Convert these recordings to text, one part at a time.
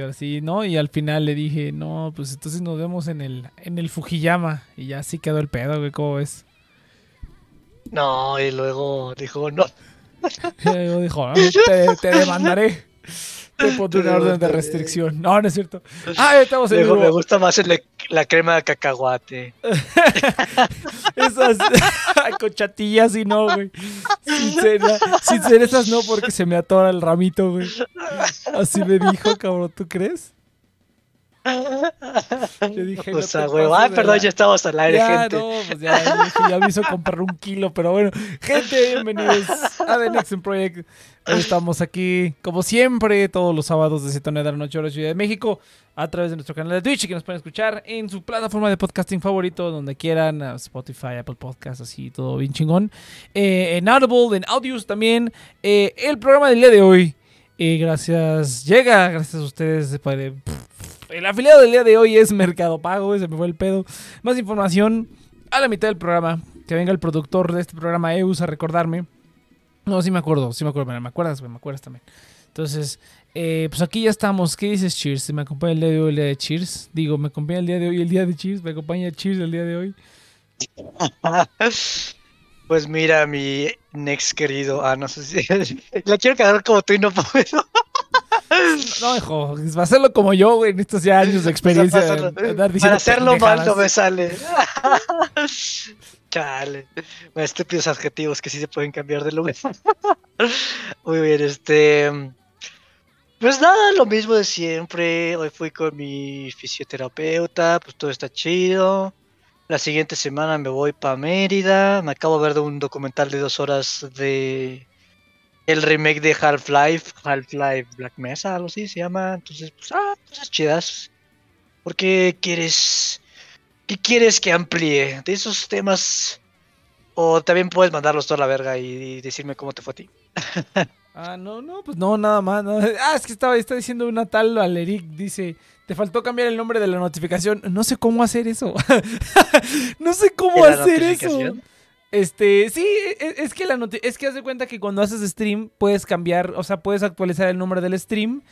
así, ¿no? Y al final le dije, no, pues entonces nos vemos en el, en el Fujiyama. Y ya así quedó el pedo, güey, ¿cómo ves? No, y luego dijo, no. y luego dijo, ah, te demandaré. de una orden de restricción. No, no es cierto. Pues, ah, estamos en vivo. Me gusta más la crema de cacahuate. esas con chatillas y no, güey. Sin, cerezas no, porque se me atora el ramito, güey. Así me dijo, cabrón, ¿tú crees? Yo dije, güey, ay, ah, perdón, ya estamos al aire, gente. Pues ya, ya, me hizo comprar un kilo, pero bueno, gente, bienvenidos a The Next Project. Hoy estamos aquí, como siempre, todos los sábados de 7 a 9 de la noche, hora Ciudad de México, a través de nuestro canal de Twitch, que nos pueden escuchar en su plataforma de podcasting favorito, donde quieran, Spotify, Apple Podcasts, así, todo bien chingón. Eh, en Audible, en Audios también. Eh, el programa del día de hoy, eh, gracias, llega, gracias a ustedes. Para, el afiliado del día de hoy es Mercado Pago, se me fue el pedo. Más información a la mitad del programa. Que venga el productor de este programa, Eus, a recordarme. No, sí me acuerdo, sí me acuerdo. Me acuerdas, güey, me acuerdas también. Entonces, eh, pues aquí ya estamos. ¿Qué dices, Cheers? ¿Me acompaña el día de hoy el día de Cheers? Digo, ¿me acompaña el día de hoy el día de Cheers? ¿Me acompaña Cheers el día de hoy? Pues mira, mi next querido. Ah, no sé si. La quiero quedar como tú y no puedo. No, hijo, va a hacerlo como yo, güey, en estos ya años de experiencia. Para hacerlo, para hacerlo mal no me sale. Chale. Estúpidos adjetivos que sí se pueden cambiar de lugar. Muy bien, este. Pues nada, lo mismo de siempre. Hoy fui con mi fisioterapeuta, pues todo está chido. La siguiente semana me voy para Mérida. Me acabo de ver de un documental de dos horas de el remake de Half-Life, Half-Life Black Mesa, algo así se llama. Entonces, pues, ah, cosas chidas. ¿Por qué quieres, qué quieres que amplíe de esos temas? O también puedes mandarlos toda la verga y, y decirme cómo te fue a ti. Ah, no, no, pues no, nada más. no. Ah, es que estaba está diciendo una tal Aleric, dice, te faltó cambiar el nombre de la notificación. No sé cómo hacer eso. no sé cómo ¿De la hacer eso. Este, sí, es, es que la noti- es que haz de cuenta que cuando haces stream puedes cambiar, o sea, puedes actualizar el nombre del stream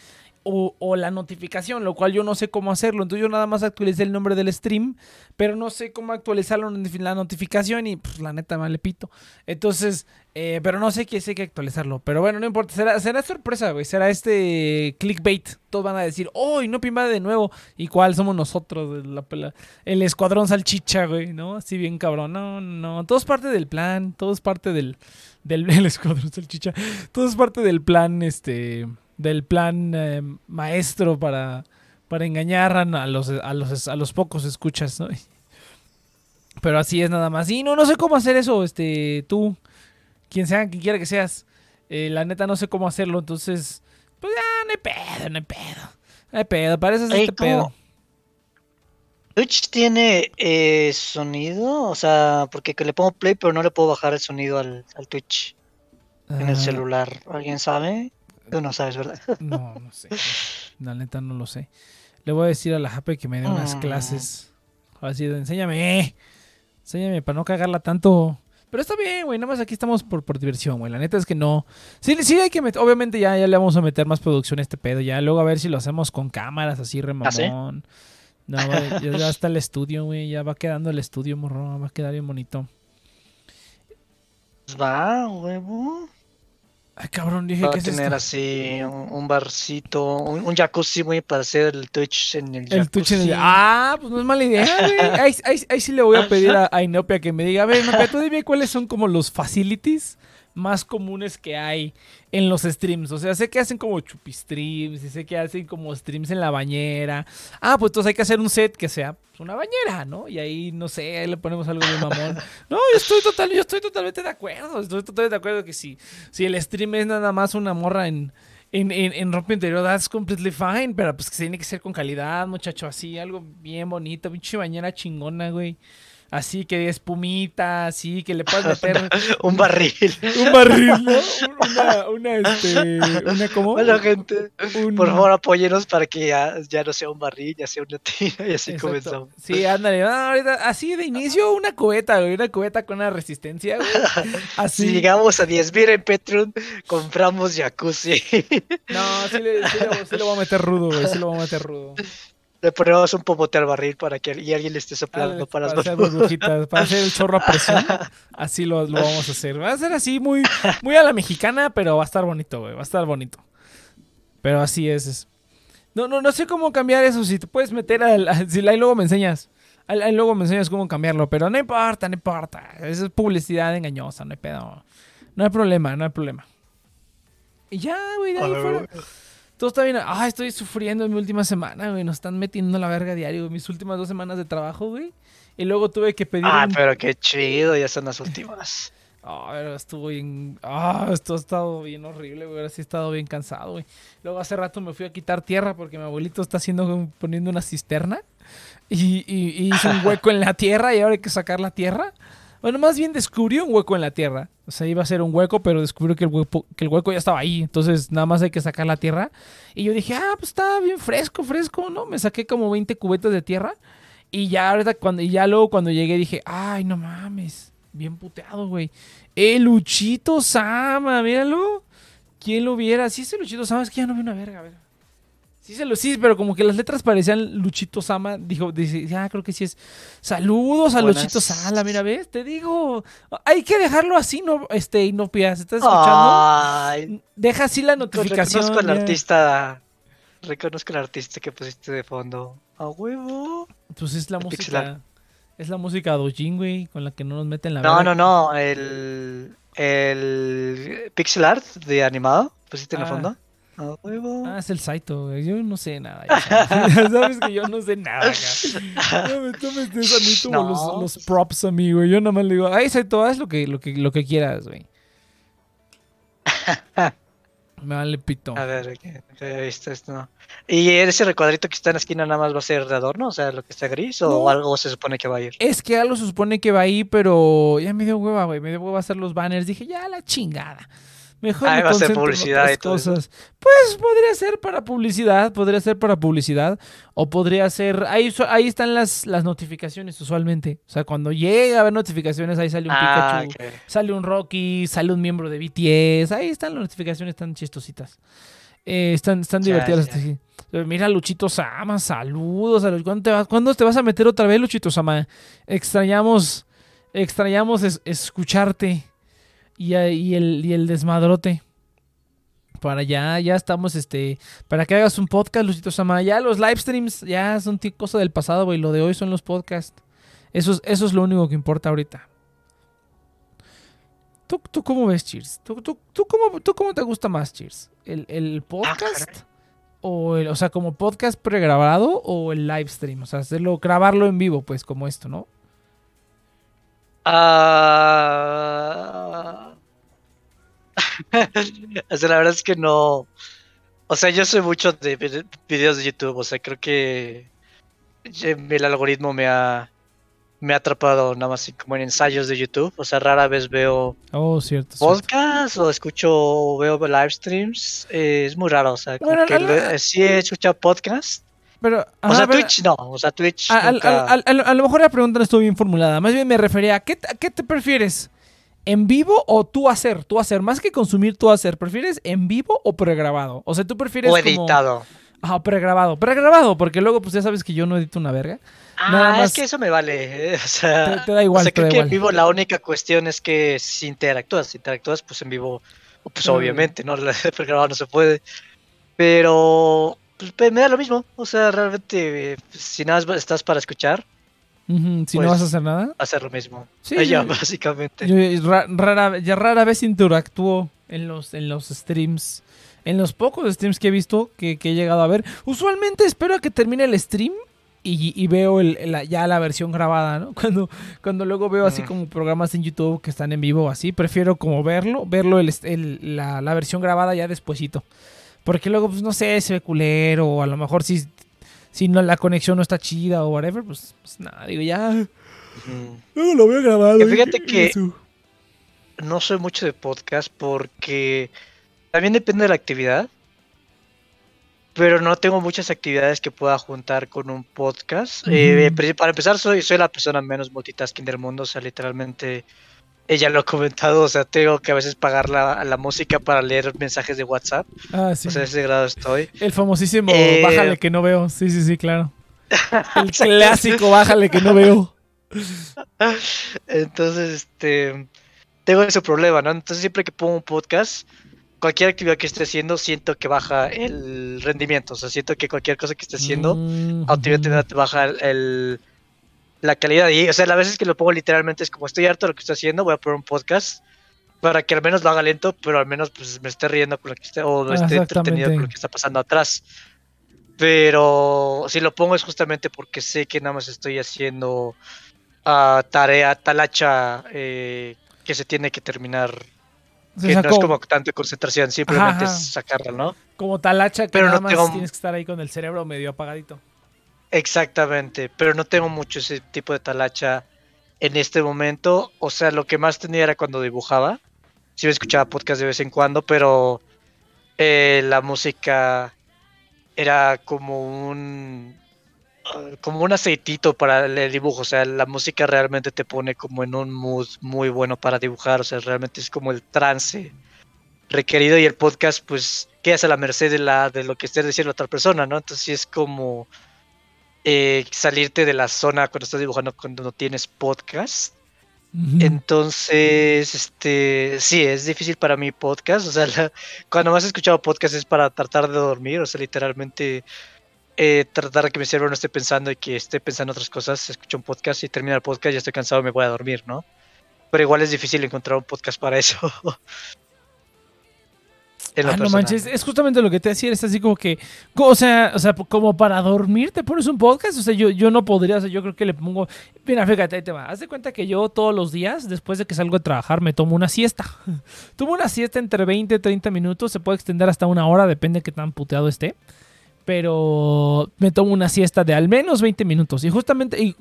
o, o la notificación, lo cual yo no sé cómo hacerlo. Entonces yo nada más actualicé el nombre del stream, pero no sé cómo actualizar la notif- la notificación y pues la neta me le pito. Entonces, eh, pero no sé qué sé que actualizarlo. Pero bueno, no importa, será, será sorpresa, güey. Será este clickbait. Todos van a decir, oh, y no pimba de nuevo. ¿Y cuál somos nosotros? La- el escuadrón salchicha, güey, ¿no? Así bien cabrón. No, no, todo es parte del plan, todo es parte del, del el escuadrón salchicha. Todo es parte del plan, este, del plan eh, maestro para, para engañar a los, a los, a los pocos escuchas, ¿no? Pero así es nada más. Y no, no sé cómo hacer eso, este, tú, quien sea, quien quiera que seas. Eh, la neta no sé cómo hacerlo, entonces, pues ya, no hay pedo, no hay pedo. No hay pedo, Oye, este pedo. Twitch tiene eh, sonido, o sea, porque que le pongo play, pero no le puedo bajar el sonido al, al Twitch en el Ah, celular. ¿Alguien sabe? Tú no sabes, ¿verdad? No, no sé. La neta no lo sé. Le voy a decir a la Jape que me dé unas Mm. clases. Así de, enséñame. Enséñame para no cagarla tanto. Pero está bien, güey. Nada más aquí estamos por, por diversión, güey. La neta es que no. Sí, sí hay que meter. Obviamente ya, ya le vamos a meter más producción a este pedo. Ya luego a ver si lo hacemos con cámaras así ¿Ah, sí? remamón. No, güey, ya, ya está el estudio, güey. Ya va quedando el estudio, morro. Va a quedar bien bonito. Pues va, huevo. Ay, cabrón, dije Va que a es tener esto? así un, un barcito, un, un jacuzzi, güey, para hacer el Twitch en el jacuzzi. El en el... Ah, pues no es mala idea, güey. Ahí, ahí- ahí sí le voy a pedir a, a Inopia que me diga, a ver, Inopia, tú dime cuáles son como los facilities más comunes que hay en los streams. O sea, sé que hacen como chupistreams y sé que hacen como streams en la bañera. Ah, pues entonces hay que hacer un set que sea pues, una bañera, ¿no? Y ahí, no sé, ahí le ponemos algo de mamón. No, yo estoy total, yo estoy totalmente de acuerdo. Estoy totalmente de acuerdo que si, si el stream es nada más una morra en, en, en, en ropa interior, that's completely fine. Pero pues que tiene que ser con calidad, muchacho. Así, algo bien bonito, pinche bañera chingona, güey. Así que espumita, así que le puedas meter Un barril. un barril, ¿no? Un- Una, una, este, una, ¿cómo? Bueno, gente, Un- por favor apóyenos para que ya, ya no sea un barril, ya sea una tina y así Exacto. comenzamos. Sí, ándale. ah, ahorita, así de inicio, una cubeta, güey. Una cubeta con una resistencia, güey. Así. Si llegamos a 10.000 en Patreon, compramos jacuzzi. No, sí le, sí, le, sí voy a meter rudo, güey. Sí le voy a meter rudo. Le ponemos un popote al barril para que y alguien le esté soplando Ah, para las burbujitas, para hacer el chorro a presión. Así lo, lo vamos a hacer. Va a ser así muy, muy a la mexicana, pero va a estar bonito, güey. Va a estar bonito. Pero así es. es. No, no, no sé cómo cambiar eso. Si te puedes meter al. al- si ahí luego me enseñas. Ahí, ahí luego me enseñas cómo cambiarlo. Pero no importa, no importa. Eso es publicidad engañosa, no hay pedo. No hay problema, no hay problema. Y ya, güey, de ahí fuera. Todo está bien. Ah, estoy sufriendo en mi última semana, güey. Nos están metiendo la verga diario, güey. Mis últimas dos semanas de trabajo, güey. Y luego tuve que pedir Ah, un... pero qué chido, ya son las últimas. Ah, pero estuvo bien. Ah, esto ha estado bien horrible, güey. Ahora sí he estado bien cansado, güey. Luego hace rato me fui a quitar tierra porque mi abuelito está haciendo poniendo una cisterna. Y, y- y hizo un hueco en la tierra y ahora hay que sacar la tierra. Bueno, más bien descubrió un hueco en la tierra. O sea, iba a ser un hueco, pero descubrió que el hueco, que el hueco ya estaba ahí. Entonces, nada más hay que sacar la tierra. Y yo dije, ah, pues está bien fresco, fresco, ¿no? Me saqué como 20 cubetas de tierra. Y ya ahorita cuando, y ya luego cuando llegué dije, ay, no mames. Bien puteado, güey. El Luchito Sama, míralo. ¿Quién lo viera? Sí, ese Luchito Sama, es que ya no vi una verga, a ver. Sí, se lo, sí, pero como que las letras parecían Luchito Sama. Dijo, dice, ya creo que sí es. Saludos a Buenas. Luchito Sala, mira, ¿ves? Te digo. Hay que dejarlo así, no, este, Inopias. ¿Estás escuchando? Ay, Deja así la notificación. reconozco al artista. Reconozco al artista que pusiste de fondo. A huevo. Pues es la El música. Es la música Dojin, güey, con la que no nos meten la No, verga. no, no. El. El. Pixel art de animado. ¿Pusiste en el Ah. fondo? A huevo. Ah, es el Saito, güey. Yo no sé nada. ya sabes. Que yo no sé nada, acá. No me tomes de a mí como No. los, los props a mí, güey. Yo nada más le digo, ay, Saito, haz lo que, lo que, lo que quieras, güey. Me vale pito. A ver, ¿qué- qué esto, no. ¿Y ese recuadrito que está en la esquina nada más va a ser de adorno? O sea, lo que está gris, o No. algo se supone que va a ir. Es que algo se supone que va ahí, pero ya me dio hueva, güey. Me dio hueva hacer los banners. Dije, ya la chingada. Mejor Ahí me va a ser concentro en publicidad otras y todo eso. cosas. Pues podría ser para publicidad, podría ser para publicidad. O podría ser. Ahí, ahí están las, las notificaciones usualmente. O sea, cuando llega a haber notificaciones, ahí sale un Ah, Pikachu. Sale un Rocky, sale un miembro de BTS. Ahí están las notificaciones, están chistositas. Eh, están están Ya, divertidas. ya. así. Eh, Mira, Luchito Sama, saludos. a ¿Cuándo te, vas, ¿Cuándo te vas a meter otra vez, Luchito Sama? Extrañamos, extrañamos es- escucharte y, el, y el desmadrote. Para ya, ya estamos, este, para que hagas un podcast, Luchito Sama. Ya los live streams ya son cosa del pasado, güey. Lo de hoy son los podcasts. Eso es, eso es lo único que importa ahorita. ¿Tú, tú cómo ves, Cheers? ¿Tú, tú, tú cómo, ¿Tú cómo te gusta más, Cheers? ¿El, el podcast? caray. o, el, o sea, como podcast pregrabado o el live stream? O sea, hacerlo, grabarlo en vivo, pues, como esto, ¿no? Ah. o sea, la verdad es que no. O sea, yo soy mucho de vide- videos de YouTube. O sea, creo que el algoritmo me ha me ha atrapado nada más como en ensayos de YouTube. O sea, rara vez veo Oh, cierto. cierto. podcast o escucho o veo live streams. Eh, es muy raro. O sea, como Bueno, que sí he escuchado podcast. Pero, O sea, pero- Twitch no. O sea, Twitch. A, a- nunca- a- a- a lo- mejor la pregunta no estuvo bien formulada. Más bien me refería a ¿qué, qué te prefieres? ¿En vivo o tú hacer? Tú hacer. Más que consumir, tú hacer. ¿Prefieres en vivo o pregrabado? O sea, tú prefieres o como- editado. Ajá, pregrabado. Pregrabado, porque luego pues ya sabes que yo no edito una verga. Nada Ah, más- es que eso me vale. eh, O sea, Te- te da igual, o sea, creo que igual. en vivo la única cuestión es que si interactúas, si interactúas, pues en vivo, pues Mm. obviamente, ¿no? Pregrabado no se puede. Pero pues, pe- me da lo mismo. O sea, realmente, eh, si nada estás para escuchar, Si Pues- no vas a hacer nada. ser lo mismo. Sí, Ella, yo- básicamente. Yo ra- rara, ya rara vez interactúo en los, en los streams. En los pocos streams que he visto, que, que he llegado a ver. Usualmente espero a que termine el stream y, y veo el, la- ya la versión grabada, ¿no? Cuando, cuando luego veo así Mm. como programas en YouTube que están en vivo o así, prefiero como verlo, verlo el- la, la versión grabada ya despuesito. Porque luego, pues no sé, se ve culero o a lo mejor si, si no, la conexión no está chida o whatever, pues, pues nada, digo ya... No, lo veo grabado. Que fíjate y- y que- No soy mucho de podcast porque también depende de la actividad. Pero no tengo muchas actividades que pueda juntar con un podcast. Eh, para empezar, soy, soy la persona menos multitasking del mundo. O sea, literalmente, ella lo ha comentado. O sea, tengo que a veces pagar la, la música para leer mensajes de WhatsApp. Ah, sí. O sea, a ese grado estoy. El famosísimo Eh, bájale que no veo. Sí, sí, sí, claro. El clásico bájale que no veo. Entonces, este, tengo ese problema, ¿no? Entonces, siempre que pongo un podcast, cualquier actividad que esté haciendo, siento que baja el rendimiento. O sea, siento que cualquier cosa que esté haciendo, Mm, automáticamente baja el, el- la calidad. Y, o sea, las veces que lo pongo literalmente es como estoy harto de lo que estoy haciendo, voy a poner un podcast. para que al menos lo haga lento, pero al menos pues me esté riendo con lo que esté, o me esté entretenido con lo que está pasando atrás. Pero si lo pongo es justamente porque sé que nada más estoy haciendo uh, tarea, talacha eh, que se tiene que terminar. Que no es como tanto concentración, simplemente es sacarla, ¿no? Como talacha que nada más tienes que estar ahí con el cerebro medio apagadito. Exactamente, pero no tengo mucho ese tipo de talacha en este momento. O sea, lo que más tenía era cuando dibujaba. Sí me escuchaba podcast de vez en cuando, pero eh, la música era como un como un aceitito para el dibujo, o sea, la música realmente te pone como en un mood muy bueno para dibujar, o sea, realmente es como el trance requerido y el podcast pues quedas a la merced de, la, de lo que esté diciendo otra persona, ¿no? Entonces sí es como eh, salirte de la zona cuando estás dibujando cuando no tienes podcast. Entonces, este, sí, es difícil para mí podcast, o sea, cuando más he escuchado podcast es para tratar de dormir, o sea, literalmente eh, tratar de que mi cerebro no esté pensando y que esté pensando otras cosas, escucho un podcast y termina el podcast, ya estoy cansado, me voy a dormir, ¿no? Pero igual es difícil encontrar un podcast para eso. Ah, no manches, es justamente lo que te decía, es así como que, o sea, o sea, como para dormir te pones un podcast, o sea, yo, yo no podría, o sea, yo creo que le pongo, mira, fíjate, ahí te va, haz de cuenta que yo todos los días, después de que salgo de trabajar, me tomo una siesta. tomo una siesta entre 20 y 30 minutos, se puede extender hasta una hora, depende de qué tan puteado esté pero me tomo una siesta de al menos 20 minutos. Y justamente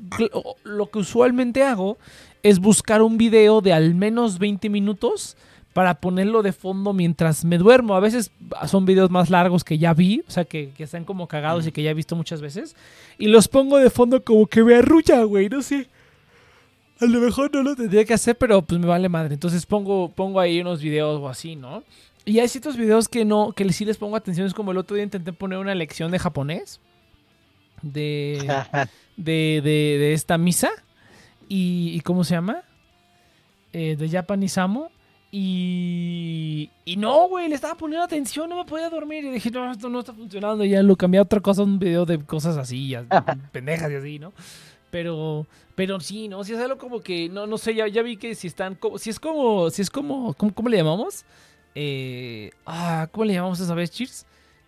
lo que usualmente hago es buscar un video de al menos 20 minutos para ponerlo de fondo mientras me duermo. A veces son videos más largos que ya vi, o sea, que, están como cagados y que ya he visto muchas veces. Y los pongo de fondo como que me arrulla, güey, no sé. A lo mejor no lo tendría que hacer, pero pues me vale madre. Entonces pongo, pongo ahí unos videos o así, ¿no? Y hay ciertos videos que no, que sí les pongo atención. Es como el otro día intenté poner una lección de japonés. De, de, de, esta misa. Y, ¿cómo se llama? Eh, de Japanisamo. Y, y no, güey, le estaba poniendo atención, no me podía dormir. Y dije, no, esto no está funcionando. Y ya lo cambié a otra cosa, un video de cosas así, pendejas y así, ¿no? Pero, pero sí, ¿no? Si es algo como que, no, no sé, ya, ya vi que si están, si es como, si es como, ¿cómo, cómo le llamamos? Eh, ah, ¿Cómo le llamamos esa vez, Cheers?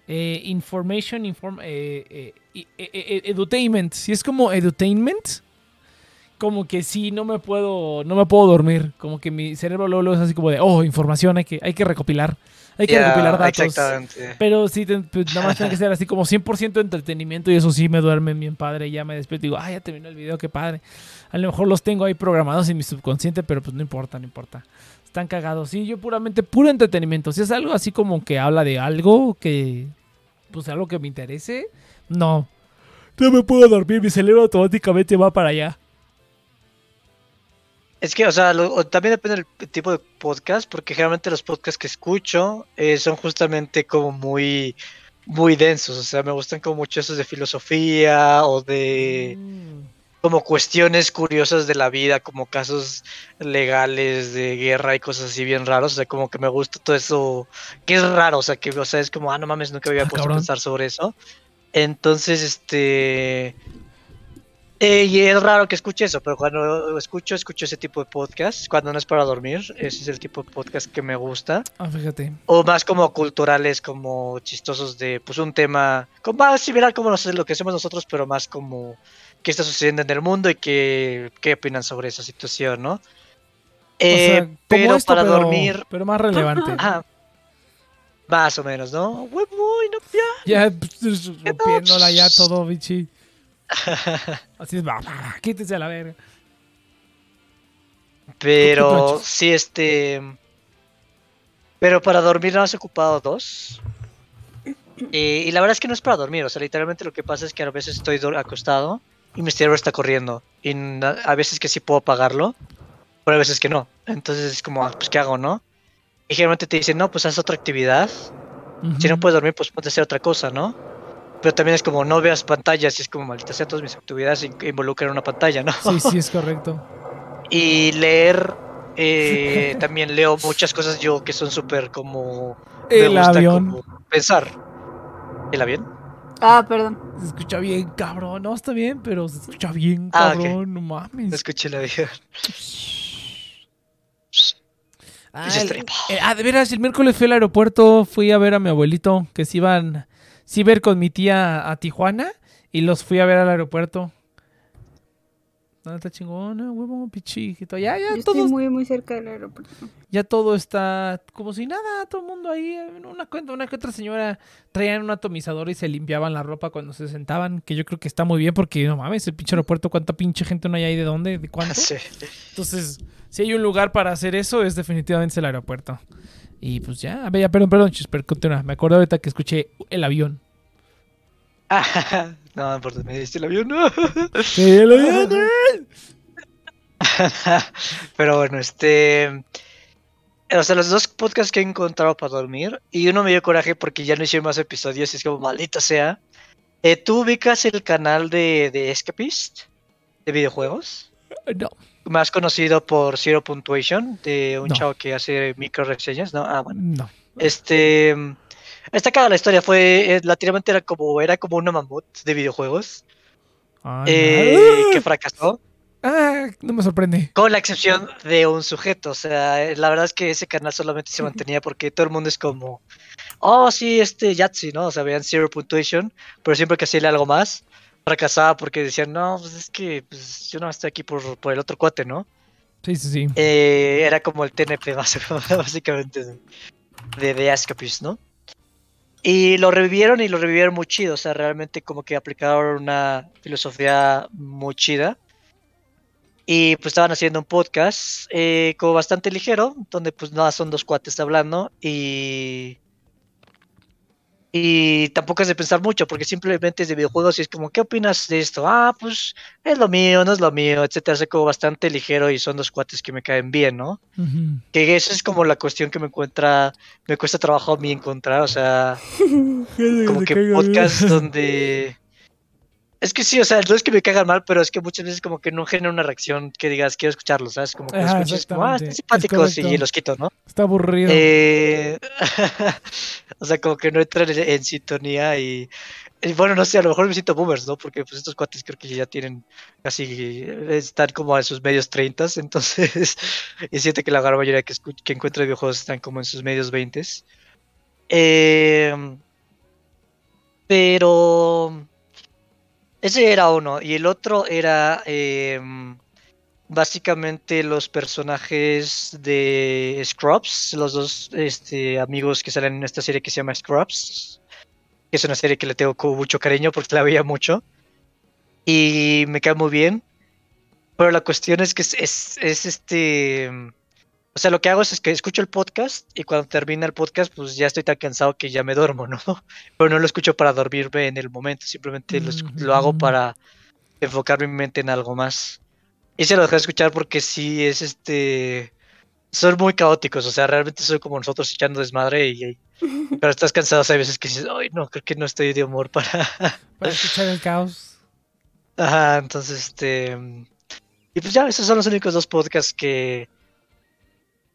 Eh, information, inform, eh, edutainment. Si es como edutainment, como que sí, no me puedo, no me puedo dormir. Como que mi cerebro luego, es así como de, oh, información, hay que, hay que recopilar. Hay que recopilar datos. Exactamente. Pero sí, pues, nada más tiene que ser así como 100% de entretenimiento y eso sí me duerme bien padre. Y ya me despierto y digo, ah, ya terminó el video, qué padre. A lo mejor los tengo ahí programados en mi subconsciente, pero pues no importa, no importa. Están cagados. Sí, yo puramente, puro entretenimiento. Si es algo así como que habla de algo que, pues algo que me interese, no. No me puedo dormir, mi cerebro automáticamente va para allá. Es que, o sea, también depende del tipo de podcast, porque generalmente los podcasts que escucho eh, son justamente como muy, muy densos. O sea, me gustan como mucho esos de filosofía o de, mm como cuestiones curiosas de la vida, como casos legales de guerra y cosas así bien raros, o sea, como que me gusta todo eso, que es raro, o sea, que, o sea, es como, ah, no mames, nunca había ah, puesto a pensar sobre eso. Entonces, este... Eh, y es raro que escuche eso, pero cuando escucho, escucho ese tipo de podcast, cuando no es para dormir, ese es el tipo de podcast que me gusta. Ah, fíjate. O más como culturales, como chistosos de, pues, un tema, como más similar como lo que hacemos nosotros, pero más como qué está sucediendo en el mundo y qué, qué opinan sobre esa situación, ¿no? Eh, pero para dormir. Pero más relevante. más o menos, ¿no? no, ya. Ya, pues, rompiéndola ya todo, bichi. Así es, quítese a la verga. Pero sí, este. Pero para dormir no has ocupado dos. Eh, y la verdad es que no es para dormir, o sea, literalmente lo que pasa es que a veces estoy acostado y mi cerebro está corriendo. Y a veces que sí puedo pagarlo, pero a veces que no. Entonces es como, ah, pues ¿qué hago, no? Y generalmente te dicen, no, pues haz otra actividad. Si no puedes dormir, pues ponte a hacer otra cosa, ¿no? Pero también es como, no veas pantallas, y es como, maldita sea, todas mis actividades involucran una pantalla, ¿no? Sí, sí, es correcto. Y leer, eh, también leo muchas cosas yo que son súper como... El avión. pensar. ¿El avión? Ah, perdón. Se escucha bien, cabrón. No, está bien, pero se escucha bien, ah, cabrón. No mames. escuché la vida. Ah, el- stream. eh, ah, de veras, el miércoles fui al aeropuerto, fui a ver a mi abuelito, que se iban, sí ver con mi tía a Tijuana, y los fui a ver al aeropuerto. No, está chingona, huevo, pichijito. Ya, ya, Yo todo, estoy muy, muy cerca del aeropuerto. ya todo está como si nada, todo el mundo ahí. Una cuenta, una que otra señora traían un atomizador y se limpiaban la ropa cuando se sentaban, que yo creo que está muy bien porque no mames, el pinche aeropuerto, cuánta pinche gente no hay ahí, de dónde, de cuánto. Sí. Entonces, si hay un lugar para hacer eso, es definitivamente el aeropuerto. Y pues ya, a ver, ya, perdón, perdón, Chisper, continúa. Me acuerdo ahorita que escuché el avión. Ah, no, importa, me diste el avión. No. Sí, el avión. Pero bueno, este. O sea, los dos podcasts que he encontrado para dormir. Y uno me dio coraje porque ya no hicieron más episodios. Y es como, maldita sea. Eh, ¿Tú ubicas el canal de, de Escapist? De videojuegos. No. Más conocido por Zero Punctuation. De un No. chavo que hace micro reseñas, ¿no? Ah, bueno. No. Este. Esta cara la historia fue. eh, Relativamente era como. Era como una mamut de videojuegos. Ah, eh, no. que fracasó. Ah, no me sorprende. Con la excepción de un sujeto. O sea, la verdad es que ese canal solamente se mantenía porque todo el mundo es como. Oh, sí, este Yahtzee, ¿no? O sea, veían Zero Punctuation. Pero siempre que hacía algo más, fracasaba porque decían, no, pues es que pues, yo no estoy aquí por, por el otro cuate, ¿no? Sí, sí, sí. Eh, era como el TNP básicamente de, de, Escapist, ¿no? Y lo revivieron y lo revivieron muy chido, o sea, realmente como que aplicaron una filosofía muy chida. Y pues estaban haciendo un podcast eh, como bastante ligero, donde pues nada, son dos cuates hablando y... Y tampoco es de pensar mucho, porque simplemente es de videojuegos y es como, ¿qué opinas de esto? Ah, pues es lo mío, no es lo mío, etcétera. Es como bastante ligero y son dos cuates que me caen bien, ¿no? Que eso es como la cuestión que me encuentra, me cuesta trabajo a mí encontrar, o sea, como que podcast donde... Es que sí, o sea, no es que me caigan mal, pero es que muchas veces como que no genera una reacción que digas, quiero escucharlos, ¿sabes? Como que Ajá, escuchas como, ah, están Es simpáticos y los quito, ¿no? Está aburrido. Eh, o sea, como que no entran en, en sintonía y, y bueno, no sé, a lo mejor me siento boomers, ¿no? Porque pues estos cuates creo que ya tienen casi, están como en sus medios treintas, entonces, y siento que la gran mayoría que, que encuentro de videojuegos están como en sus medios veintes. Eh, pero ese era uno, y el otro era em, básicamente los personajes de Scrubs, los dos este, amigos que salen en esta serie que se llama Scrubs, que es una serie que le tengo mucho cariño porque la veía mucho y me cae muy bien. Pero la cuestión es que es, es, es este... O sea, lo que hago es, que escucho el podcast y cuando termina el podcast, pues ya estoy tan cansado que ya me duermo, ¿no? Pero no lo escucho para dormirme en el momento, simplemente lo, escu- lo hago Mm. para enfocar mi mente en algo más. Y se lo dejé de escuchar porque sí es este. Son muy caóticos, o sea, realmente soy como nosotros echando desmadre y. y- pero estás cansado, hay veces que dices, ay, no, creo que no estoy de humor para. Para escuchar el caos. Ajá, entonces, este. Y pues ya, esos son los únicos dos podcasts que.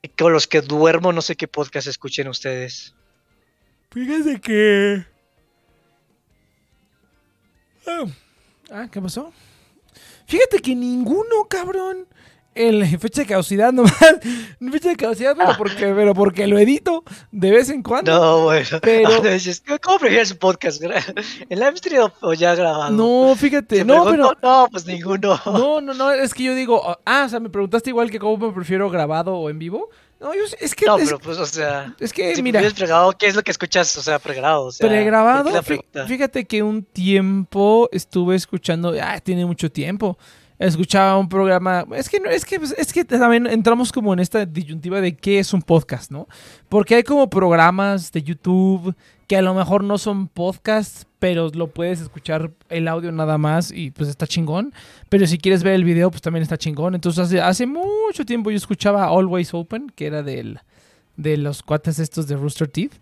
Con los que duermo, no sé qué podcast escuchen ustedes. Fíjate que. Ah, Ah, ¿qué pasó? Fíjate que ninguno, cabrón. El fecha de caducidad nomás. Fecha de caducidad, pero porque, pero porque lo edito de vez en cuando. No, bueno. Pero- ¿cómo- ¿Cómo prefieres un podcast? ¿En live stream o ya grabado? No, fíjate, Te no, pero. No, pues ninguno. No, no, no, es que yo digo, ah, o sea, me preguntaste igual que cómo me prefiero grabado o en vivo. No, yo es que No, es, pero pues, o sea. es que Si mira, pregrabado, ¿qué es lo que escuchas? O sea, pregrabado. O sea, ¿por qué pregrabado, fíjate que un tiempo estuve escuchando, ah, tiene mucho tiempo. Escuchaba un programa, es que es que pues, es que también entramos como en esta disyuntiva de qué es un podcast, ¿no? Porque hay como programas de YouTube que a lo mejor no son podcasts, pero lo puedes escuchar el audio nada más y pues está chingón. Pero si quieres ver el video, pues también está chingón. Entonces hace, mucho tiempo yo escuchaba Always Open, que era del, de los cuates estos de Rooster Teeth.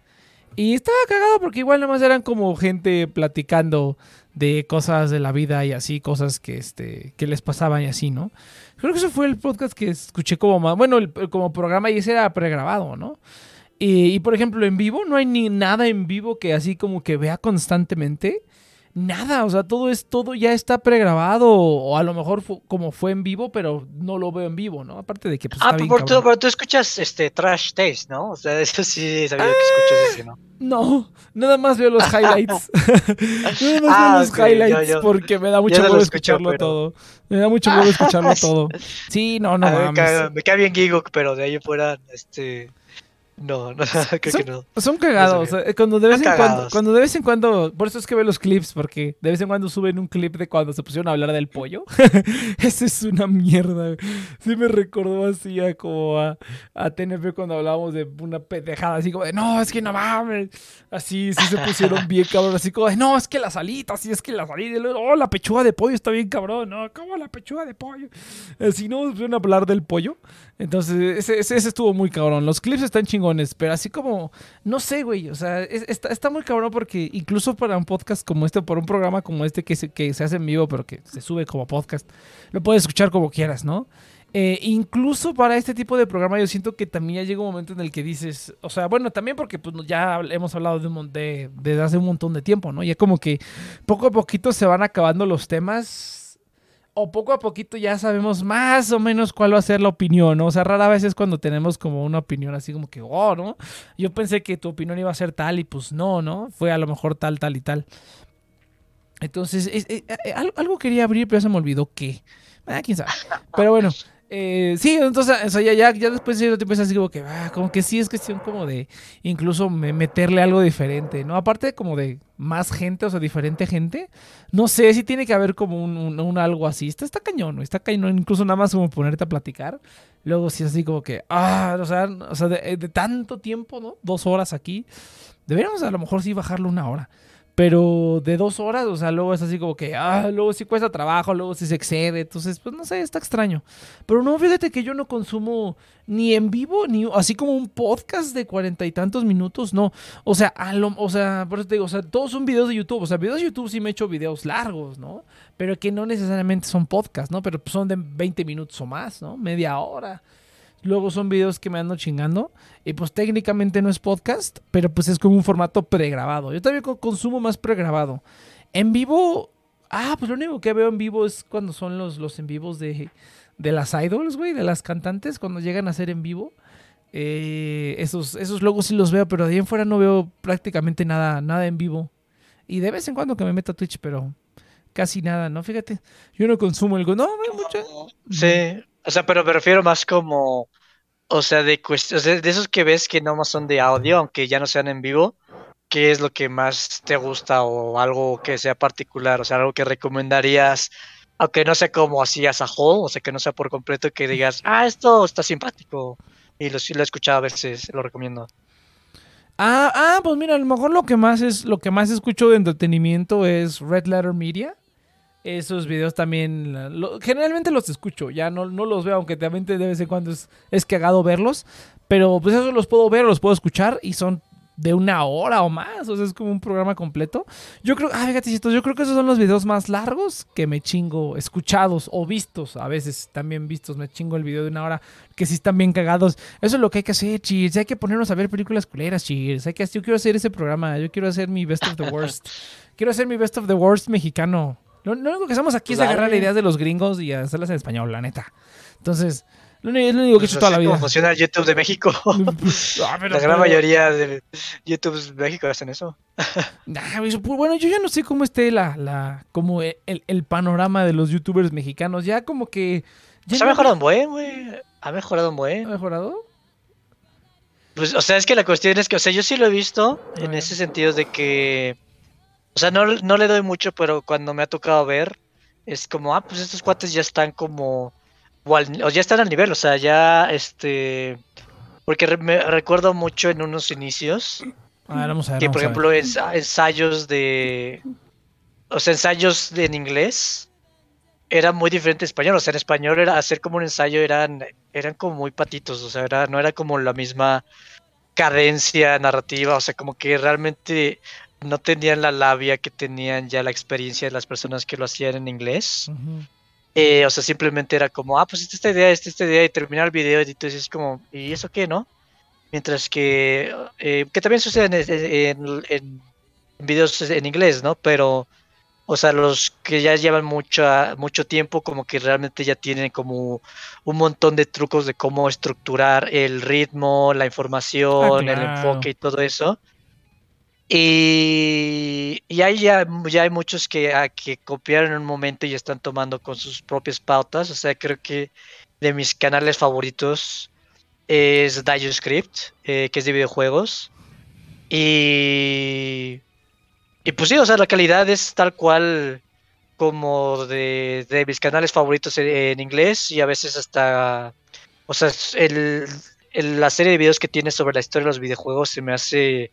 Y estaba cagado porque igual nada más eran como gente platicando de cosas de la vida y así, cosas que, este, que les pasaban y así, ¿no? Creo que eso fue el podcast que escuché como más, bueno, el- como programa y ese era pregrabado, ¿no? Y, y, por ejemplo, en vivo, no hay ni nada en vivo que así como que vea constantemente. Nada, o sea, todo es todo ya está pregrabado o a lo mejor como fue en vivo, pero no lo veo en vivo, ¿no? Aparte de que pues Ah, está bien pero tú, pero tú escuchas este Trash Taste, ¿no? O sea, eso sí sabía que escuchas ese, ¿no? No, nada más veo los highlights. nada más Ah, veo los highlights yo- yo- porque me da mucho escucho, escucharlo pero- todo. Me da mucho huevo escucharlo todo. Sí, no, no mí me, mames. cae, me cae bien Gigok, pero de ahí fuera, este... No, no, creo Son- que no. Son cagados. Sea, cuando de vez Son en cuando, cagados. cuando de vez en cuando, por eso es que veo los clips, porque de vez en cuando suben un clip de cuando se pusieron a hablar del pollo. Esa es una mierda. Sí me recordó así a como a, a TNP cuando hablábamos de una pendejada, así como de no, es que no mames. Así, sí se pusieron bien cabrón, así como de no, es que las alitas, sí es que las alitas, oh, la pechuga de pollo está bien cabrón, no, ¿cómo la pechuga de pollo? Así no, se pusieron a hablar del pollo. Entonces, ese, estuvo muy cabrón. Los clips están chingones, pero así como, no sé, güey. O sea, es- está, muy cabrón porque incluso para un podcast como este, por un programa como este que se, que se hace en vivo, pero que se sube como podcast, lo puedes escuchar como quieras, ¿no? Eh, incluso para este tipo de programa yo siento que también ya llega un momento en el que dices, o sea, bueno, también porque pues ya hemos hablado de un de, desde hace un montón de tiempo, ¿no? Ya como que poco a poquito se van acabando los temas o poco a poquito ya sabemos más o menos cuál va a ser la opinión, ¿no? O sea, rara vez es cuando tenemos como una opinión así como que, oh, ¿no? Yo pensé que tu opinión iba a ser tal y pues no, ¿no? Fue a lo mejor tal, tal y tal. Entonces, es- eh, eh, algo, quería abrir, pero se me olvidó qué. Ah, quién sabe. Pero bueno, eh, sí, entonces, o sea, ya, ya, ya después de tiempo es así como que, ah, como que sí es cuestión como de incluso me- meterle algo diferente, ¿no? Aparte como de más gente, o sea, diferente gente. No sé si tiene que haber como un, un- un algo así. Está, está cañón, ¿no? Está cañón, incluso nada más como ponerte a platicar. Luego sí es así como que, ah, o sea, o sea de, de tanto tiempo, ¿no? Dos horas aquí. Deberíamos a lo mejor sí bajarlo una hora. Pero de dos horas, o sea, luego es así como que, ah, luego sí cuesta trabajo, luego sí se excede. Entonces, pues no sé, está extraño. Pero no, fíjate que yo no consumo ni en vivo, ni así como un podcast de cuarenta y tantos minutos, no. O sea, a lo, o sea, por eso te digo, o sea, todos son videos de YouTube. O sea, videos de YouTube sí me he hecho videos largos, ¿no? Pero que no necesariamente son podcasts, ¿no? Pero son de 20 minutos o más, ¿no? Media hora. Luego son videos que me ando chingando. Y pues técnicamente no es podcast, pero pues es como un formato pregrabado. Yo también co- consumo más pregrabado. En vivo. Ah, pues lo único que veo en vivo es cuando son los, los en vivos de, de las idols, güey, de las cantantes, cuando llegan a ser en vivo. Eh, esos, esos luego sí los veo, pero de ahí en fuera no veo prácticamente nada, nada en vivo. Y de vez en cuando que me meto a Twitch, pero casi nada, ¿no? Fíjate, yo no consumo el... No, mucho... Sí, o sea, pero me refiero más como, o sea, de cuest- o sea, de esos que ves que no más son de audio, aunque ya no sean en vivo, ¿qué es lo que más te gusta o algo que sea particular, o sea, algo que recomendarías, aunque no sea como así as a whole, o sea, que no sea por completo, que digas, ah, esto está simpático, y lo, lo he escuchado a veces, lo recomiendo. Ah, ah, pues mira, a lo mejor lo que más es, lo que más escucho de entretenimiento es Red Letter Media. Esos videos también, generalmente los escucho, ya no, no los veo, aunque también de vez en cuando es, es cagado verlos. Pero pues eso los puedo ver, los puedo escuchar y son de una hora o más, o sea, es como un programa completo. Yo creo, ah, fíjate, yo creo que esos son los videos más largos que me chingo, escuchados o vistos, a veces también vistos, me chingo el video de una hora, que sí están bien cagados. Eso es lo que hay que hacer, cheers, hay que ponernos a ver películas culeras, cheers, hay que, yo quiero hacer ese programa, yo quiero hacer mi Best of the Worst, quiero hacer mi Best of the Worst mexicano. Lo, lo único que hacemos aquí es Dale. agarrar ideas de los gringos y hacerlas en español, la neta. Entonces, lo único, es lo único que he hecho Pues toda la vida. como funciona el YouTube de México. Ah, pero- La gran pero- mayoría de YouTube de México hacen eso. Ah, pues, bueno, yo ya no sé cómo esté la, la, como el, el panorama de los youtubers mexicanos. Ya como que. ya Pues ha mejorado un buen, güey. Ha mejorado un buen. ¿Ha mejorado? Pues, o sea, es que la cuestión es que, o sea, yo sí lo he visto en ese sentido de que, o sea, no, no le doy mucho, pero cuando me ha tocado ver, es como, ah, pues estos cuates ya están como, o, al- o ya están al nivel, o sea, ya, este, porque re- me recuerdo mucho en unos inicios, A ver, vamos a ver. que vamos por a ver. ejemplo ensa- ensayos de, o sea, ensayos de- en inglés, era muy diferente a español, o sea, en español era hacer como un ensayo eran, eran como muy patitos, o sea, era, no era como la misma cadencia narrativa, o sea, como que realmente no tenían la labia que tenían ya la experiencia de las personas que lo hacían en inglés. Eh, o sea, simplemente era como, ah, pues esta, esta idea, esta, esta idea, y terminar el video, y entonces es como, ¿y eso qué, no? Mientras que, eh, que también sucede en, en, videos en inglés, ¿no? Pero O sea, los que ya llevan mucho, mucho tiempo, como que realmente ya tienen como un montón de trucos de cómo estructurar el ritmo, la información, el claro. enfoque y todo eso. Y, y ya, ya hay muchos que, a- que copiaron en un momento y están tomando con sus propias pautas. O sea, creo que de mis canales favoritos es DioScript, eh, que es de videojuegos. Y, y pues sí, o sea, la calidad es tal cual como de, de mis canales favoritos en, inglés y a veces hasta, o sea, la serie de videos que tiene sobre la historia de los videojuegos se me hace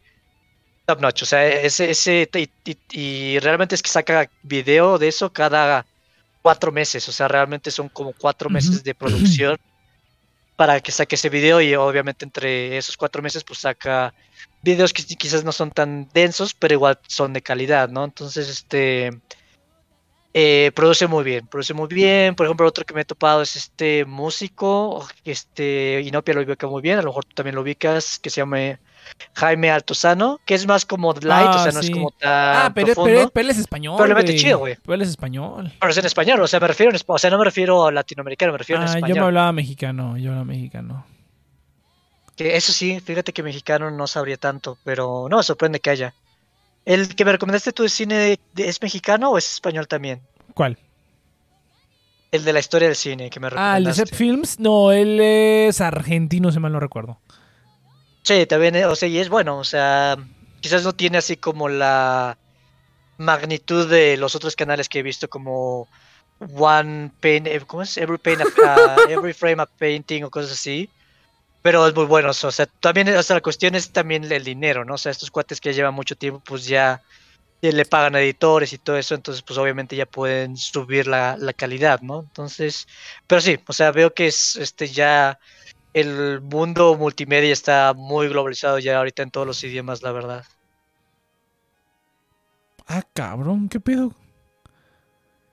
top notch. O sea, ese, ese y, y- y realmente es que saca video de eso cada cuatro meses. O sea, realmente son como cuatro meses de producción para que saque ese video y obviamente entre esos cuatro meses pues saca videos que quizás no son tan densos, pero igual son de calidad, ¿no? Entonces, este... eh, produce muy bien, produce muy bien. Por ejemplo, otro que me he topado es este músico, este Inopia lo ubica muy bien, a lo mejor tú también lo ubicas, que se llama Jaime Altozano, que es más como light, o Ah, sea, no sí. es como tan Ah, pero, profundo, pero, pero él es español. Pero le mete güey. chido, güey. Pero él es español. pero es en español, o sea, me refiero en o sea, no me refiero a latinoamericano, me refiero en Ah, yo español. me hablaba mexicano. Yo hablaba mexicano. Que eso sí, fíjate que mexicano no sabría tanto, pero no me sorprende que haya. ¿El que me recomendaste tú de cine es mexicano o es español también? ¿Cuál? El de la historia del cine que me Ah, el de recomendaste. Zep Films. No, él es argentino, si mal no recuerdo. Sí, también, eh, o sea, y es bueno, o sea, quizás no tiene así como la magnitud de los otros canales que he visto como One Paint, eh, ¿cómo es? Every, paint a- a- every Frame a Painting o cosas así. Pero es muy bueno, o sea, también, o sea, la cuestión es también el dinero, ¿no? O sea, estos cuates que llevan mucho tiempo, pues ya, ya le pagan a editores y todo eso, entonces pues obviamente ya pueden subir la, la calidad, ¿no? Entonces, pero sí, o sea, veo que es este ya el mundo multimedia está muy globalizado ya ahorita en todos los idiomas, la verdad. Ah, cabrón, ¿qué pedo?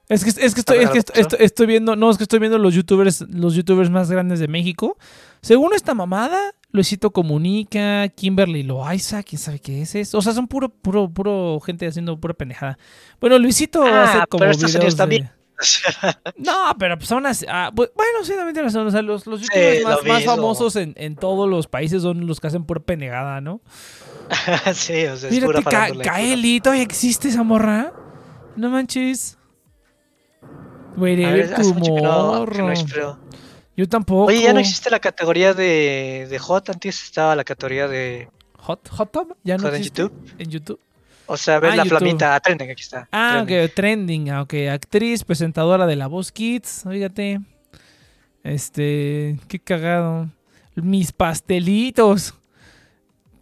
Es que, es que, estoy, es que ¿algo estoy, pasó? estoy- estoy viendo, no, es que estoy viendo los youtubers, los youtubers más grandes de México. Según esta mamada, Luisito Comunica, Kimberly Loaiza, quién sabe qué es eso. O sea, son puro, puro, puro gente haciendo pura pendejada. Bueno, Luisito Ah, hace como pero videos señores también. No, pero pues aún así. ah, bu- bueno, sí, también tienes razón. O sea, los, los youtubers más, famosos en, en todos los países son los que hacen pura pendejada, ¿no? sí, o sea, Mírate, pura- Kaeli, ¿todavía existe esa morra? No manches. Güey, ver, tu que no, que no. Yo tampoco. Oye, ya no existe la categoría de, de Hot, antes estaba la categoría de Hot, Hot Tub, ya no Hot en existe. YouTube. En YouTube. O sea, ves Ah, la YouTube. flamita, ah, trending, aquí está. Ah, trending. ok, trending. Ah, ok, actriz, presentadora de La Voz Kids. Fíjate. Este, qué cagado. Mis pastelitos.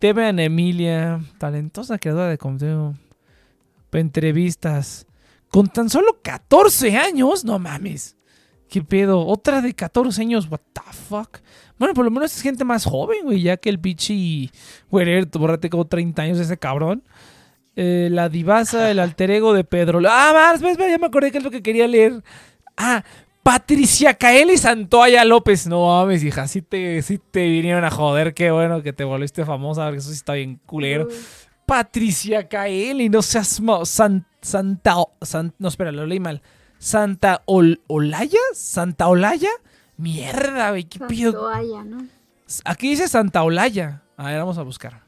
Ana Emilia, talentosa creadora de contenido. Entrevistas. Con tan solo 14 años, no mames. ¿Qué pedo? Otra de 14 años, what the fuck. Bueno, por lo menos es gente más joven, güey, ya que el pichi, güey, borrate como 30 años ese cabrón. Eh, la divasa, el alter ego de Pedro. Ah, más, ves, ya me acordé que es lo que quería leer. Ah, Patricia Caeli Santoya López. No mames, hija, sí te, sí te vinieron a joder. Qué bueno que te volviste famosa, porque eso sí está bien culero. Patricia Caeli, no seas San- Santa, San- no, espera, lo leí mal. Santa Ol- Olaya, Santa Olaya. Mierda, güey, qué pido. ¿no? Aquí dice Santa Olaya. A ver, vamos a buscar.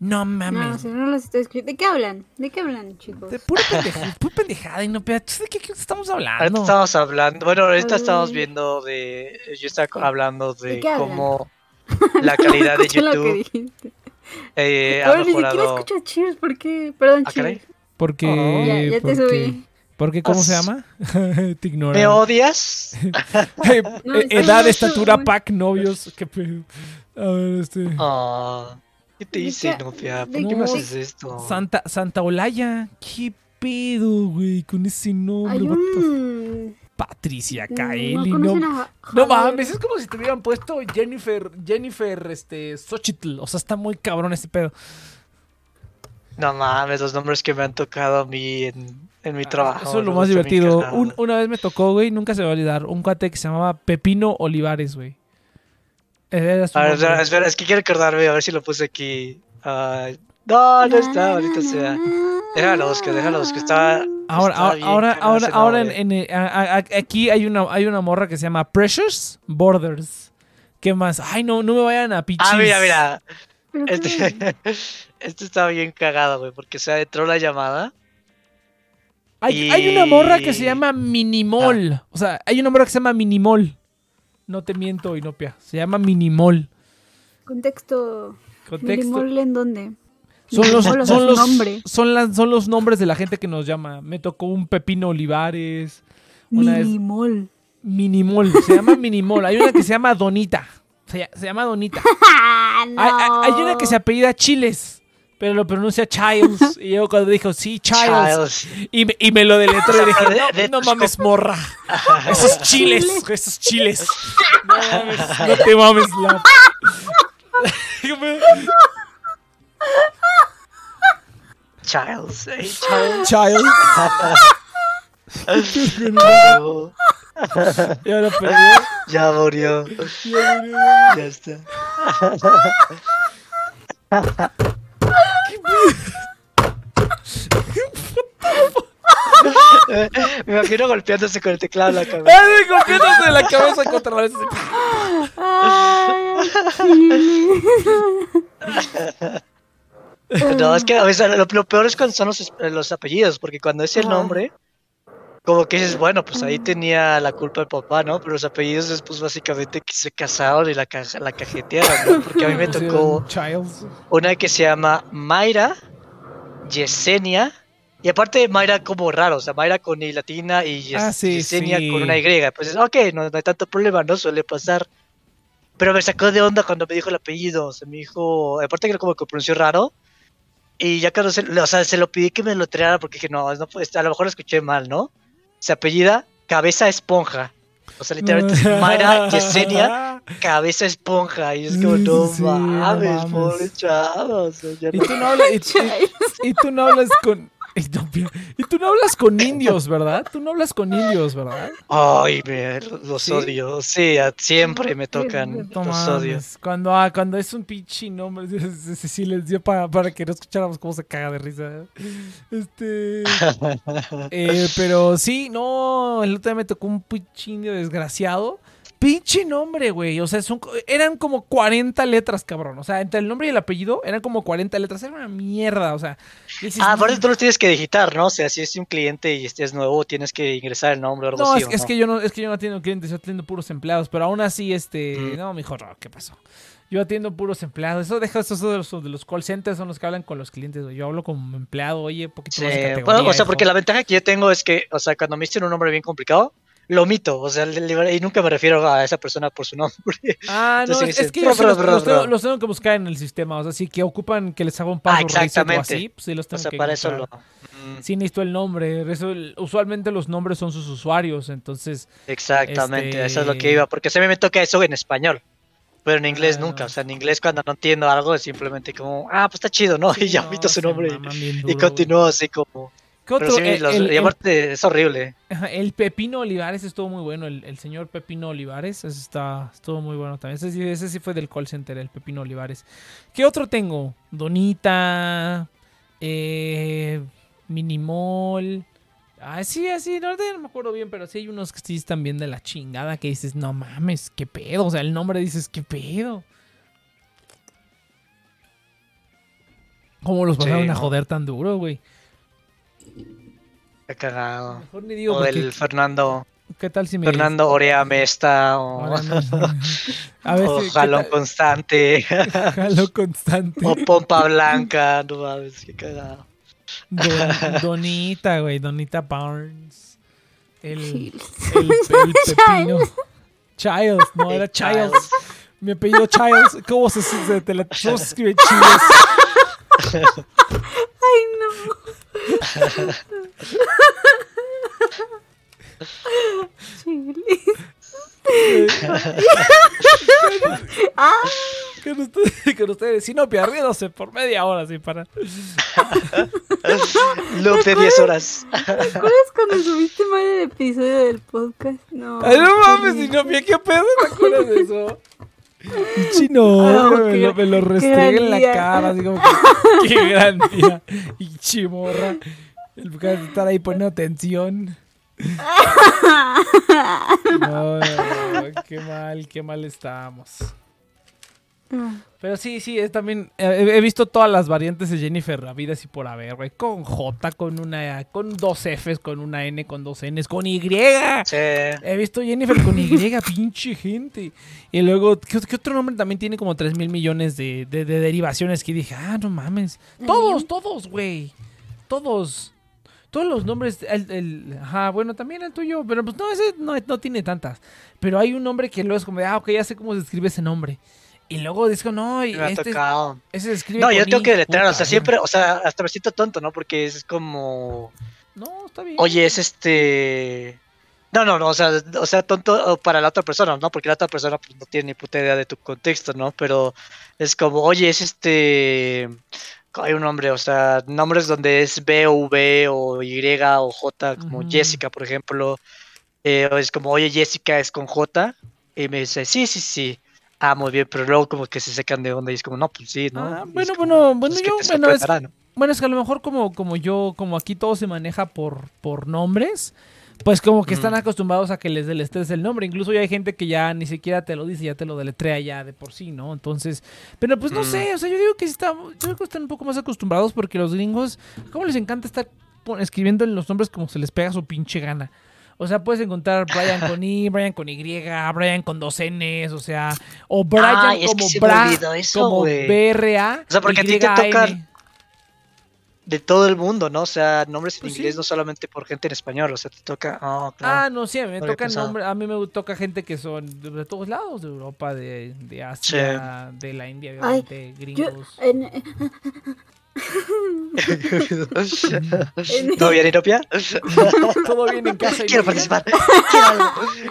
No mames. No, si no los estoy escuchando. ¿De qué hablan? ¿De qué hablan, chicos? De pura pendejada, pura pendejada y no. ¿De qué, qué estamos Ahorita hablando? estamos hablando, bueno, ahorita A estamos viendo de, yo estaba hablando ¿De de cómo la calidad de lo que YouTube dijiste. eh, ha Ahora ni siquiera mejorado. escucho Cheers, ¿por qué? Perdón, Ah. Cheers. Porque. Oh. Ya, ya te porque, subí. porque, ¿cómo se As- llama? te ignoran. ¿Me odias? Eh, No, eh, edad, estatura, pack, novios. ¿Qué pedo? A ver, este. Ah, ¿Qué te ¿De hice, novia? ¿Por qué me haces esto? Santa, Santa Olaya. ¿Qué pedo, güey? Con ese nombre. Un... Patricia ¿No Kaeli. No, no mames, es como si te hubieran puesto Jennifer, Jennifer, este, Xochitl. O sea, está muy cabrón este pedo. No mames, los nombres que me han tocado a mí en, en mi trabajo. Ah, Eso es lo más divertido. Un- una vez me tocó, güey, nunca se va a olvidar. Un cuate que se llamaba Pepino Olivares, güey. Era su A ver, espera, espera, es que quiero acordarme, a ver si lo puse aquí. No, no está, ahorita sea. Déjalos, que déjalos, que estaba. Ahora, estaba ahora, bien ahora, ahora, ahora en, nombre. en, eh, a- a- a- aquí hay una, hay una morra que se llama Precious Borders. ¿Qué más? Ay, no, no me vayan a pichis. Ah, mira, mira. Este, este está bien cagado, güey, porque se entró la llamada. Hay, hay una morra que se Y- llama Minimol. O sea, hay una morra que se llama Minimol. No te miento, Inopia. Se llama Minimol. Contexto. Contexto. Minimol en dónde? Son los, son, los, son, las- son los nombres de la gente que nos llama. Me tocó un Pepino Olivares. Una Minimol. Minimol. Se llama Minimol. Hay una que se llama Donita. Se, se llama Donita. ¡Ah, no! Hay, hay- hay una que se apellida Chiles. Pero lo pronuncia Childs. Y yo cuando dijo, sí, Childs. Childs. Y, me- y me lo deletré y dije, no, de- no mames, morra. Esos chiles, esos chiles. No mames, no te mames, la... Childs. eh, Childs. Child. Oh, Y ahora perdió. ya murió. Ya murió. Ya está. Eh, Me imagino golpeándose con el teclado en la cabeza. Ay, golpeándose la cabeza contra la. No, es que a veces lo, lo peor es cuando son los, apellidos, porque cuando es el nombre, como que dices, bueno, pues ahí tenía la culpa el papá, ¿no? Pero los apellidos después básicamente que se casaron y la, ca- la cajetearon, ¿no? Porque a mí me tocó una que se llama Mayra, Yesenia, y aparte de Mayra como raro, o sea, Mayra con I latina y Yes- Ah, sí, Yesenia sí. con una Y. Pues es, ok, no, no hay tanto problema, no suele pasar. Pero me sacó de onda cuando me dijo el apellido, o sea, me dijo, aparte que como que pronunció raro, y ya cuando se, o sea, se lo pedí que me lo treara porque dije, no, no pues, a lo mejor lo escuché mal, ¿no? Se apellida Cabeza Esponja. O sea, literalmente es Mayra Yesenia Cabeza Esponja. Y es como, no Sí, mames, mames. pobre chavo. O sea, ya Y no- tú no hablas, y, y- y tú no hablas con. Y tú, y tú no hablas con indios, ¿verdad? Tú no hablas con indios, ¿verdad? Ay, me, los ¿Sí? odio. Sí, a- siempre me tocan. No los odio. mames. Cuando, ah, cuando es un pinche nombre, sí, les dio para, para que no escucháramos cómo se caga de risa. Este. eh, pero sí, no, el otro día me tocó un pinche indio desgraciado. Pinche nombre, güey. O sea, son, eran como 40 letras, cabrón. O sea, entre el nombre y el apellido eran como 40 letras. Era una mierda, o sea. dices, Ah, no, aparte tú los tienes que digitar, ¿no? O sea, si es un cliente y este es nuevo, tienes que ingresar el nombre o algo No, así. es, ¿o es no? que yo no, es que yo no atiendo clientes, yo atiendo puros empleados, pero aún así, este, Mm. no, mijo, ¿qué pasó? Yo atiendo puros empleados. Eso deja eso de los, de los call centers, son los que hablan con los clientes. güey. Yo hablo como empleado, oye, poquito Sí, más de categoría. bueno, o sea, porque la ventaja que yo tengo es que, o sea, cuando me dicen un nombre bien complicado, lo omito, o sea, y nunca me refiero a esa persona por su nombre. Ah, no, es, dicen, es que los, los tengo, los tengo que buscar en el sistema. O sea, sí que ocupan que les haga un Ah, paso o exactamente. así, pues sí los O tengo sea, que para eso lo. Mm, Sí necesito el nombre. Eso, usualmente los nombres son sus usuarios, entonces... Exactamente, eso es lo que Este- iba, porque se me toca eso en español, pero en inglés Ah. nunca, o sea, en inglés cuando no entiendo algo es simplemente como, ah, pues está chido, ¿no? sí, y ya no, omito su nombre y- duro, güey. continúo así como... ¿Qué Pero otro? sí, El- los- el- y el- aparte es horrible. El Pepino Olivares estuvo muy bueno, el, el señor Pepino Olivares, está, estuvo muy bueno también. Ese, sí- ese sí fue del call center, el Pepino Olivares. ¿Qué otro tengo? Donita, eh, Minimol. Ah, sí, así, no, no me acuerdo bien, pero sí hay unos que sí están bien de la chingada que dices, no mames, qué pedo. O sea, el nombre dices, qué pedo. ¿Cómo los Sí, pasaron a joder tan duro, güey? Qué cagado. Mejor ni digo O porque, el Fernando, ¿qué tal si me... Fernando Orea Mesta, o. A ver o si- ¿qué Jalón tal? Constante, Jalo constante. o Pompa Blanca, no mames, qué cagado. Don- Donita, güey. Donita Barnes. El, el, el pepino. Childs, no, era Childs. Mi apellido Childs. ¿Cómo se, se, te la- escribe Childs? Ay, no. Ah, Con ustedes, con ustedes. Si no, riéndose por media hora sin parar. Loop de 10 horas. ¿te acuerdas cuando subiste mal el episodio del podcast? No. Ay, no mames, Chile. si no, ¿qué pedo? ¿Te acuerdas de eso? Chino, Ah, me, qué- lo, me lo qué restrega en la cara, así como que, qué gran día. Y chimorra. El lugar de estar ahí poniendo atención. No, no, no, qué mal, qué mal estamos. Pero sí, sí, es también. eh, he, he visto todas las variantes de Jennifer Ravidas y por haber, güey. Con J, con una. Con dos Fs, con una N, con dos Ns, con Y. Sí. He visto Jennifer con Y, pinche gente. Y luego, ¿qué, qué otro nombre también tiene como 3 mil millones de, de- de derivaciones? Que dije, ah, no mames. Todos, todos, güey. Todos. Todos los nombres. El, el- ajá, bueno, también el tuyo. Pero pues no, ese no, no tiene tantas. Pero hay un nombre que luego es como de, ah, ok, ya sé cómo se escribe ese nombre. Y luego digo, no, y Me ha este, tocado. ese se escribe No, yo tengo I. que deletrear, o sea, siempre, o sea, hasta me siento tonto, ¿no? Porque es como, No, está bien. oye, es este... No, no, no, o sea, o sea, tonto para la otra persona, ¿no? Porque la otra persona pues, no tiene ni puta idea de tu contexto, ¿no? Pero es como, oye, es este... Hay un nombre, o sea, nombres donde es B o V o Y o J, como. Jessica, por ejemplo. Eh, es como, oye, Jessica es con J. Y me dice, sí, sí, sí. Ah, muy bien, pero luego como que se secan de onda y es como, no, pues sí, ¿no? Ah, bueno, como, bueno, bueno, pues, ¿qué yo, bueno, es, no? Bueno, es que a lo mejor como, como yo, como aquí todo se maneja por, por nombres, pues como que están acostumbrados a que les deletrees el nombre. Incluso ya hay gente que ya ni siquiera te lo dice, ya te lo deletrea ya de por sí, ¿no? Entonces, pero pues no Mm. sé, o sea, yo digo que sí está, yo creo que están un poco más acostumbrados porque los gringos, ¿cómo les encanta estar escribiendo los nombres como se les pega su pinche gana? O sea, puedes encontrar Brian con I, Brian con Y, Brian con dos Ns, o sea, o Brian es que como se me Bra, eso, como. BRA. O sea, porque a ti te YAN. De todo el mundo, ¿no? O sea, nombres en Pues sí. inglés no solamente por gente en español, o sea, te toca... Oh, Ah, no, sí, a mí me No toca nombre, a mí me toca gente que son de, de todos lados, de Europa, de, de Asia, de la India, obviamente, Yo, gringos. en- ¿Todo bien, Inopia? Todo bien en casa. Quiero participar.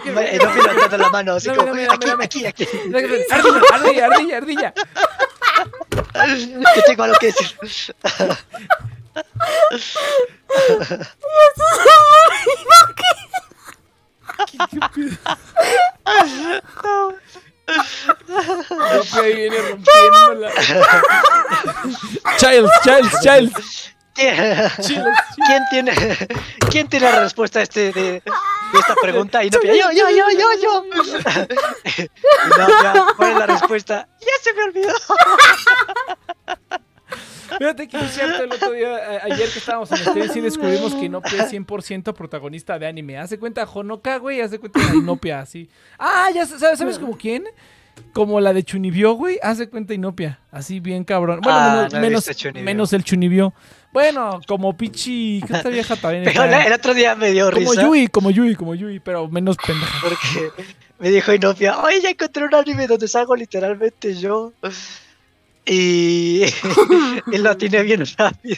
Quiero levantando la mano, así como, aquí, aquí, ardilla, ardilla, ardilla. Que tengo algo que decir. No, ahí viene rompiéndola. Childs, Childs, Childs. ¿Quién, tiene, ¿Quién tiene la respuesta a este, de, de esta pregunta? Inopia, yo, yo, yo, yo, yo. Inopia, ¿cuál es la respuesta? Ya se me olvidó. Fíjate que es cierto, el otro día, a- ayer que estábamos en stream, sí descubrimos que Inopia es 100% protagonista de anime. Hace cuenta Honoka, güey, hace cuenta de Inopia, así. Ah, ya sa- sabes, ¿sabes como quién? Como la de Chunibyo, güey, hace cuenta Inopia. Así bien cabrón. Bueno, Ah, menos, no menos el Chunibyo. Bueno, como Pichi, que esta vieja también Pero está- el otro día me dio Como risa. Yui, como Yui, como Yui, pero menos pendeja. Porque me dijo Inopia, oye, ya encontré un anime donde salgo literalmente yo. Y él lo tiene bien rápido.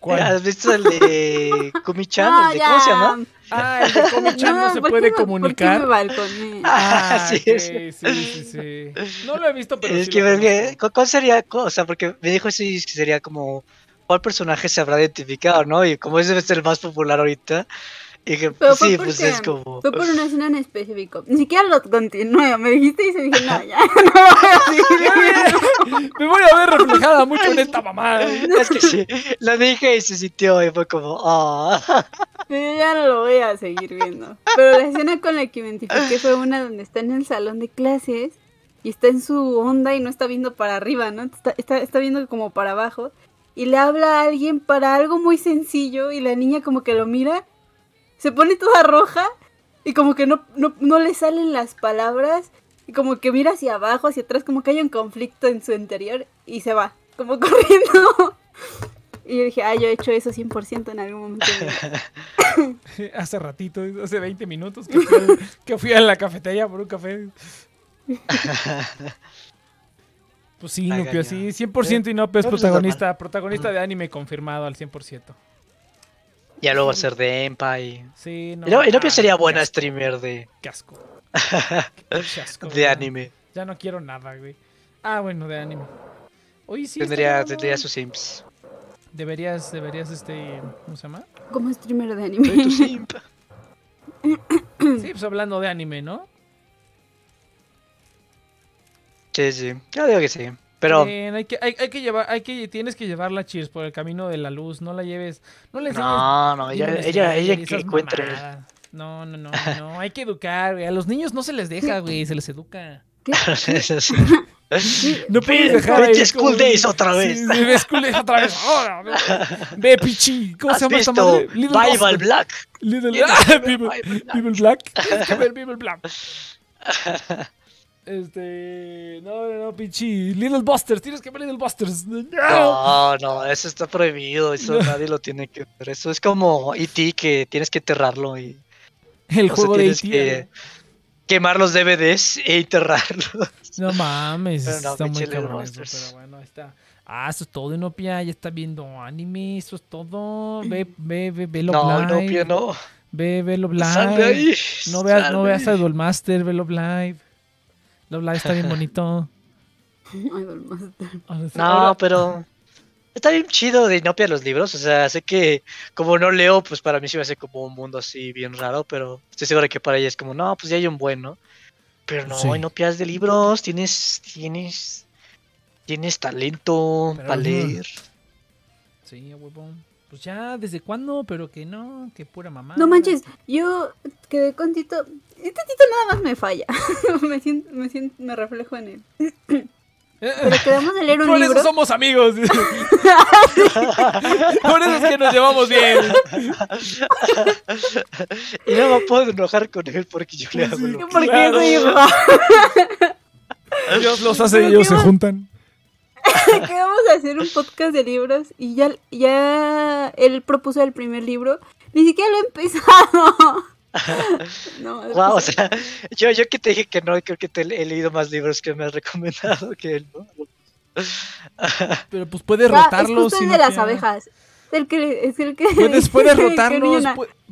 ¿Cuál? ¿Has visto el de Kumi-chan? No, el de, ¿Cómo se llama? Ah, el de Komi-chan no, se ¿por qué puede me- comunicar. ¿Por qué me balconé? Ah, sí, ok, es- sí, sí, sí. No lo he visto, pero es sí que, lo es que, conozco. ¿cu- ¿cuál sería? O sea, porque me dijo sí, que sería como, ¿cuál personaje se habrá identificado, no? Y como ese debe ser el más popular ahorita. Y dije, Pero pues fue sí, pues es como... Fue por una escena en específico. Ni siquiera lo continué. Me dijiste y se dije, no, ya. No voy a seguir. Me voy a ver reflejada mucho en esta mamada. Es que sí, lo dije y se sintió y fue como, ah. Pero ya no lo voy a seguir viendo. Pero la escena con la que me identifiqué fue una donde está en el salón de clases y está en su onda y no está viendo para arriba, ¿no? Está, está, está viendo como para abajo y le habla a alguien para algo muy sencillo y la niña como que lo mira, se pone toda roja y como que no, no, no le salen las palabras y como que mira hacia abajo, hacia atrás, como que hay un conflicto en su interior y se va, como corriendo. Y yo dije, ah, yo he hecho eso 100% en algún momento. de mi vida". Hace ratito, hace 20 minutos que fui, que fui a la cafetería por un café. Pues sí, Ay, Nupio, sí, 100% y no, pues No, pues es protagonista, protagonista de anime confirmado al 100%. Ya luego va a ser de Empa y... Sí, no. Ah, sería buena asco, streamer de, Qué asco. Qué asco, de anime. Ya no quiero nada, güey. Ah, bueno, de anime. Oye, sí. tendría, tendría sus simps. Deberías, deberías, este, ¿cómo se llama? Como streamer de Soy anime. tu simp. Sí, pues hablando de anime, ¿no? Sí, sí. Yo digo que sí. Pero Bien, hay que, hay, hay que llevar, hay que, tienes que llevarla, Cheers, por el camino de la luz. No la lleves, no le enseñes no, no, ella, ella, ella que encuentre. mamadas. No, no, no, no, hay que educar, güey. A los niños no se les deja, güey, se les educa. No puedes dejar ahí School Days otra vez. Sí, School Days otra vez. Ahora, ve, pichi. ¿Cómo ¿Has se llama esta madre? Little Bible. Black? Little, Black. Bible Black. Bible Black. Este. No, no, no, pinche. Little Busters. Tienes que ver Little Busters. No, no, eso está prohibido, eso nadie lo tiene que ver. Eso es como E.T. que tienes que enterrarlo y El o sea, juego de E.T., que quemar los DVDs e enterrarlos. No mames, Pero no, está muy cabrón eso, pero bueno, ahí está. Ah, eso es todo, Inopia, ya está viendo anime, eso es todo. Ve, ve, ve, ve No, Love no, pía, no. Ve, ve ahí. Live. No veas, no veas a ahí. Idolmaster, ve Love Live. Love Live está bien bonito. No, pero está bien chido de Inopia los libros. O sea, sé que como no leo, pues para mí sí me hace como un mundo así bien raro, pero estoy seguro que para ella es como, no, pues ya hay un buen, ¿no? Pero no, Sí. Inopia es de libros, tienes, tienes, tienes talento Pero, para leer. Sí, huevón. Pues ya, ¿desde cuándo? Pero que no, que pura mamá. No manches, yo quedé con Tito. Este Tito nada más me falla. me siento, me siento, me reflejo en él. Pero quedamos de leer un Por libro. eso somos amigos. Por eso es que nos llevamos bien. y no me puedo enojar con él porque yo le hago lo que- Porque Claro. Dios los hace ellos se juntan. que vamos a hacer un podcast de libros y ya, ya él propuso el primer libro. Ni siquiera lo he empezado. No, Guau, o sea, yo, yo que te dije que no, creo que te he leído más libros que me has recomendado que él, ¿no? Pero pues puedes ah, es rotarlos. justo el de las abejas. Es el que, es el que Puedes, rotarlos.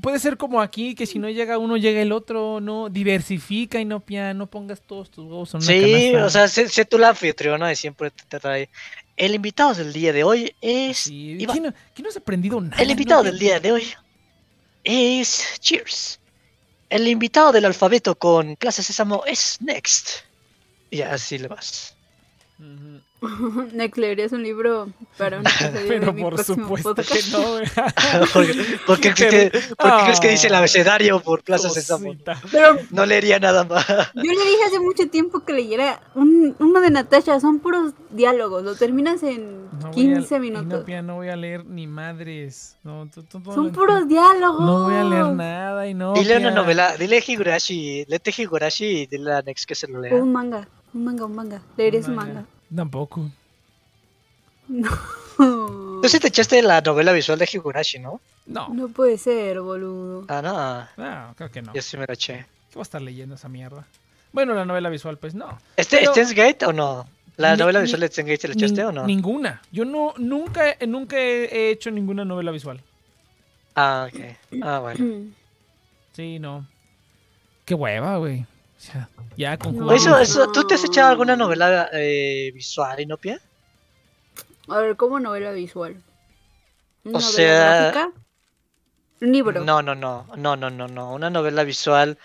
Pu- Puede ser como aquí, que si no llega uno, llega el otro. No, diversifica y no, pia, no pongas todos tus huevos en una Sí, canasta. o sea, sé, sé tú la anfitriona y siempre te, trae. El invitado del día de hoy es. Sí. ¿Quién, no- quién no has aprendido nada? El invitado no? del día de hoy es. Cheers. El invitado del alfabeto con clase Sésamo es Next. Y así le vas. Ujú. Next leerías un libro para un episodio de Pero mi por próximo supuesto podcast? que no, porque porque, Qué que- porque crees que dice el Ah. abecedario por Plaza Sésamo. No leería nada más. yo le dije hace mucho tiempo que leyera un, uno de Natasha. Son puros diálogos. Lo terminas en No voy a- 15 y minutos. No, no voy a leer ni madres. No, tú- tú- tú- Son no- puros diálogos. No voy a leer nada y no. Dile una novela, dile Higurashi, léete Higurashi y dile a Next que se lo lea. Un manga. Un manga, un manga. Leerías un manga. Tampoco. Tú sí te echaste la novela visual de Higurashi, ¿no? No, No puede ser, boludo. Ah, no. no, creo que no. Yo sí me la eché. ¿Qué voy a estar leyendo esa mierda? Bueno, la novela visual, pues no. ¿Este Pero- Steins Gate o no? ¿La Ni- novela ni- visual de Gate te la echaste o no? Ninguna. Yo no, nunca, nunca he hecho ninguna novela visual. Ah, ok. Ah, bueno. Sí, no. Qué hueva, güey. Ya con No. jugar- Eso, eso, ¿Tú te has echado alguna novela eh, visual, Inopia? A ver, ¿cómo novela visual? ¿Una O novela sea- gráfica? Un libro. No, no, no. No, no, no, no. Una novela visual.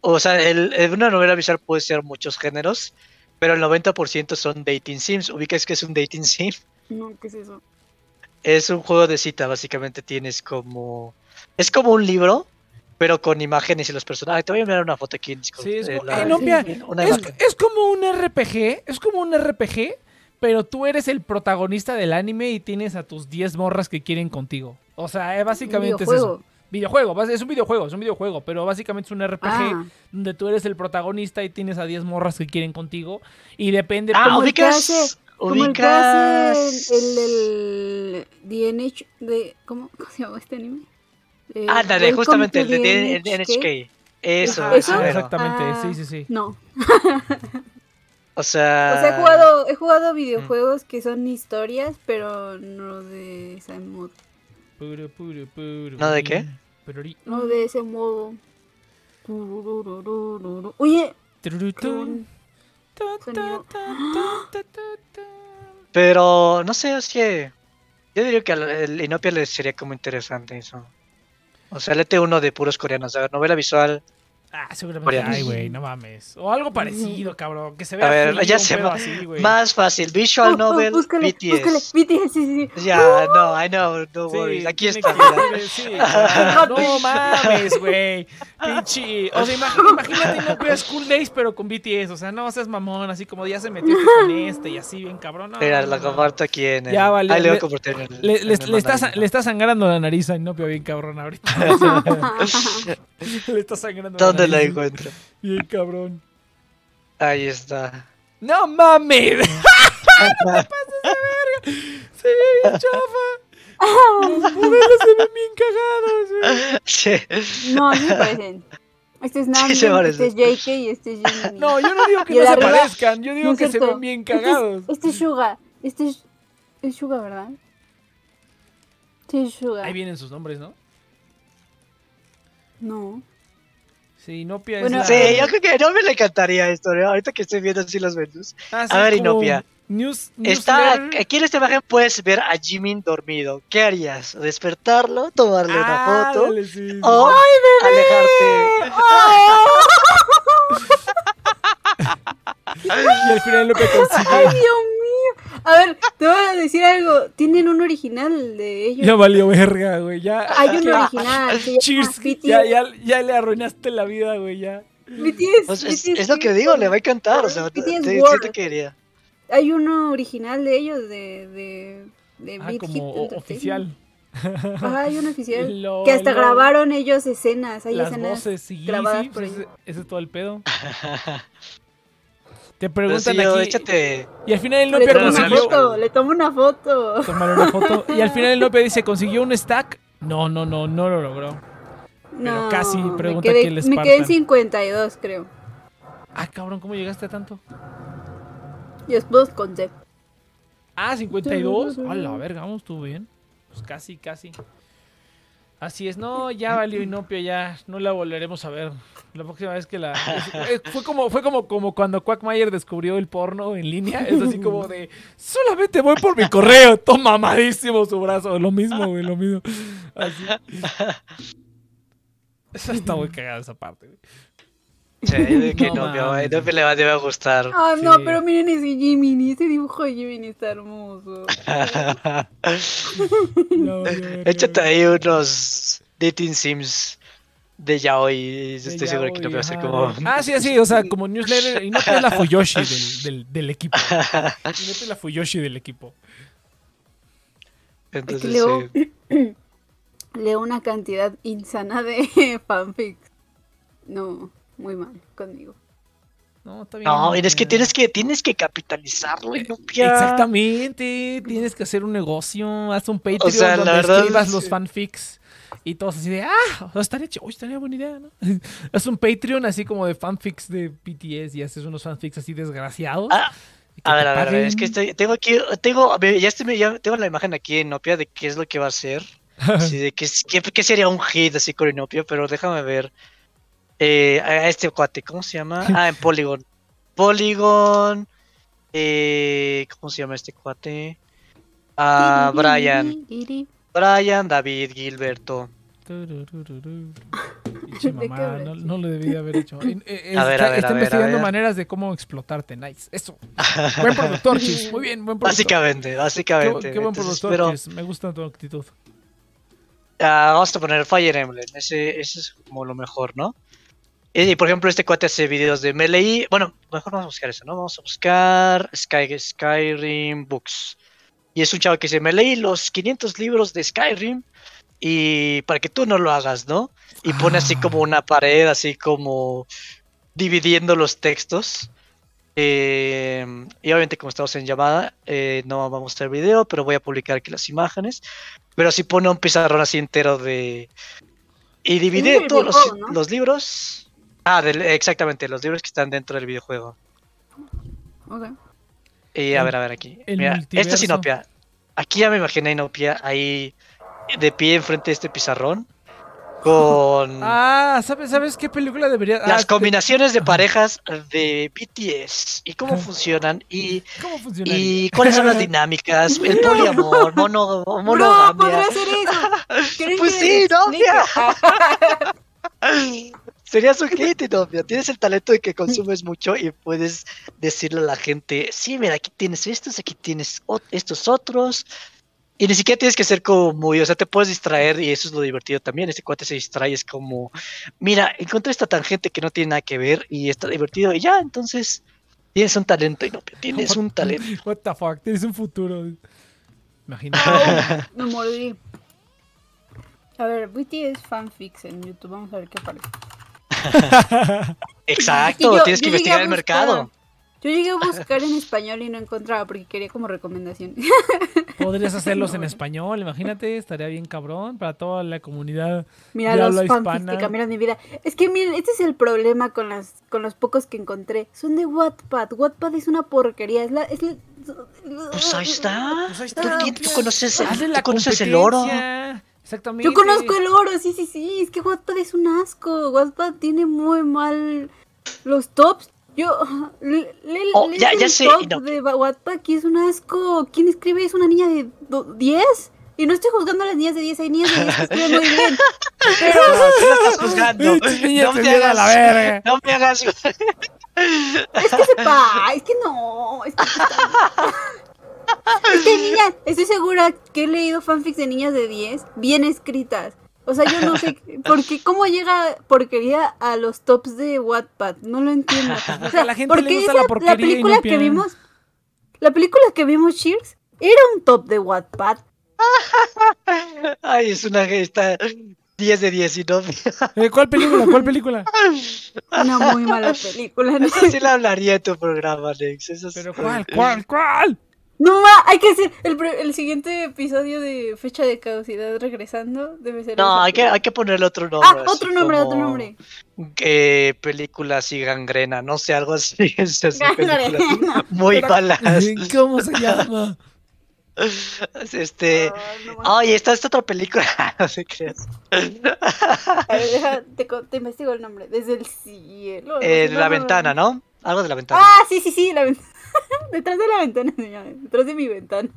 O sea, el, el- una novela visual puede ser muchos géneros, pero el 90% son dating sims. ¿Ubicas que es un dating sim? No, ¿qué es eso? Es un juego de cita, básicamente tienes como... Es como un libro, pero con imágenes y los personajes. Te voy a enviar una foto aquí en Discord. Sí, es, eh, como- la- eh, no, pia, una es, como un RPG, es como un RPG, pero tú eres el protagonista del anime y tienes a tus 10 morras que quieren contigo. O sea, eh, básicamente es eso. Videojuego, es un videojuego, es un videojuego, pero básicamente es un RPG Ah. donde tú eres el protagonista y tienes a 10 morras que quieren contigo y depende Ah, como el ubicas... Como el ubicas... hace el, el, el DNH de... ¿cómo, ¿Cómo se llama este anime? Eh, Ándale, justamente el de NHK. Eso, Ajá, eso. Exactamente, Ah, sí, sí, sí. No. O sea... O sea, he jugado, he jugado videojuegos que son historias, pero no de ese modo. ¿No de qué? No de ese modo. Oye. Pero no sé, es que yo diría que al el Inopia le sería como interesante eso. O sea, léete uno de puros coreanos. A ver, novela visual Ah, seguramente hay, güey, no mames. O algo parecido, cabrón. Que se vea A ver, ya se va. así, güey. Más fácil, Visual Oh, oh, Novel, búscale, BTS. búscale, BTS, sí, sí. Ya, no, I know, no Sí, worries. Aquí está, que- sí, no mames, güey. Pinche. O sea, imag- imagínate no Pia School Days, pero con BTS. O sea, no seas mamón, así como ya se metió con este y así, bien cabrón. No, Mira, no, no. comparto aquí en el... Ya, vale, Ahí le voy le- a compartir en el... Le, le, en el le está, le está sangrando la nariz a Inopia bien cabrón ahorita. le está sangrando ¿Dónde la encuentro? Bien cabrón. Ahí está. ¡No mames! Se ve bien chafa. Los modelos se ven bien cagados, güey. Sí. No, sí se parecen. Este es se parecen. este es JK y este es Jimin. No, yo no digo que Y no se arriba- parezcan, yo digo No es que se cierto. ven bien Este es- cagados. Este es Suga. Este es. Es Suga, ¿verdad? Sí, es Suga. Ahí vienen sus nombres, ¿no? No. Sí, Inopia Bueno, es la... Sí, yo creo que no me le encantaría esto, ¿no? Ahorita que estoy viendo así los menús. Ah, sí, A ver, Inopia. News, Está, aquí en esta imagen puedes ver a Jimin dormido. ¿Qué harías? ¿Despertarlo? ¿Tomarle una Ah, foto? dale, sí, sí. ¿O alejarte? Y al final Inopia ¡Ay, consigue... Dios mío! A ver, te voy a decir algo. Tienen un original de ellos. Ya valió verga, güey, ya... Hay un ¿qué? original. Llama Cheers, ya, ya, ya le arruinaste la vida, güey, ya. BTS, Pues es, BTS, es lo que digo, le va a encantar. O sea, te, BTS te- World. siento que iría. Hay uno original de ellos, de. de, de Ah, Beat como Hit oficial. Ajá, hay un oficial. Lo- que hasta lo- grabaron ellos escenas. Hay Las escenas. voces, sí, grabadas sí, por pues ese, ese es todo el pedo. Te preguntan sí, yo, aquí... échate. Y al final el Le Nopia consiguió... foto, le tomo una foto. Tómale una foto. Y al final el Nopia dice, ¿consiguió un stack? No, no, no, no lo logró. Pero casi, me pregunta quedé, aquí el Me quedé en Spartan. 52, creo. Ah, cabrón, ¿cómo llegaste a tanto? Y después conté. Ah, 52. A la verga, vamos, estuvo bien. Pues casi, casi. Así es, no, ya valió Inopia, ya no la volveremos a ver. La próxima vez que la. fue como, fue como, como cuando Quackmayer descubrió el porno en línea. Es así como de. Solamente voy por mi correo. Toma mamadísimo su brazo. Lo mismo, güey, lo mismo. Así. Esa está muy cagada esa parte, güey. Sí, de que No no, va, debe gustar. Ah, no, Sí. pero miren ese Jiminy. Ese dibujo de Jiminy está hermoso. Échate ahí unos dating sims de yaoi. Estoy De seguro que no va a ser ajá, como. Ah, sí, así, o sea, como newsletter. Y no te la Fuyoshi del, del, del equipo. Y no te la Fuyoshi del equipo. Entonces, leo, sí. leo una cantidad insana de fanfics. No, muy mal conmigo. No, está bien. No, es que eh. tienes que, tienes que capitalizarlo, Inopia. Exactamente, tienes que hacer un negocio, haz un Patreon sea, la donde verdad, escribas sí. los fanfics y todos así de, ah, o sea, estaría, ch- uy, estaría buena idea, ¿no? haz un Patreon así como de fanfics de BTS y haces unos fanfics así desgraciados. Ah, que A ver, a ver, a ver, es que estoy, tengo aquí, tengo, a ver, ya, estoy, ya tengo la imagen aquí en Inopia de qué es lo que va a hacer. Así de qué, es- qué, qué sería un hit así con Inopia, pero déjame ver. Eh, a este cuate, ¿cómo se llama? Ah, en Polygon. Polygon. Eh, ¿Cómo se llama este cuate? Ah, Brian. Brian, David, Gilberto. Tururururu. Pinche ¿De qué mamá, no, no lo debí haber hecho. Eh, A ver, está a ver, está a ver, a investigando ver. maneras de cómo explotarte, nice. Eso. Buen productor, Chis. Muy bien, buen productor. Básicamente, básicamente. qué buen Entonces, productor, pero Chis. Me gusta tu actitud. ah, vamos a poner Fire Emblem. Ese, ese es como lo mejor, ¿no? Y por ejemplo, este cuate hace videos de Melee. Bueno, mejor vamos a buscar eso, ¿no? Vamos a buscar Sky, Skyrim Books. Y es un chavo que se me leí los 500 libros de Skyrim. Y para que tú no lo hagas, ¿no? Y pone así como una pared, así como dividiendo los textos. Eh, y obviamente como estamos en llamada, eh, no vamos a mostrar video, pero voy a publicar aquí las imágenes. Pero sí pone un pizarrón así entero de... Y divide todos los, videojuego, ¿no? los libros. Ah, del- exactamente, los libros que están dentro del videojuego. Ok. Y a El- ver, a ver aquí. Mira, esta es. Inopia. Aquí ya me imaginé a Inopia ahí de pie enfrente de este pizarrón. Con Ah, ¿sabes, ¿sabes qué película debería ah, las te- combinaciones de parejas de BTS y cómo funcionan y, ¿Cómo y cuáles son las dinámicas, el poliamor, mono, No, monogamia. podría hacer eso. ¿Creen Pues sí, les Serías un novia. Tienes el talento de que consumes mucho y puedes decirle a la gente, sí, mira, aquí tienes estos, aquí tienes ot- estos otros. Y ni siquiera tienes que ser como muy, o sea, te puedes distraer y eso es lo divertido también. Ese cuate se distrae, es como, mira, encontré esta tangente que no tiene nada que ver y está divertido y ya, entonces tienes un talento y no, tienes un talento. What the fuck, tienes un futuro. Imagínate. Me mordí. A ver, BTS fanfics en YouTube. Vamos a ver qué aparece. Exacto, yo- tienes que investigar el buscar- mercado. Yo llegué a buscar en español y no encontraba porque quería como recomendación. Podrías hacerlos No, en bueno. español, imagínate, estaría bien cabrón para toda la comunidad. Mira, de los hispana. que cambiaron mi vida. Es que miren, este es el problema con las con los pocos que encontré. Son de Wattpad. Wattpad es una porquería. Es la, es la- Pues ahí está. Pues ahí Tú, está. ti- tú conoces, Hazle tú la conoces el oro. Exactamente. Yo conozco el oro, sí, sí, sí. Es que Wattpad es un asco. Wattpad tiene muy mal los tops. Yo, le, le- Oh, lees ya- ya el sé, top no. de Wa- Wattpad que es un asco. ¿Quién escribe? Es una niña de do- 10. Y no estoy juzgando a las niñas de 10, hay niñas de 10 que escriben muy bien. Pero No, tú la estás juzgando. No me a la hagas- verga. No me hagas. es que sepa, es que no. Es que, es que niñas, estoy segura que he leído fanfics de niñas de 10 bien escritas. O sea, yo no sé por qué, cómo llega porquería a los tops de Wattpad. No lo entiendo. O sea, la gente le gusta esa- la porquería y no película que vimos, la película que vimos, Cheers, era un top de Wattpad. Ay, es una está 10 de 10 y no. Eh, ¿Cuál película? ¿Cuál película? Una muy mala película. ¿no? Eso sí la hablaría en tu programa, Nex. Eso sí. ¿Pero cuál? ¿Cuál? ¿Cuál? No ma, hay que hacer el, pre- el siguiente episodio de fecha de caducidad regresando. Debe ser. No, hay que, hay que ponerle otro nombre. Ah, otro nombre, otro nombre. eh, película así gangrena, no sé, algo así. es así, películas muy Pero- malas. ¿Cómo se llama? Este. Ah, no manches. Ay, está esta otra película. no sé qué A ver, deja, te, te investigo el nombre. Desde el cielo. no Eh, no, la no, ventana, no. ¿no? Algo de la ventana. Ah, sí, sí, sí, la ventana. Detrás de la ventana, señores. Detrás de mi ventana.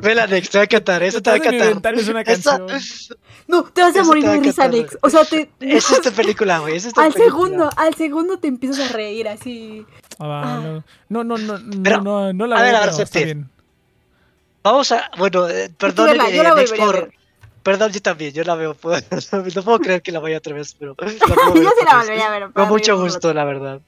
Vela, Nex, te va a cantar, eso te va a es una Esa- canción. No, te vas a Eso morir de risa, Alex. O sea, te. Esa es tu película, güey. Es al película. segundo, al segundo te empiezas a reír así. Ah, Ah. no, no, no, no, Pero, no, no la a ver, veo, a ver, pero está bien. Vamos a. Bueno, eh, perdón, yo eh, la Nex, a por. Perdón, yo también, yo la veo. puedo- No puedo creer que la vaya otra vez, pero. la Yo otra la volvería a ver. Con mucho gusto, la verdad.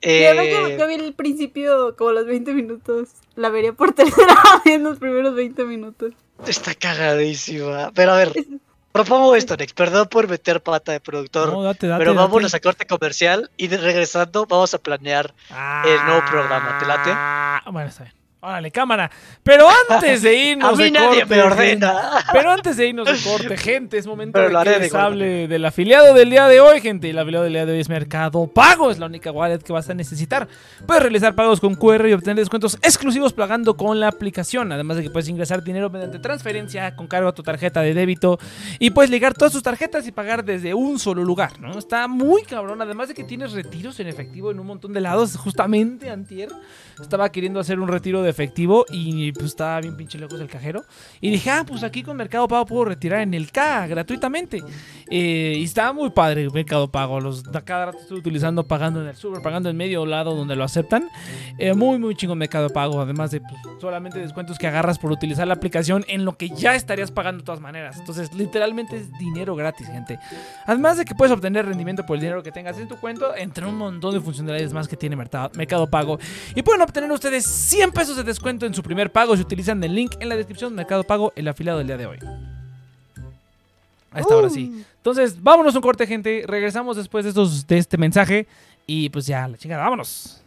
Eh, yo vi el principio, como los 20 minutos. La vería por tercera vez en los primeros 20 minutos. Está cagadísima. Pero a ver, propongo esto, Nex. Perdón por meter pata de productor. No, date, date. pero date. vámonos a corte comercial y de- regresando vamos a planear el nuevo programa. ¿Te late? Ah, Bueno, está bien. Órale, cámara. Pero antes de A irnos mí de nadie corte, me ordena. Pero antes de irnos de corte, gente, es momento Pero de que les hable del afiliado del día de hoy, gente. El afiliado del día de hoy es Mercado Pago. Es la única wallet que vas a necesitar. Puedes realizar pagos con QR y obtener descuentos exclusivos pagando con la aplicación. Además de que puedes ingresar dinero mediante transferencia con cargo a tu tarjeta de débito. Y puedes ligar todas tus tarjetas y pagar desde un solo lugar, ¿no? Está muy cabrón. Además de que tienes retiros en efectivo en un montón de lados. Justamente antier estaba queriendo hacer un retiro de efectivo y pues estaba bien pinche lejos del cajero. Y dije, ah, pues aquí con Mercado Pago puedo retirar en el K gratuitamente. Eh, y estaba muy padre Mercado Pago. Los, cada rato estoy utilizando, pagando en el super, pagando en medio lado donde lo aceptan. Eh, muy, muy chingón Mercado Pago. Además de pues, solamente descuentos que agarras por utilizar la aplicación en lo que ya estarías pagando de todas maneras. Entonces, literalmente es dinero gratis, gente. Además de que puedes obtener rendimiento por el dinero que tengas en tu cuenta, entre un montón de funcionalidades más que tiene Mercado Pago. Y pueden obtener ustedes 100 pesos de descuento en su primer pago si utilizan el link en la descripción de Mercado Pago, el afiliado del día de hoy. Ahí está, ahora sí. Entonces, vámonos un corte, gente. Regresamos después de, estos, de este mensaje. Y pues ya, la chingada, vámonos.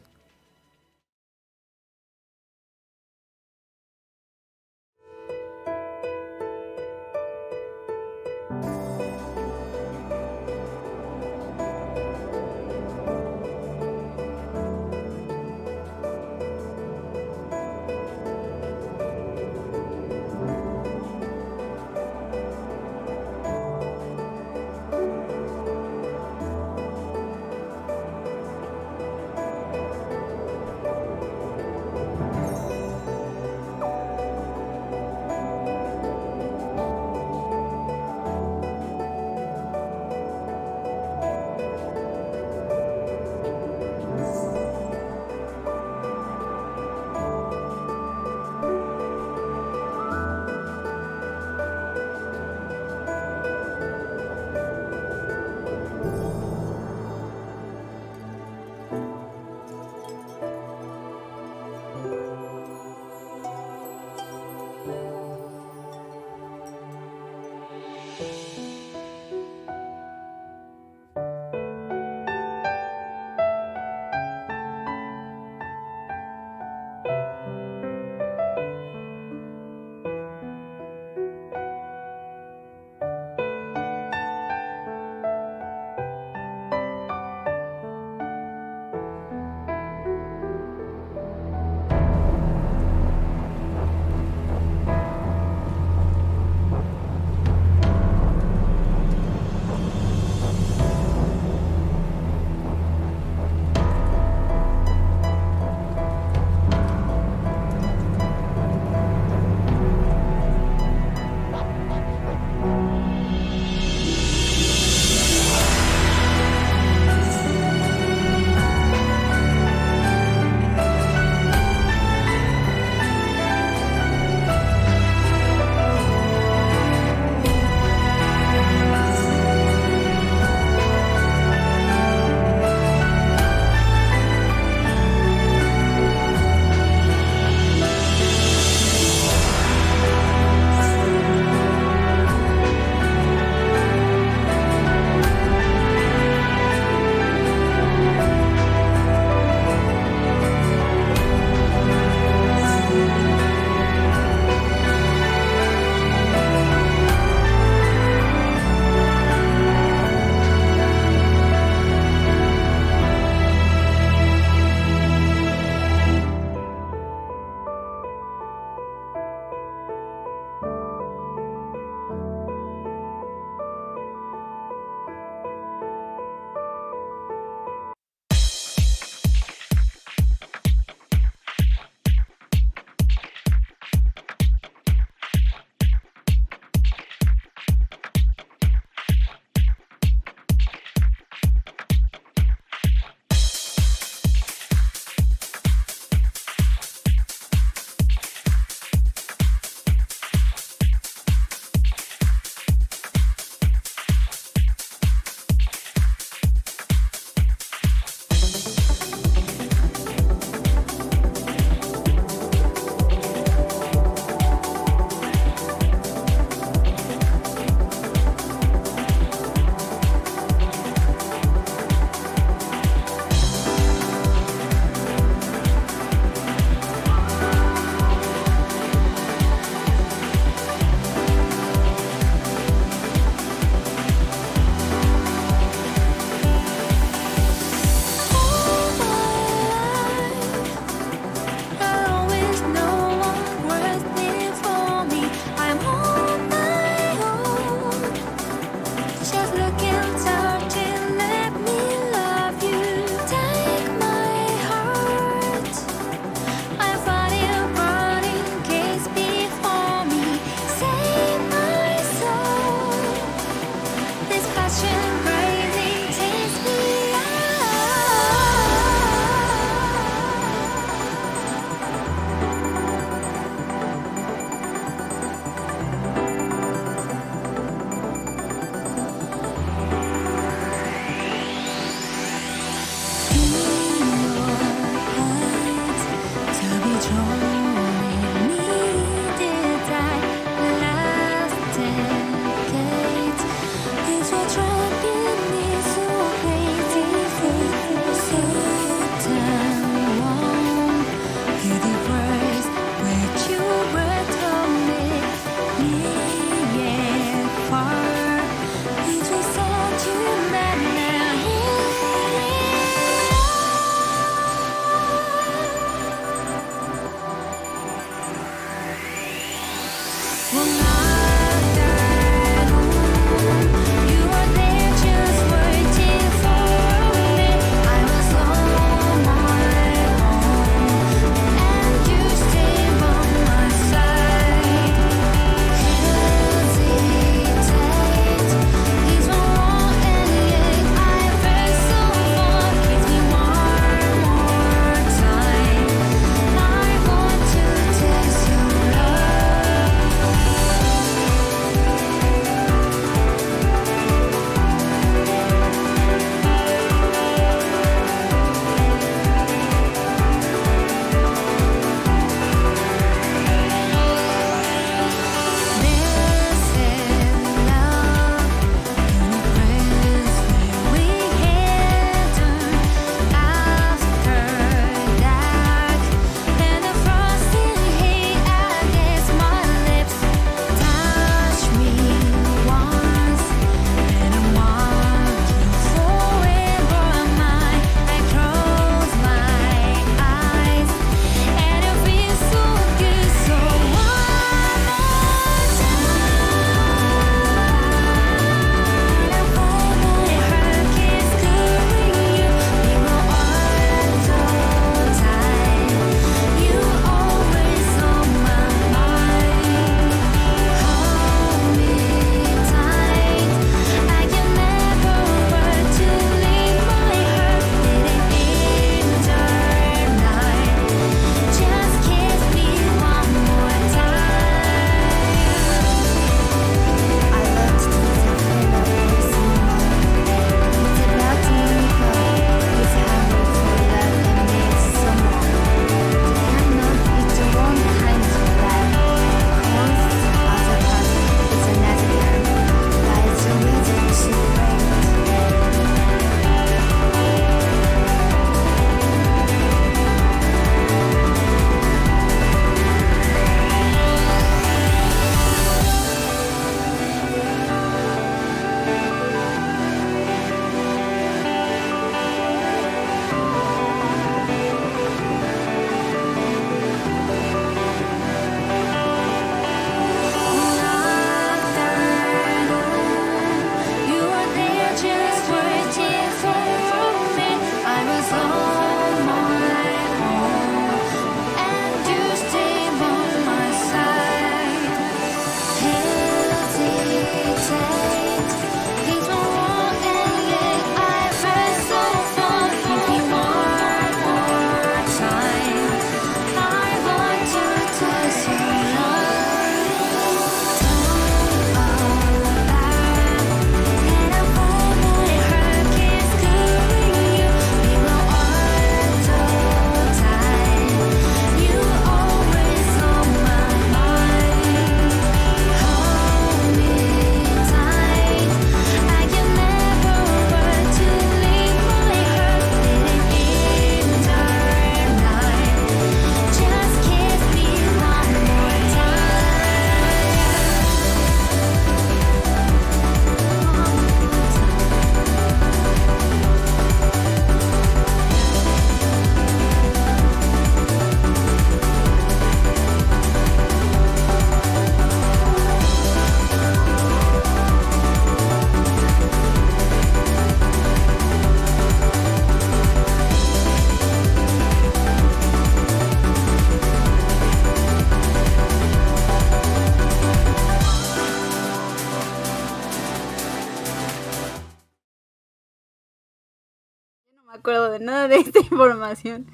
Información,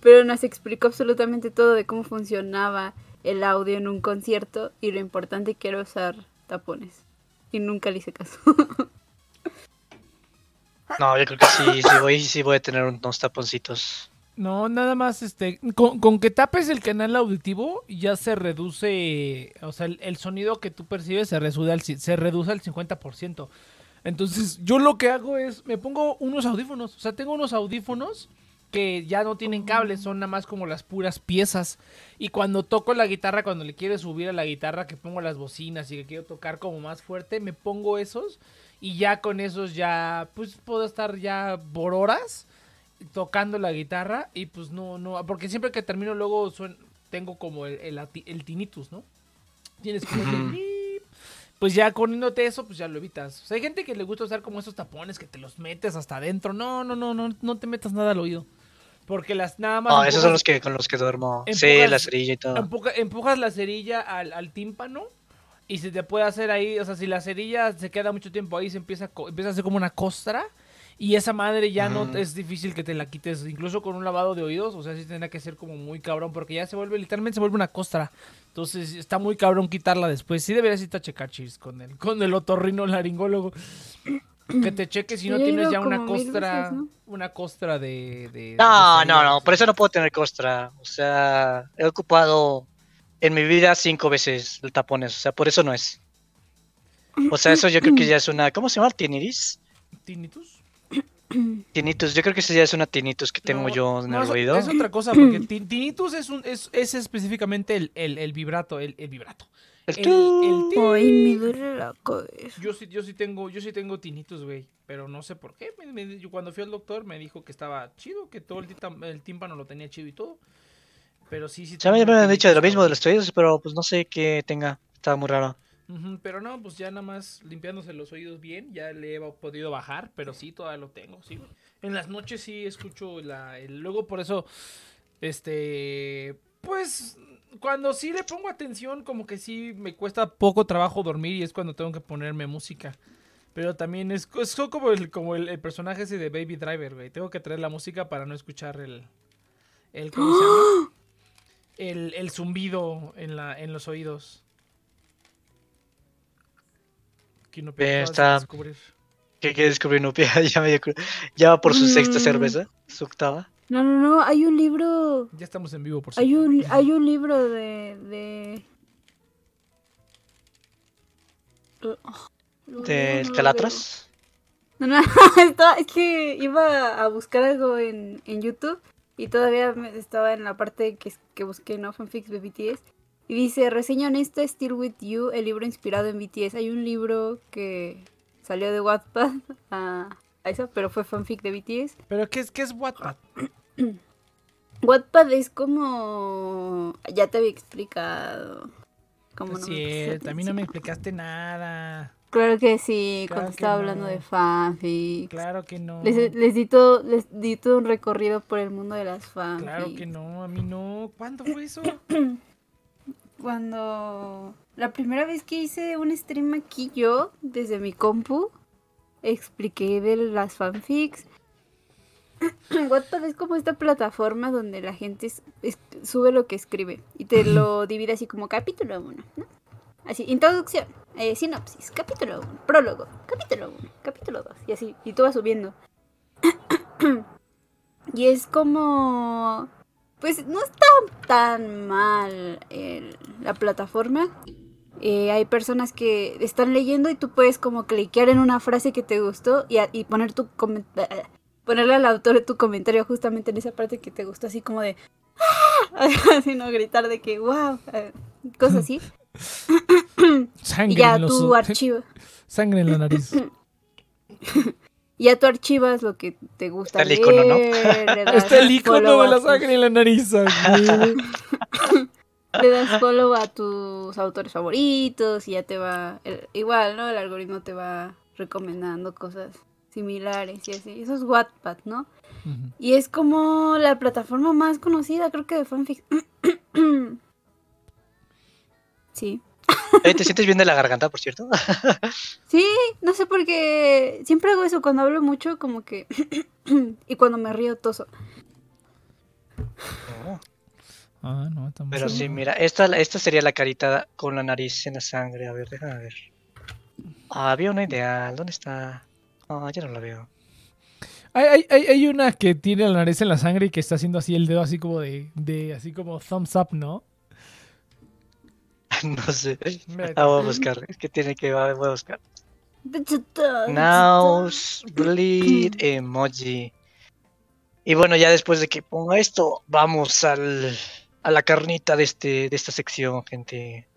pero nos explicó absolutamente todo de cómo funcionaba el audio en un concierto y lo importante que era usar tapones. Y nunca le hice caso. No, yo creo que sí, sí voy, sí voy a tener unos taponcitos. No, nada más, este, con, con que tapes el canal auditivo ya se reduce, o sea, el, el sonido que tú percibes se reduce al, se reduce al 50%. Entonces, yo lo que hago es, me pongo unos audífonos, o sea, tengo unos audífonos que ya no tienen cables, son nada más como las puras piezas. Y cuando toco la guitarra, cuando le quiero subir a la guitarra, que pongo las bocinas y que quiero tocar como más fuerte, me pongo esos y ya con esos ya, pues puedo estar ya por horas tocando la guitarra y pues no, no, porque siempre que termino luego tengo como el, el, tinnitus, ¿no? Tienes como pip. Pues ya poniéndote eso, pues ya lo evitas. O sea, hay gente que le gusta usar como esos tapones que te los metes hasta adentro. No, no, no, no, no te metas nada al oído. Porque las nada más. Ah, esos son los que con los que duermo. Sí, la cerilla y todo. empuja- empujas la cerilla al, al tímpano y se te puede hacer ahí, o sea, si la cerilla se queda mucho tiempo ahí, se empieza empieza a hacer como una costra y esa madre ya no es difícil que te la quites, incluso con un lavado de oídos, o sea, sí tendrá que ser como muy cabrón porque ya se vuelve, literalmente se vuelve una costra. Entonces está muy cabrón quitarla después. Sí deberías irte a checar, chis, con el, con el otorrino laringólogo. Que te cheque si no Yo tienes ya una costra, veces, ¿no? una costra de... de- No, de no, no, por eso no puedo tener costra. O sea, he ocupado en mi vida cinco veces el tapones. O sea, por eso no es. O sea, eso yo creo que ya es una. ¿Cómo se llama? ¿Tinnitus? ¿Tinnitus? Tinnitus. Yo creo que eso ya es una tinnitus que tengo No, yo en no, el oído. Es otra cosa, porque tin- tinnitus es, un, es, es específicamente el, el, el vibrato, el, el vibrato. El El, tu- el ti- Ay, me duele la cabeza. yo sí, yo sí tengo, yo sí tengo tinnitus, güey, pero no sé por qué. Me- me- yo cuando fui al doctor me dijo que estaba chido, que todo el, tita- el tímpano lo tenía chido y todo. Pero sí, sí. Ya me, han dicho de lo mismo de los oídos, pero pues no sé qué tenga. Está muy raro. Pero no, pues ya nada más limpiándose los oídos bien, ya le he podido bajar, pero sí, todavía lo tengo, sí. En las noches sí escucho la... el- luego por eso, este... Pues cuando sí le pongo atención, como que sí me cuesta poco trabajo dormir y es cuando tengo que ponerme música. Pero también es, es como, el, como el, el personaje ese de Baby Driver, güey. Tengo que traer la música para no escuchar el... el ¿Cómo se llama? El, el zumbido en, la, en los oídos. Que no está- descubrir. ¿Qué quiere descubrir Nupia? ya me Ya va por su sexta Mm. cerveza. Su octava. No, no, no, hay un libro. Ya estamos en vivo, por Hay cierto. un, hay un libro de. de... No, no Del Calatras. No, no, estaba- es que iba a buscar algo en, en YouTube y todavía me- estaba en la parte que, que busqué, ¿no? Fanfics de BTS. Y dice, reseña honesta, Still With You, el libro inspirado en BTS. Hay un libro que salió de Wattpad a, a eso, pero fue fanfic de BTS. Pero ¿qué es, qué es Wattpad? Wattpad es como... Ya te había explicado. Como No cierto, a mí no me explicaste nada. Claro que sí, Claro cuando que estaba no. hablando de fanfics. Claro que no. Les, les di todo, les di todo un recorrido por el mundo de las fanfics. Claro que no, a mí no. ¿Cuándo fue eso? Cuando la primera vez que hice un stream aquí yo, desde mi compu, expliqué de las fanfics. Wattpad es como esta plataforma donde la gente es- es- sube lo que escribe y te lo divide así como capítulo 1, ¿no? Así, introducción, eh, sinopsis, capítulo 1, prólogo, capítulo 1, capítulo 2, y así, y tú vas subiendo. y es como... Pues no está tan mal el- la plataforma. Eh, hay personas que están leyendo y tú puedes como cliquear en una frase que te gustó y, a- y poner tu eh, ponerle al autor tu comentario justamente en esa parte que te gustó, así como de ¡Ah! así no gritar de que wow, eh, cosas así. Sangre Y ya en los tú o- archivas, Sangre en la nariz. y ya tú archivas lo que te gusta Está el icono, ¿no? Está el icono de la sangre en la nariz. le das follow a tus autores favoritos y ya te va, el- igual, ¿no? El algoritmo te va recomendando cosas similares y así. Eso es Wattpad, ¿no? Y es como la plataforma más conocida, creo que de fanfic. sí. ¿Te sientes bien de la garganta, por cierto? Sí, no sé por qué siempre hago eso cuando hablo mucho, como que... y cuando me río toso. No. Ah, no, está Pero sí, mira, esta, esta sería la carita con la nariz en la sangre. A ver, déjame ver. Ah, había una ideal. ¿Dónde está? Ah, ya no la veo. Hay, hay, hay, una que tiene la nariz en la sangre y que está haciendo así el dedo así como de, de así como thumbs up, ¿no? No sé. Ah, voy a buscar. Es que tiene que voy a buscar. Nose, bleed, emoji. Y bueno, ya después de que ponga esto, vamos al, a la carnita de, este, de esta sección, gente.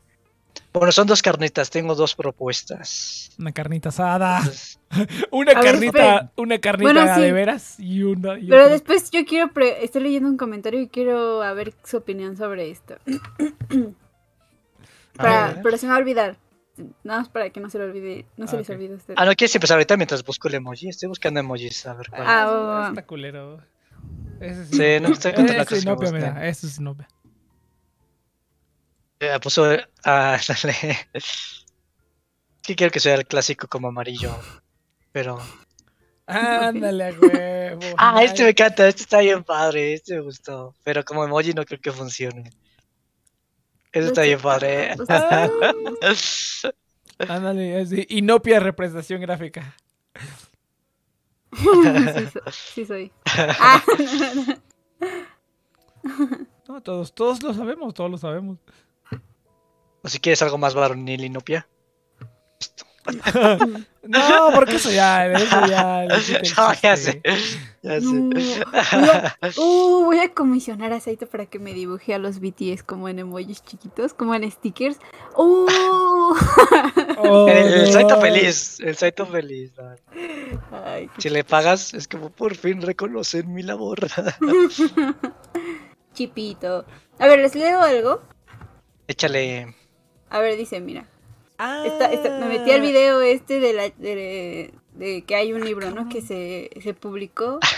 Bueno, son dos carnitas, tengo dos propuestas. Una carnita asada. Entonces, Una ver, carnita, una carnita sí. de veras y una. y Pero otra. después yo quiero, pre- estoy leyendo un comentario y quiero a ver su opinión sobre esto. Para, pero se me va a olvidar. Nada más para que no se le olvide, no se Ah, les olvide a ustedes. Ah, no quieres empezar ahorita mientras busco el emoji. Estoy buscando emojis, a ver cuál. Ah, va, va. está culero. Ese Sí, no estoy contando Ese las cosas que Sinopia, Eh, puso. Ah, dale. Sí, quiero que sea el clásico como amarillo. Pero. Ándale, a huevo. Ah, este me encanta, este está bien padre, este me gustó. Pero como emoji no creo que funcione. Este está bien padre. Ah. Ándale, así. Inopia representación gráfica. sí, so- sí soy. Ah, No, todos, todos lo sabemos, todos lo sabemos. O si quieres algo más varonil, Inopia. No, porque eso ya, eso ya. No, ya sé. Ya no. sé. Voy a, uh, voy a comisionar a Saito para que me dibuje a los BTS como en emojis chiquitos, como en stickers. ¡Uh! Oh, El, el. Saito feliz, el Saito feliz. Ay, Si le pagas, es como por fin reconocen mi labor. chipito. A ver, les leo algo. Échale. A ver, dice, mira. Ah. Esta- esta- me metí al video este de, la, de, de que hay un libro, ¿no? Que se, se publicó.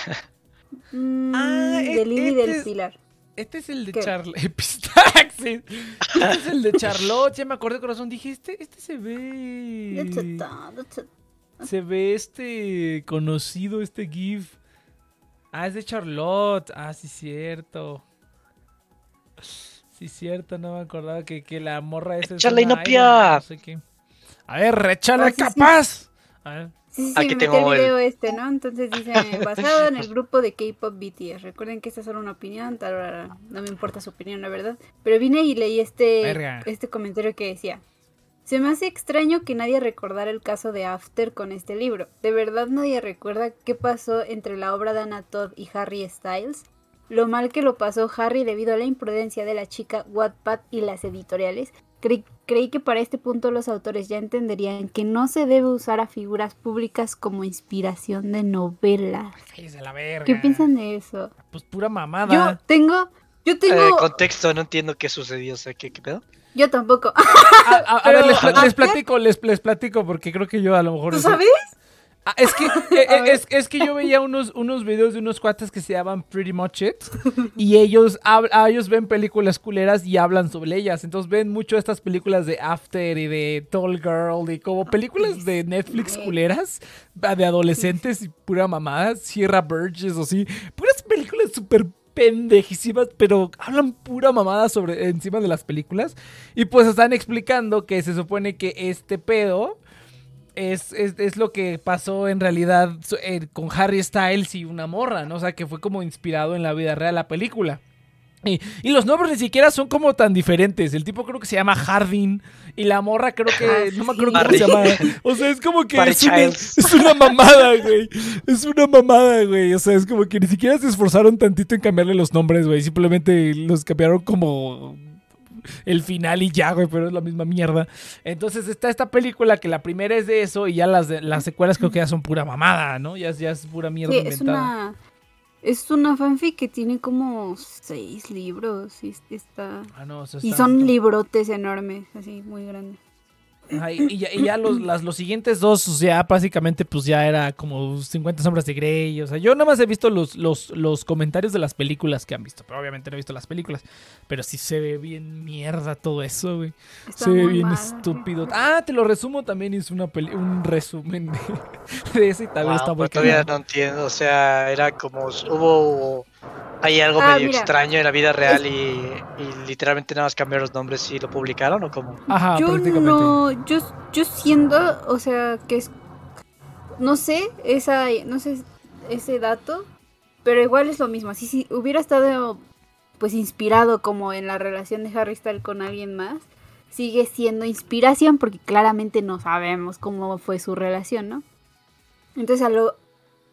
Mm, Ah, de e- Lili este del es- Pilar. Este es el de. Charlotte. Pistaxis. Este es el de Charlotte. Ya me acordé, corazón. Dije, este, este se ve. Se ve este conocido, este GIF. Ah, es de Charlotte. Ah, sí, cierto. Sí, cierto, no me acordaba que, que la morra esa es Échale, una Inopia. no sé qué. A ver, rechala Ah, sí, sí. capaz. A ver. Sí, sí, sí, Aquí tengo el- video este, ¿no? Entonces dice, basado en el grupo de K-pop BTS. Recuerden que esta es solo una opinión, tal, no me importa su opinión, la verdad. Pero vine y leí este, Verga. este comentario que decía. Se me hace extraño que nadie recordara el caso de After con este libro. ¿De verdad nadie recuerda qué pasó entre la obra de Anna Todd y Harry Styles? Lo mal que lo pasó Harry debido a la imprudencia de la chica Wattpad y las editoriales. Creí, creí que para este punto los autores ya entenderían que no se debe usar a figuras públicas como inspiración de novelas. Cállese la verga. ¿Qué piensan de eso? Pues pura Yo mamada. tengo, yo Eh, tengo, contexto, no entiendo qué sucedió. O sea, ¿qué, qué pedo? yo tampoco. A, a- a Pero, ver, les, ¿a les platico, les, les platico, porque creo que yo a lo mejor. ¿Tú sabes? Ah, es que, eh, eh, es, es que yo veía unos, unos videos de unos cuates que se llaman Pretty Much It y ellos, hab- ah, ellos ven películas culeras y hablan sobre ellas. Entonces ven mucho estas películas de After y de Tall Girl y como películas de Netflix culeras ah, de adolescentes y pura mamada, Sierra Burgess o sí. Puras películas súper pendejísimas, pero hablan pura mamada sobre encima de las películas. Y pues están explicando que se supone que este pedo es, es, es lo que pasó en realidad eh, con Harry Styles y una morra, ¿no? O sea, que fue como inspirado en la vida real la película. Y, y los nombres ni siquiera son como tan diferentes. El tipo creo que se llama Hardin. Y la morra creo que. No me acuerdo cómo se llama. O sea, es como que. Es una, es una mamada, güey. Es una mamada, güey. O sea, es como que ni siquiera se esforzaron tantito en cambiarle los nombres, güey. Simplemente los cambiaron como el final y ya, güey, pero es la misma mierda. Entonces está esta película que la primera es de eso y ya las, de- las secuelas creo que ya son pura mamada, ¿no? Ya, es- ya es pura mierda Sí, es inventada. una, es una fanfic que tiene como seis libros y es- está... Ah, no, o sea, Y está- son librotes enormes, así, muy grandes. Ajá, y, y ya, y ya los, las, los siguientes dos, o sea, básicamente, pues ya era como 50 sombras de Grey. O sea, yo nada más he visto los, los, los comentarios de las películas que han visto, pero obviamente no he visto las películas. Pero sí se ve bien mierda todo eso, güey. Está Se ve bien mal. estúpido. Ah, te lo resumo también, hice una peli- un resumen de, de ese y tal vez Wow, está muy pero todavía no entiendo. O sea, era como. Hubo. Hay algo Ah, medio mira. extraño en la vida real y, y literalmente nada más cambiaron los nombres y lo publicaron o cómo. Ajá, yo prácticamente. no, yo, yo siento, o sea, que es, no sé, esa, no sé, ese dato, pero igual es lo mismo. Si, si hubiera estado pues inspirado como en la relación de Harry Styles con alguien más, sigue siendo inspiración porque claramente no sabemos cómo fue su relación, ¿no? Entonces a lo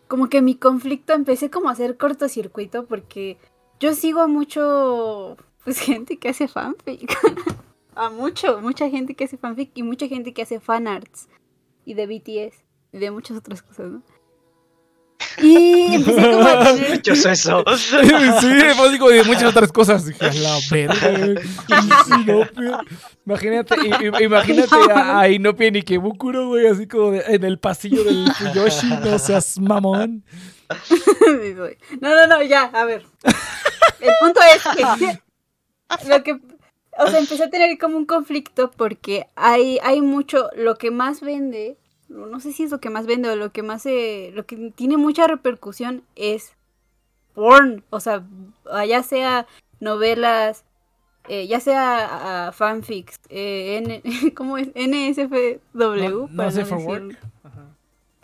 como que mi conflicto empecé como a hacer cortocircuito porque yo sigo a mucho pues gente que hace fanfic. a mucho, mucha gente que hace fanfic y mucha gente que hace fanarts y de BTS y de muchas otras cosas, ¿no? Y empecé como a tener... Yo soy eso. sí, digo, de muchas otras cosas. Dije, a la verga. Inopia. Imagínate, imagínate a, a Inopia y Ikebukuro, güey, así como de- en el pasillo del Fuyoshi, no seas mamón. No, no, no, ya, a ver. El punto es que lo que o sea, empecé a tener como un conflicto porque hay hay mucho lo que más vende, no sé si es lo que más vende o lo que más se lo que tiene mucha repercusión es porn, o sea, ya sea novelas eh, ya sea ah, fanfics, eh, N, ¿cómo es? NSFW, No- no para for decir- work.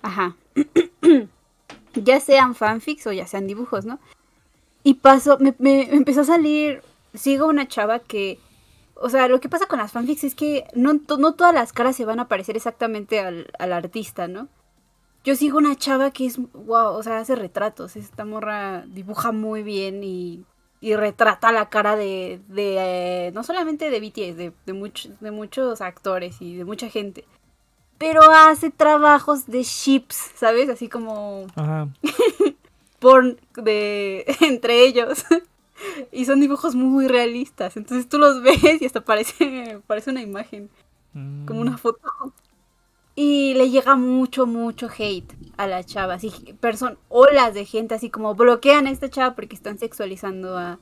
Ajá. ya sean fanfics o ya sean dibujos, ¿no? Y pasó, me, me- me empezó a salir, sigo una chava que, o sea, lo que pasa con las fanfics es que no, to- no todas las caras se van a parecer exactamente al, al artista, ¿no? Yo sigo una chava que es, wow, o sea, hace retratos, esta morra dibuja muy bien y, y retrata la cara de, de eh, no solamente de BTS, de, de, much- de muchos actores y de mucha gente pero hace trabajos de ships, ¿sabes? Así como Ajá. porn de entre ellos. y son dibujos muy realistas. Entonces tú los ves y hasta parece, parece una imagen, Mm. como una foto. Y le llega mucho, mucho hate a la chava. Así, person olas de gente así como bloquean a esta chava porque están sexualizando a,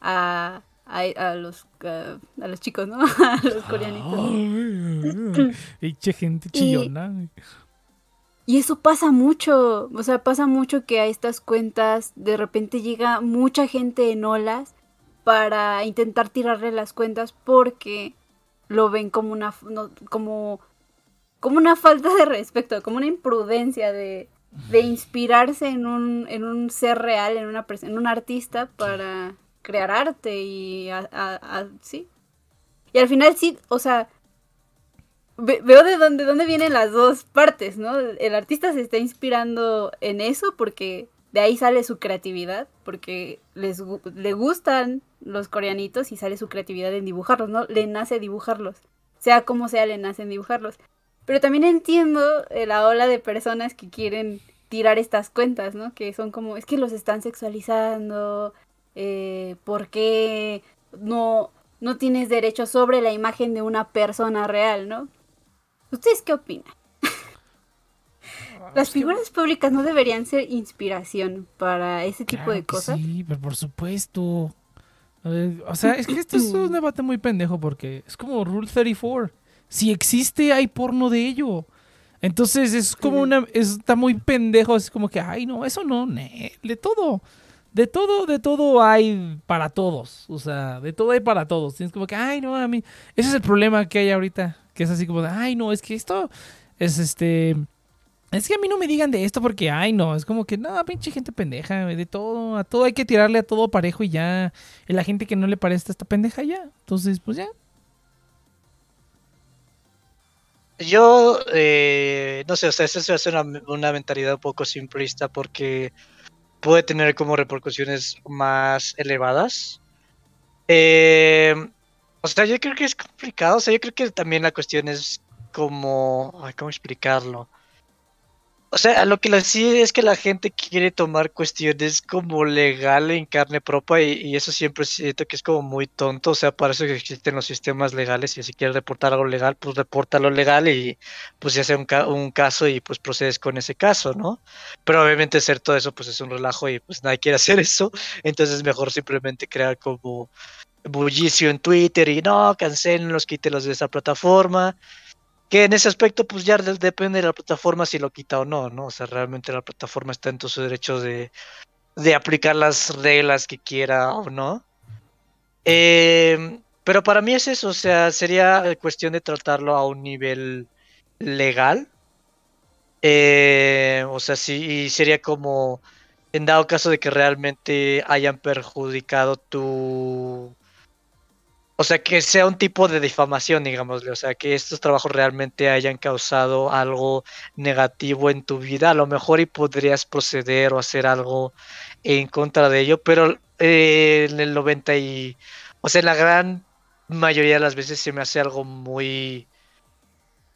a, a, a los, a, a los chicos, ¿no? a los coreanitos. Ay, ay, che, gente chillona. Y eso pasa mucho, o sea, pasa mucho que a estas cuentas de repente llega mucha gente en olas para intentar tirarle las cuentas porque lo ven como una no, como como una falta de respeto, como una imprudencia de, de inspirarse en un, en un ser real, en una en un artista para crear arte y a- a- a- sí. Y al final sí, o sea, ve- veo de dónde, dónde vienen las dos partes, ¿no? El artista se está inspirando en eso porque de ahí sale su creatividad, porque les le gustan los coreanitos y sale su creatividad en dibujarlos, ¿no? Le nace dibujarlos. Sea como sea, le nace en dibujarlos. Pero también entiendo eh, la ola de personas que quieren tirar estas cuentas, ¿no? Que son como, es que los están sexualizando, eh, ¿por qué no, no tienes derecho sobre la imagen de una persona real, ¿no? ¿Ustedes qué opinan? Las figuras públicas no deberían ser inspiración para ese tipo Claro de cosas. Sí, pero por supuesto. O sea, es que esto es un debate muy pendejo porque es como Rule 34. Si existe, hay porno de ello. Entonces es como una. Está muy pendejo. Es como que, ay, no, eso no. ne, de todo. De todo, de todo hay para todos. O sea, de todo hay para todos. Tienes como que, ay, no, a mí. Ese es el problema que hay ahorita. Que es así como de, ay, no, es que esto es este. Es que a mí no me digan de esto porque, ay, no, es como que, no, pinche gente pendeja, de todo, a todo hay que tirarle a todo parejo y ya. Y la gente que no le parece esta pendeja ya. Entonces, pues ya. Yo, eh, no sé, o sea, eso se hace una, una mentalidad un poco simplista porque puede tener como repercusiones más elevadas. Eh, o sea, yo creo que es complicado, o sea, yo creo que también la cuestión es como, ay, ¿cómo explicarlo? O sea, lo que lo sí es que la gente quiere tomar cuestiones como legal en carne propia y, eso siempre siento que es como muy tonto. O sea, para eso existen los sistemas legales y si quieres reportar algo legal, pues reporta lo legal y pues ya sea un, un caso y pues procedes con ese caso, ¿no? Pero obviamente hacer todo eso pues es un relajo y pues nadie quiere hacer eso. Entonces es mejor simplemente crear como bullicio en Twitter y no, cancelenlos, quítelos de esa plataforma. Que en ese aspecto, pues ya de- depende de la plataforma si lo quita o no, ¿no? O sea, realmente la plataforma está en todo su derecho de, de aplicar las reglas que quiera o no. Eh, pero para mí es eso, o sea, sería cuestión de tratarlo a un nivel legal. Eh, o sea, sí, y sería como, en dado caso de que realmente hayan perjudicado tu... O sea, que sea un tipo de difamación, digámosle. O sea, que estos trabajos realmente hayan causado algo negativo en tu vida. A lo mejor y podrías proceder o hacer algo en contra de ello. Pero eh, en el 90 y... O sea, en la gran mayoría de las veces se me hace algo muy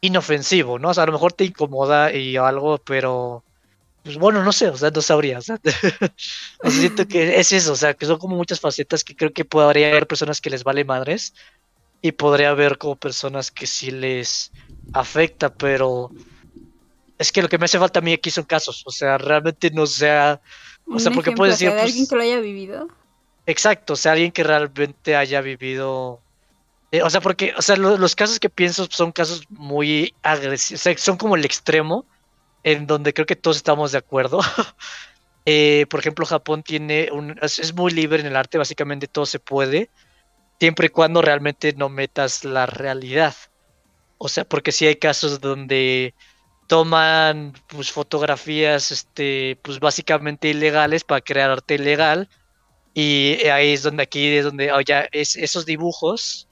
inofensivo, ¿no? O sea, a lo mejor te incomoda y algo, pero pues bueno, no sé, o sea, no sabría. O sea, siento que es eso, o sea, que son como muchas facetas que creo que podría haber personas que les vale madres y podría haber como personas que sí les afecta, pero es que lo que me hace falta a mí aquí son casos, o sea, realmente no sea, o sea, porque puedes decir, de pues, alguien que lo haya vivido. Exacto, o sea, alguien que realmente haya vivido. eh, o sea, porque, o sea, lo- los casos que pienso son casos muy agresivos, o sea, son como el extremo, en donde creo que todos estamos de acuerdo. Eh, por ejemplo, Japón tiene un. Es, muy libre en el arte, básicamente todo se puede, siempre y cuando realmente no metas la realidad. O sea, porque sí hay casos donde toman pues fotografías, este, pues básicamente ilegales para crear arte ilegal. Y ahí es donde aquí es donde oh, ya es, esos dibujos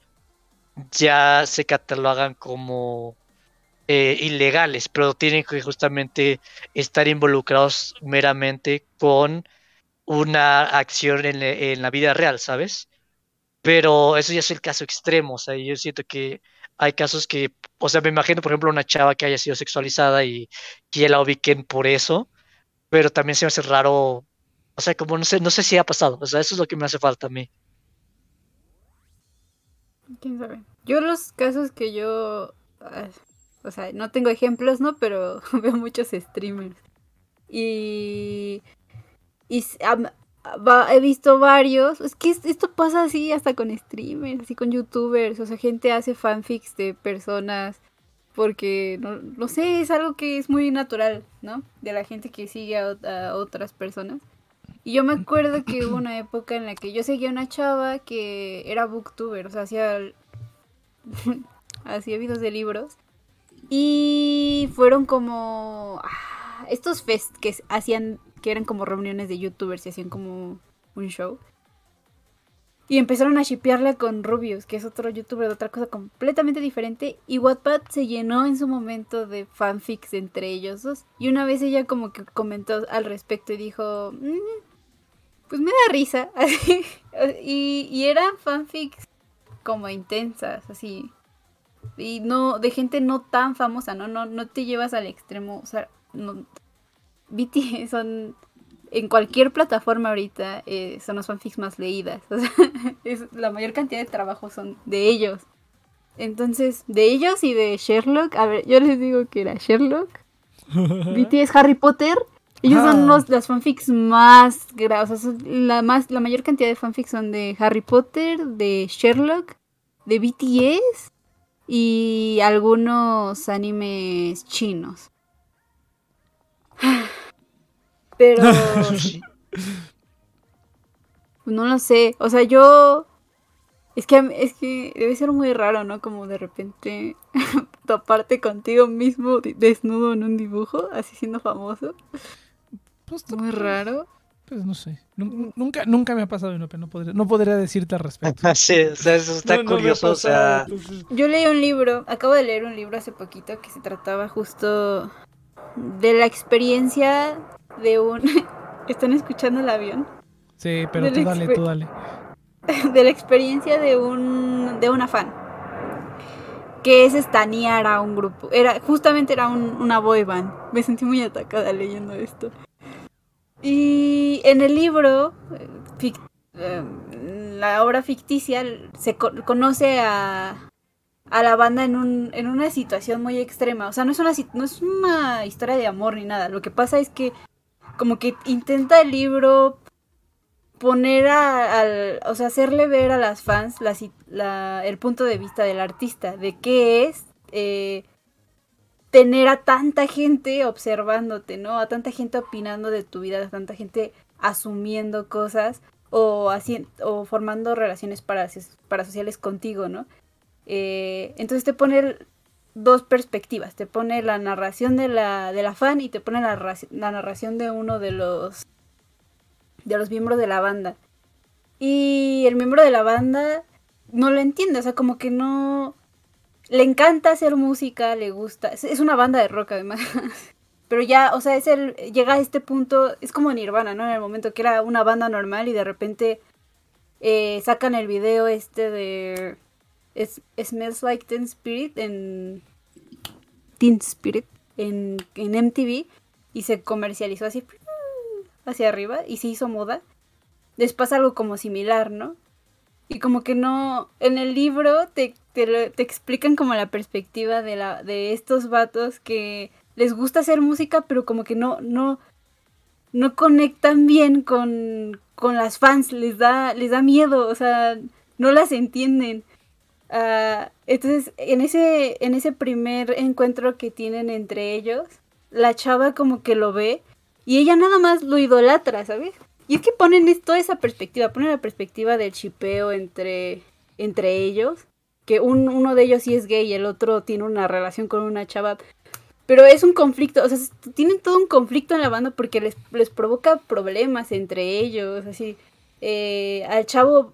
ya se catalogan como eh, ilegales, pero tienen que justamente estar involucrados meramente con una acción en, en la vida real, ¿sabes? Pero eso ya es el caso extremo, o sea, yo siento que hay casos que, o sea, me imagino, por ejemplo, una chava que haya sido sexualizada y que la ubiquen por eso, pero también se me hace raro, o sea, como no sé, no sé si ha pasado, o sea, eso es lo que me hace falta a mí. ¿Quién sabe? Yo los casos que yo... o sea, no tengo ejemplos, ¿no? Pero veo muchos streamers. Y... He visto varios. Es que es- esto pasa así hasta con streamers, así con youtubers. O sea, gente hace fanfics de personas porque, no, no sé, es algo que es muy natural, ¿no? De la gente que sigue a, ot- a otras personas. Y yo me acuerdo que hubo una época en la que yo seguía a una chava que era booktuber, o sea, hacía, hacía videos de libros. Y fueron como ah, estos fest que hacían, que eran como reuniones de youtubers y hacían como un show. Y empezaron a shipearla con Rubius, que es otro youtuber de otra cosa completamente diferente. Y Wattpad se llenó en su momento de fanfics entre ellos dos. Y una vez ella como que comentó al respecto y dijo, "Mm, pues me da risa. y, y eran fanfics como intensas, así. Y no, de gente no tan famosa, ¿no? No, no te llevas al extremo. O sea, no, BTS son en cualquier plataforma ahorita eh, son los fanfics más leídas. O sea, es, la mayor cantidad de trabajos son de ellos. Entonces, de ellos y de Sherlock, a ver, yo les digo que era Sherlock, BTS, Harry Potter. Ellos Ah. son los, las fanfics más graves. la, más, la mayor cantidad de fanfics son de Harry Potter, de Sherlock, de BTS y algunos animes chinos. Pero Sí. no lo sé. O sea, yo. Es que, es que debe ser muy raro, ¿no? Como de repente toparte contigo mismo desnudo en un dibujo, así siendo famoso. Pues, Muy raro. Pues no sé. Nun- Nunca, nunca me ha pasado. No podría, no podría decirte al respecto. Sí, o sea, eso está No, no curioso, o sea, Yo leí un libro, acabo de leer un libro hace poquito que se trataba justo de la experiencia de un... ¿Están escuchando el avión? Sí, pero tú dale, exper- tú dale. de la experiencia de un de una fan que es estanear a un grupo era justamente era un- una boy band me sentí muy atacada leyendo esto y en el libro eh, la obra ficticia se co- conoce a a la banda en un en una situación muy extrema. O sea no es una no es una historia de amor ni nada. Lo que pasa es que como que intenta el libro poner a, al, o sea, hacerle ver a las fans la, la- el punto de vista del artista, de qué es eh, tener a tanta gente observándote, ¿no? A tanta gente opinando de tu vida, a tanta gente asumiendo cosas o, haci- o formando relaciones para, parasociales contigo, ¿no? Eh, entonces te pone dos perspectivas. Te pone la narración de la, de la fan y te pone la, la narración de uno de los de los miembros de la banda. Y el miembro de la banda no lo entiende, o sea, como que no le encanta hacer música, le gusta. Es, una banda de rock además. Pero ya, o sea, es el llega a este punto, es como Nirvana, ¿no? En el momento que era una banda normal y de repente eh, sacan el video este de Smells Like Teen Spirit en Teen Spirit en, en MTV y se comercializó así hacia arriba y se hizo moda. Pasa algo como similar, ¿no? Y como que no, en el libro te, te, te explican como la perspectiva de, la, de estos vatos que les gusta hacer música, pero como que no, no, no conectan bien con, con las fans, les da, les da miedo, o sea, no las entienden. Ah, entonces, en ese, en ese primer encuentro que tienen entre ellos, la chava como que lo ve y ella nada más lo idolatra, ¿sabes? Y es que ponen toda esa perspectiva, ponen la perspectiva del chipeo entre, entre ellos, que un- uno de ellos sí es gay y el otro tiene una relación con una chava. Pero es un conflicto, o sea, tienen todo un conflicto en la banda porque les, les provoca problemas entre ellos, así. eh, al chavo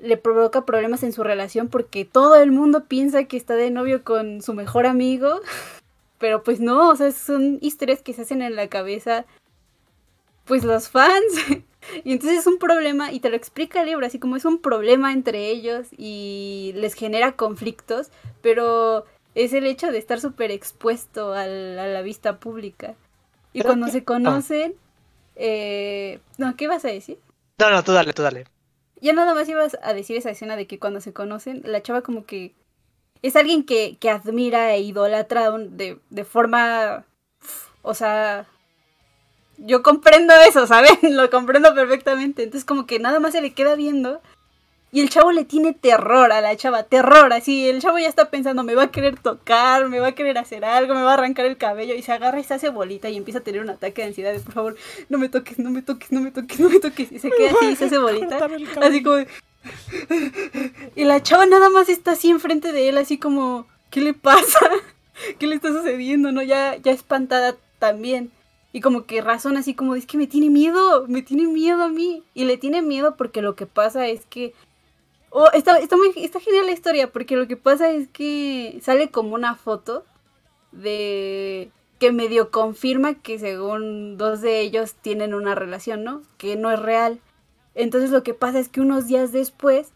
le provoca problemas en su relación porque todo el mundo piensa que está de novio con su mejor amigo, pero pues no, o sea, son historias que se hacen en la cabeza, pues los fans. y entonces es un problema, y te lo explica el libro, así como es un problema entre ellos y les genera conflictos, pero es el hecho de estar súper expuesto al- a la vista pública. Y cuando que- se conocen, eh, no, ¿qué vas a decir? No, no, tú dale, tú dale. Ya nada más ibas a decir esa escena de que cuando se conocen, la chava como que es alguien que, que admira e idolatra de, de forma... O sea... Yo comprendo eso, ¿saben? Lo comprendo perfectamente. Entonces como que nada más se le queda viendo. Y el chavo le tiene terror a la chava, terror, así. El chavo ya está pensando, me va a querer tocar, me va a querer hacer algo, me va a arrancar el cabello. Y se agarra y se hace bolita y empieza a tener un ataque de ansiedad. de, por favor, no me toques, no me toques, no me toques, no me toques. Y se queda así y se hace bolita. Así como. Y la chava nada más está así enfrente de él, así como, ¿qué le pasa? ¿Qué le está sucediendo? ¿No? Ya, ya espantada también. Y como que razona así como, es que me tiene miedo, me tiene miedo a mí. Y le tiene miedo porque lo que pasa es que... Oh, está, está, muy, está genial la historia, porque lo que pasa es que sale como una foto de que medio confirma que según dos de ellos tienen una relación, ¿no? Que no es real. Entonces lo que pasa es que unos días después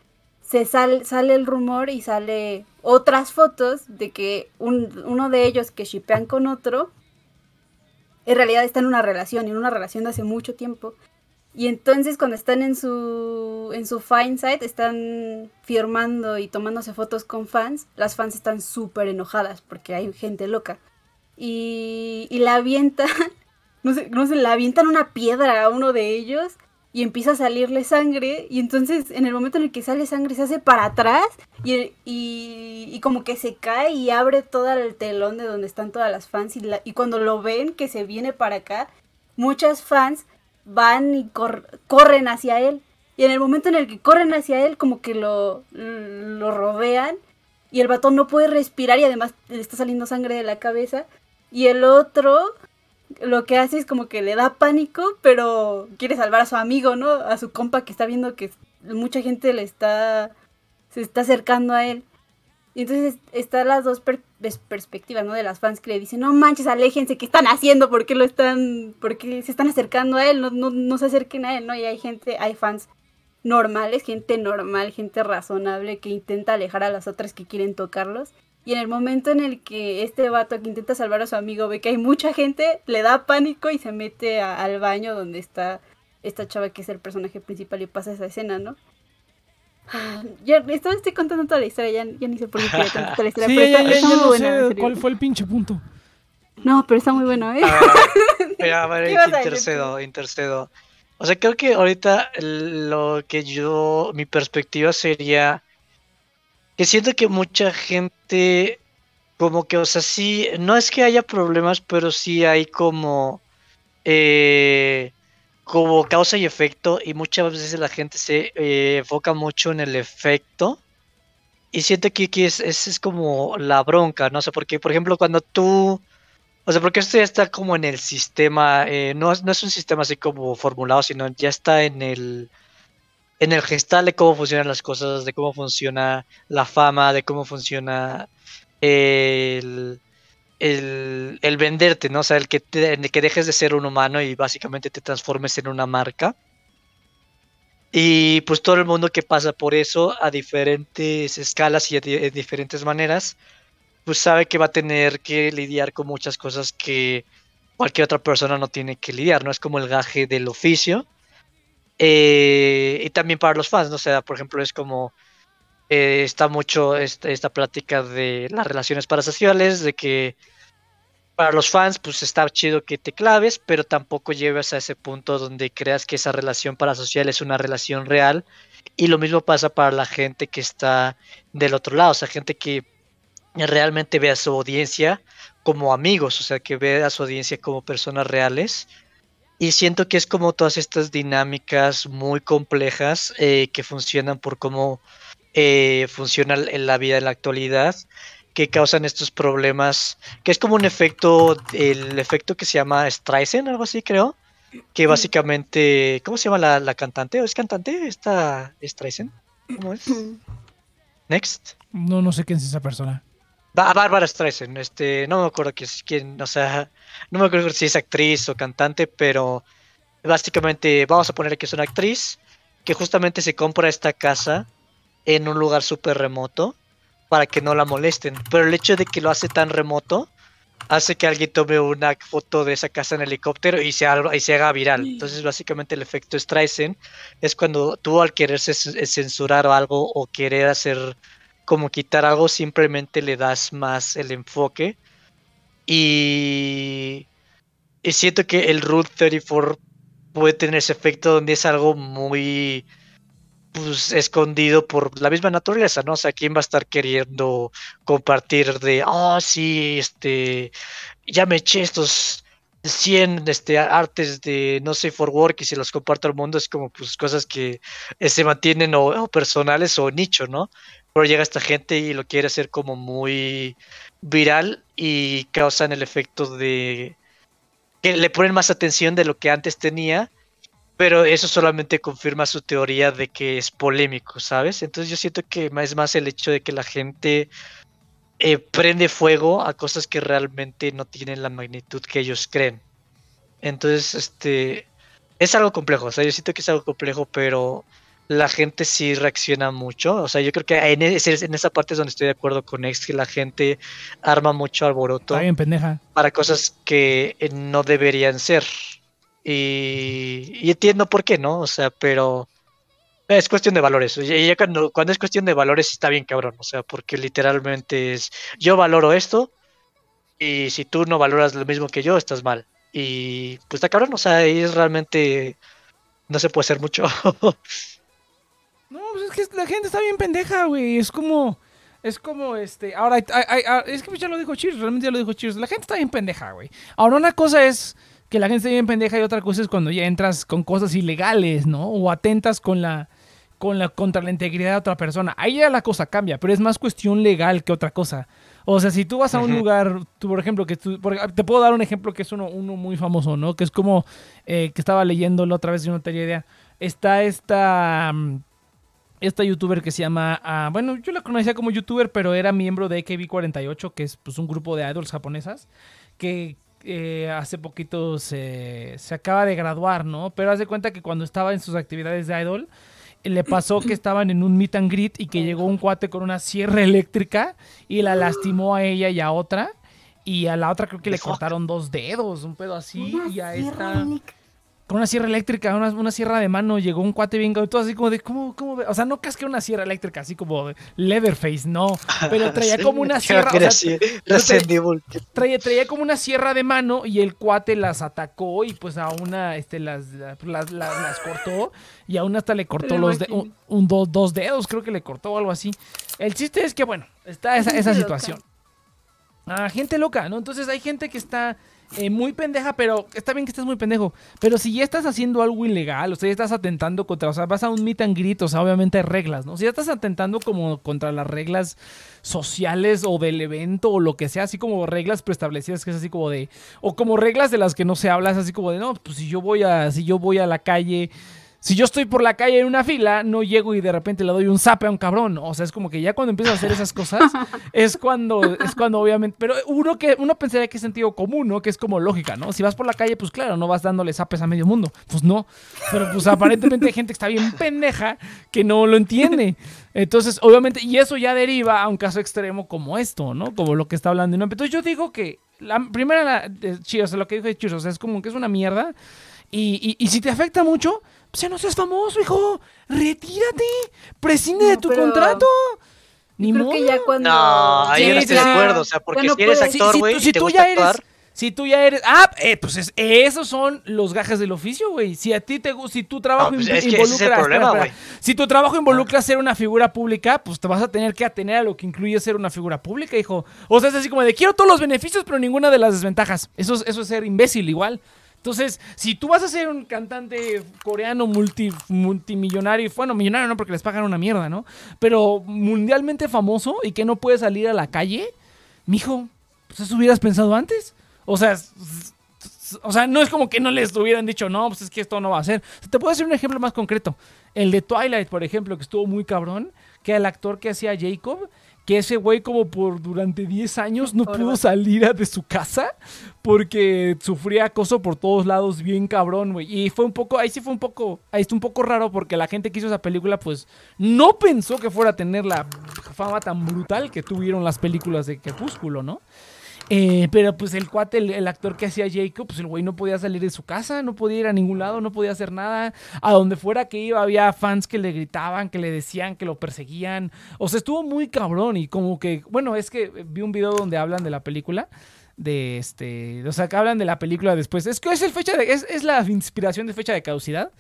se sal- sale el rumor y sale otras fotos de que un- uno de ellos que shipean con otro en realidad está en una relación, en una relación de hace mucho tiempo. Y entonces cuando están en su en su fan site están firmando y tomándose fotos con fans, las fans están súper enojadas porque hay gente loca. Y, y la avientan, no sé, no sé, la avientan una piedra a uno de ellos y empieza a salirle sangre y entonces en el momento en el que sale sangre se hace para atrás y, y, y como que se cae y abre todo el telón de donde están todas las fans y, cuando lo ven que se viene para acá, muchas fans van y cor- corren hacia él. Y en el momento en el que corren hacia él como que lo, lo rodean y el batón no puede respirar y además le está saliendo sangre de la cabeza. Y el otro lo que hace es como que le da pánico, pero quiere salvar a su amigo, ¿no? A su compa que está viendo que mucha gente le está se está acercando a él. Y entonces están las dos per- pers- perspectivas, ¿no? De las fans que le dicen, no manches, aléjense, ¿qué están haciendo? ¿Por qué lo están, por qué se están acercando a él? No, no, no se acerquen a él, ¿no? Y hay gente, hay fans normales, gente normal, gente razonable que intenta alejar a las otras que quieren tocarlos. Y en el momento en el que este vato que intenta salvar a su amigo ve que hay mucha gente, le da pánico y se mete a- al baño donde está esta chava que es el personaje principal y pasa esa escena, ¿no? Ah, Ya esto estoy contando toda la historia, ya, ya ni sé por qué toda la historia, Sí, pero ya, está, ya- está ya muy no buena, en sé cuál fue el pinche punto. No, pero está muy bueno, ¿eh? Ah, Mira, a ver, ¿Qué ibas a decir intercedo, intercedo. O sea, creo que ahorita lo que yo, mi perspectiva sería que siento que mucha gente, como que, o sea, sí, no es que haya problemas, pero sí hay como, eh, como causa y efecto, y muchas veces la gente se eh, enfoca mucho en el efecto y siento que aquí es, es, es como la bronca, ¿no? O sea, porque, por ejemplo, cuando tú... O sea, porque esto ya está como en el sistema, eh, no, no es un sistema así como formulado, sino ya está en el, en el gestal de cómo funcionan las cosas, de cómo funciona la fama, de cómo funciona el, el, el venderte, ¿no? O sea, el que, te- que dejes de ser un humano y básicamente te transformes en una marca. Y pues todo el mundo que pasa por eso a diferentes escalas y de diferentes maneras, pues sabe que va a tener que lidiar con muchas cosas que cualquier otra persona no tiene que lidiar, ¿no? Es como el gaje del oficio. Eh, y también para los fans, ¿no? O sea, por ejemplo, es como eh, está mucho esta, esta plática de las relaciones parasociales, de que para los fans, pues está chido que te claves, pero tampoco lleves a ese punto donde creas que esa relación parasocial es una relación real. Y lo mismo pasa para la gente que está del otro lado, o sea, gente que realmente ve a su audiencia como amigos, o sea, que ve a su audiencia como personas reales. Y siento que es como todas estas dinámicas muy complejas eh, que funcionan por cómo eh, funciona en la vida en la actualidad, que causan estos problemas, que es como un efecto, el efecto que se llama Streisand, algo así creo, que básicamente, ¿cómo se llama la, la cantante? ¿O es cantante esta Streisand? ¿Cómo es? Next. No, no sé quién es esa persona. Ba- Bárbara Streisand, este, no me acuerdo quién, o sea, no me acuerdo si es actriz o cantante, pero básicamente vamos a poner que es una actriz que justamente se compra esta casa en un lugar súper remoto para que no la molesten, pero el hecho de que lo hace tan remoto hace que alguien tome una foto de esa casa en helicóptero y se, haga- y se haga viral. Entonces básicamente el efecto Streisand es cuando tú al querer ce- censurar algo o querer hacer como quitar algo, simplemente le das más el enfoque. Y, siento que el Rule 34 puede tener ese efecto donde es algo muy pues, escondido por la misma naturaleza, ¿no? O sea, ¿quién va a estar queriendo compartir de, oh, sí, este, ya me eché estos 100 este, artes de no sé for work y se los comparto al mundo? Es como pues cosas que eh, se mantienen o, o personales o nicho, ¿no? Pero llega esta gente y lo quiere hacer como muy viral y causan el efecto de que le ponen más atención de lo que antes tenía, pero eso solamente confirma su teoría de que es polémico, ¿sabes? Entonces yo siento que es más el hecho de que la gente eh, prende fuego a cosas que realmente no tienen la magnitud que ellos creen. Entonces, este, es algo complejo, o sea, yo siento que es algo complejo, pero la gente sí reacciona mucho. O sea, yo creo que en, ese- en esa parte es donde estoy de acuerdo con Ex, que la gente arma mucho alboroto pendeja. para cosas que no deberían ser. Y, y entiendo por qué, ¿no? O sea, pero es cuestión de valores. Cuando, es cuestión de valores está bien cabrón. O sea, porque literalmente es, yo valoro esto y si tú no valoras lo mismo que yo, estás mal. Y pues está cabrón, o sea, ahí es realmente, no se puede hacer mucho. No, pues es que la gente está bien pendeja, güey. Es como. Es como este. Ahora, ah, es que ya lo dijo Cheers, realmente ya lo dijo Cheers. La gente está bien pendeja, güey. Ahora, una cosa es que la gente esté bien pendeja y otra cosa es cuando ya entras con cosas ilegales, ¿no? O atentas con la. Con la, contra la integridad de otra persona. Ahí ya la cosa cambia, pero es más cuestión legal que otra cosa. O sea, si tú vas a un lugar, tú, por ejemplo, que tú, por- te puedo dar un ejemplo que es uno, uno muy famoso, ¿no? Que es como eh, que estaba leyendo la otra vez y no tenía idea. Está esta. mm, esta youtuber que se llama, ah, bueno, yo la conocía como youtuber, pero era miembro de AKB48, que es pues, un grupo de idols japonesas, que eh, hace poquito se, se acaba de graduar, ¿no? Pero hace cuenta que cuando estaba en sus actividades de idol, le pasó que estaban en un meet and greet y que llegó un cuate con una sierra eléctrica y la lastimó a ella y a otra. Y a la otra creo que le cortaron dos dedos, un pedo así. Una y a esta eléctrica. Con una sierra eléctrica, una, una sierra de mano, llegó un cuate bien todo así como de, ¿cómo, cómo? ve? O sea, no casque una sierra eléctrica así como de Leatherface, no, pero traía Sí, como una sierra, o sea, traía, traía como una sierra de mano y el cuate las atacó y pues a una, este, las, las, las, las cortó y a una hasta le cortó los de, un, un do- dos dedos, creo que le cortó o algo así. El chiste es que, bueno, está esa, esa situación. Ah, gente loca, ¿no? Entonces hay gente que está eh, muy pendeja, pero está bien que estés muy pendejo. Pero si ya estás haciendo algo ilegal, o sea, ya estás atentando contra, o sea, vas a un meet and greet, o sea, obviamente hay reglas, ¿no? Si ya estás atentando como contra las reglas sociales o del evento o lo que sea, así como reglas preestablecidas, que es así como de, o como reglas de las que no se habla, es así como de, no, pues si yo voy a, si yo voy a la calle si yo estoy por la calle en una fila, no llego y de repente le doy un zape a un cabrón. O sea, es como que ya cuando empiezo a hacer esas cosas, es cuando, es cuando obviamente. Pero uno que uno pensaría que es sentido común, ¿no? Que es como lógica, ¿no? Si vas por la calle, pues claro, no vas dándole zapes a medio mundo. Pues no. Pero pues aparentemente hay gente que está bien pendeja que no lo entiende. Entonces, obviamente, y eso ya deriva a un caso extremo como esto, ¿no? Como lo que está hablando. Entonces yo digo que la primera, la, o sea, lo que dijo Chiro, o sea, es como que es una mierda. Y, y, y si te afecta mucho, pues ya no seas famoso, hijo. Retírate. Prescinde de tu pero- contrato. Ni Creo modo. que ya cuando. No, ahí Sí, no estoy de acuerdo. O sea, porque Ya no si eres. Si- actor, si, güey, tú- y si te tú gusta ya eres. Si tú ya eres. Ah, eh, pues es- esos son los gajes del oficio, güey. Si a ti te gusta. Si tu trabajo No, pues inv- es que ese es el involucra. problema, espera, güey. espera. Si tu trabajo involucra ser una figura pública, pues te vas a tener que atener a lo que incluye ser una figura pública, hijo. O sea, es así como de quiero todos los beneficios, pero ninguna de las desventajas. Eso es, eso es ser imbécil, igual. Entonces, si tú vas a ser un cantante coreano multi, multimillonario, bueno, millonario no porque les pagan una mierda, ¿no? Pero mundialmente famoso y que no puedes salir a la calle, mijo, pues eso hubieras pensado antes. O sea, o sea, no es como que no les hubieran dicho, no, pues es que esto no va a ser. Te puedo hacer un ejemplo más concreto. El de Twilight, por ejemplo, que estuvo muy cabrón, que el actor que hacía Jacob, que ese güey como por durante 10 años no pudo salir de su casa porque sufría acoso por todos lados bien cabrón, güey. Y fue un poco, ahí sí fue un poco, ahí está un poco raro porque la gente que hizo esa película pues no pensó que fuera a tener la fama tan brutal que tuvieron las películas de Crepúsculo, ¿no? Eh, pero pues el cuate, el, actor que hacía Jacob, pues el güey no podía salir de su casa, no podía ir a ningún lado, no podía hacer nada. A donde fuera que iba había fans que le gritaban, que le decían, que lo perseguían. O sea, estuvo muy cabrón y como que, bueno, es que vi un video donde hablan de la película. De este, o sea, que hablan de la película después. Es que es el fecha de, es, es la inspiración de fecha de caducidad.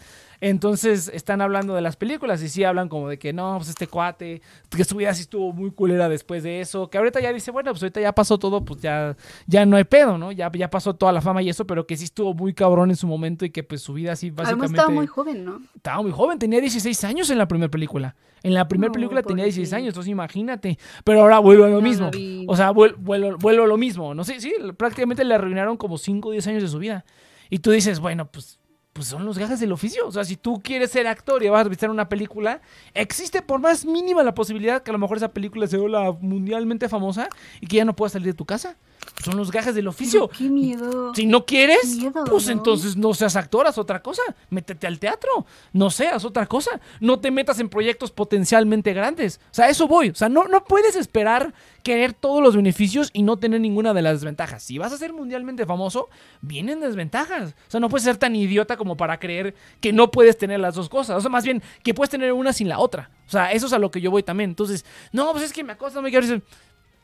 Entonces están hablando de las películas y sí hablan como de que no, pues este cuate, que su vida sí estuvo muy culera después de eso, que ahorita ya dice, bueno, pues ahorita ya pasó todo, pues ya, ya no hay pedo, ¿no? Ya, ya pasó toda la fama y eso, pero que sí estuvo muy cabrón en su momento y que pues su vida sí Además básicamente... estaba muy joven, ¿no? Estaba muy joven, tenía 16 años en la primera película. En la primera No, película tenía 16 pobrecito. años, entonces imagínate. Pero ahora vuelvo a lo mismo. O sea, vuel- vuelvo, vuelvo a lo mismo. No sé, sí, prácticamente le arruinaron como 5 o 10 años de su vida. Y tú dices, bueno, pues, pues son los gajes del oficio. O sea, si tú quieres ser actor y vas a visitar una película, existe por más mínima la posibilidad que a lo mejor esa película se vuelva mundialmente famosa y que ya no puedas salir de tu casa. Son los gajes del oficio. Qué miedo. Si no quieres, miedo, pues ¿no? entonces no seas actor, haz otra cosa. Métete al teatro. No seas otra cosa. No te metas en proyectos potencialmente grandes. O sea, eso voy. O sea, no, no puedes esperar querer todos los beneficios y no tener ninguna de las desventajas. Si vas a ser mundialmente famoso, vienen desventajas. O sea, no puedes ser tan idiota como para creer que no puedes tener las dos cosas. O sea, más bien que puedes tener una sin la otra. O sea, eso es a lo que yo voy también. Entonces, no, pues es que me acosta, no me quiero decir.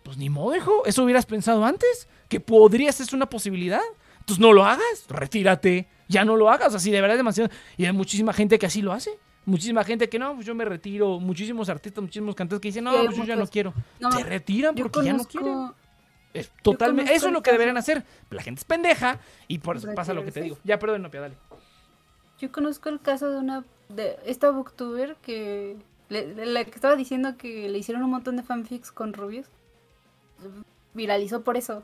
Pues ni modo, hijo. Eso hubieras pensado antes. Que podría ser una posibilidad. Entonces no lo hagas. Retírate. Ya no lo hagas. Así de verdad es demasiado. Y hay muchísima gente que así lo hace. Muchísima gente que no, pues yo me retiro. Muchísimos artistas, muchísimos cantantes que dicen, no, pues yo ya no quiero. No, Se retiran porque ya no quieren. Es totalmente. Eso es lo que deberían hacer. La gente es pendeja y por eso pasa lo que te digo. Ya, perdón, no, dale. yo conozco el caso de una de esta booktuber que le- la que estaba diciendo que le hicieron un montón de fanfics con Rubius. Viralizó por eso,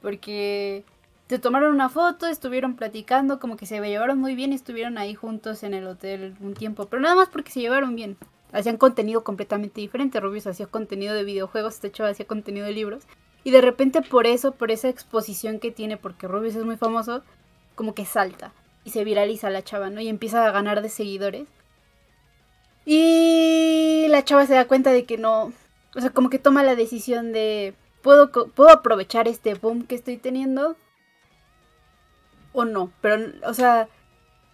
porque se tomaron una foto, estuvieron platicando, como que se llevaron muy bien y estuvieron ahí juntos en el hotel un tiempo, pero nada más porque se llevaron bien. Hacían contenido completamente diferente. Rubius hacía contenido de videojuegos, este chavo hacía contenido de libros. Y de repente por eso, por esa exposición que tiene, porque Rubius es muy famoso, como que salta y se viraliza la chava, ¿no? Y empieza a ganar de seguidores. Y la chava se da cuenta de que no, o sea, como que toma la decisión de, ¿puedo, ¿puedo aprovechar este boom que estoy teniendo? O no, pero, o sea,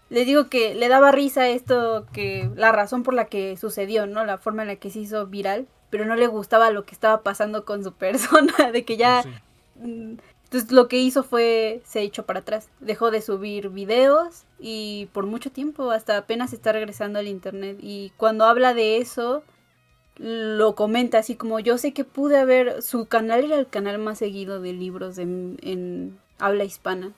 le digo que le daba risa esto, que la razón por la que sucedió, ¿no? La forma en la que se hizo viral, pero no le gustaba lo que estaba pasando con su persona, de que ya... Sí. Mm, Entonces lo que hizo fue, se echó para atrás, dejó de subir videos y por mucho tiempo, hasta apenas está regresando al internet. Y cuando habla de eso, lo comenta así como yo sé que pude haber, su canal era el canal más seguido de libros en, en habla hispana.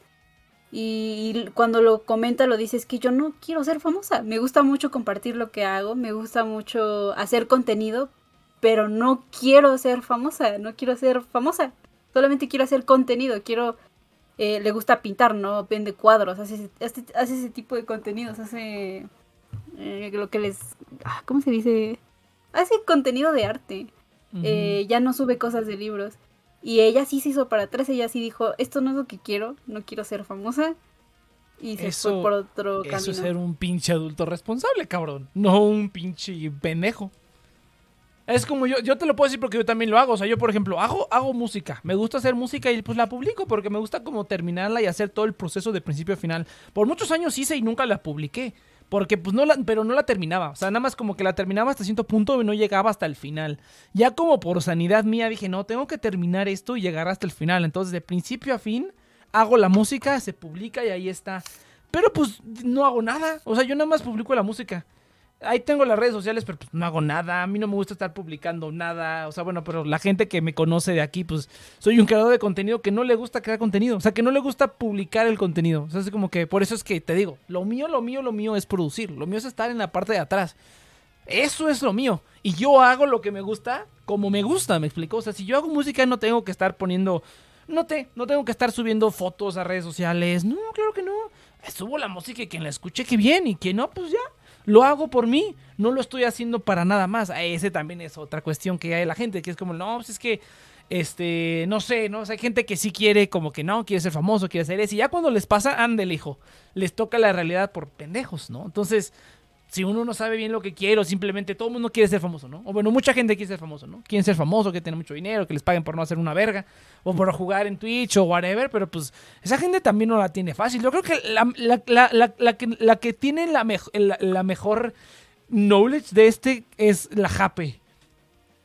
Y cuando lo comenta lo dice es que yo no quiero ser famosa. Me gusta mucho compartir lo que hago, me gusta mucho hacer contenido, pero no quiero ser famosa, no quiero ser famosa. Solamente quiero hacer contenido, quiero... Eh, le gusta pintar, ¿no? Vende cuadros, hace, hace, ese tipo de contenidos, hace eh, lo que les... ah, ¿Cómo se dice? Hace contenido de arte. Eh, ya no sube cosas de libros. Y ella sí se hizo para atrás, ella sí dijo, esto no es lo que quiero, no quiero ser famosa. Y se Eso- fue por otro Eso es camino. ser un pinche adulto responsable, cabrón. No un pinche pendejo. Es como yo, yo te lo puedo decir porque yo también lo hago. O sea, yo, por ejemplo, hago, hago música. Me gusta hacer música y pues la publico porque me gusta como terminarla y hacer todo el proceso de principio a final. Por muchos años hice y nunca la publiqué. Porque pues no la, pero no la terminaba. O sea, nada más como que la terminaba hasta cierto punto y no llegaba hasta el final. Ya como por sanidad mía dije, no, tengo que terminar esto y llegar hasta el final. Entonces, de principio a fin, hago la música, se publica y ahí está. Pero pues no hago nada. O sea, yo nada más publico la música. Ahí tengo las redes sociales, pero pues no hago nada. A mí no me gusta estar publicando nada. O sea, bueno, pero la gente que me conoce de aquí, pues soy un creador de contenido que no le gusta crear contenido. O sea, que no le gusta publicar el contenido. O sea, es como que por eso es que te digo, lo mío, lo mío, lo mío es producir. Lo mío es estar en la parte de atrás. Eso es lo mío. Y yo hago lo que me gusta como me gusta, me explico. O sea, si yo hago música no tengo que estar poniendo... No te, no tengo que estar subiendo fotos a redes sociales. No, claro que no. Subo la música y quien la escuche, que bien. Y quien no, pues ya. Lo hago por mí. No lo estoy haciendo para nada más. Ese también es otra cuestión que hay de la gente. Que es como, no, pues es que... Este, no sé, ¿no? O sea, hay gente que sí quiere, como que no, quiere ser famoso, quiere ser eso. Y ya cuando les pasa, ándele, hijo. Les toca la realidad por pendejos, ¿no? Entonces, si uno no sabe bien lo que quiere o simplemente todo el mundo quiere ser famoso, ¿no? O bueno, mucha gente quiere ser famoso, ¿no? Quieren ser famoso, que tiene mucho dinero, que les paguen por no hacer una verga, o por jugar en Twitch o whatever, pero pues esa gente también no la tiene fácil. Yo creo que la, la- la- la- que, que tiene la mejor knowledge de este es la Jape.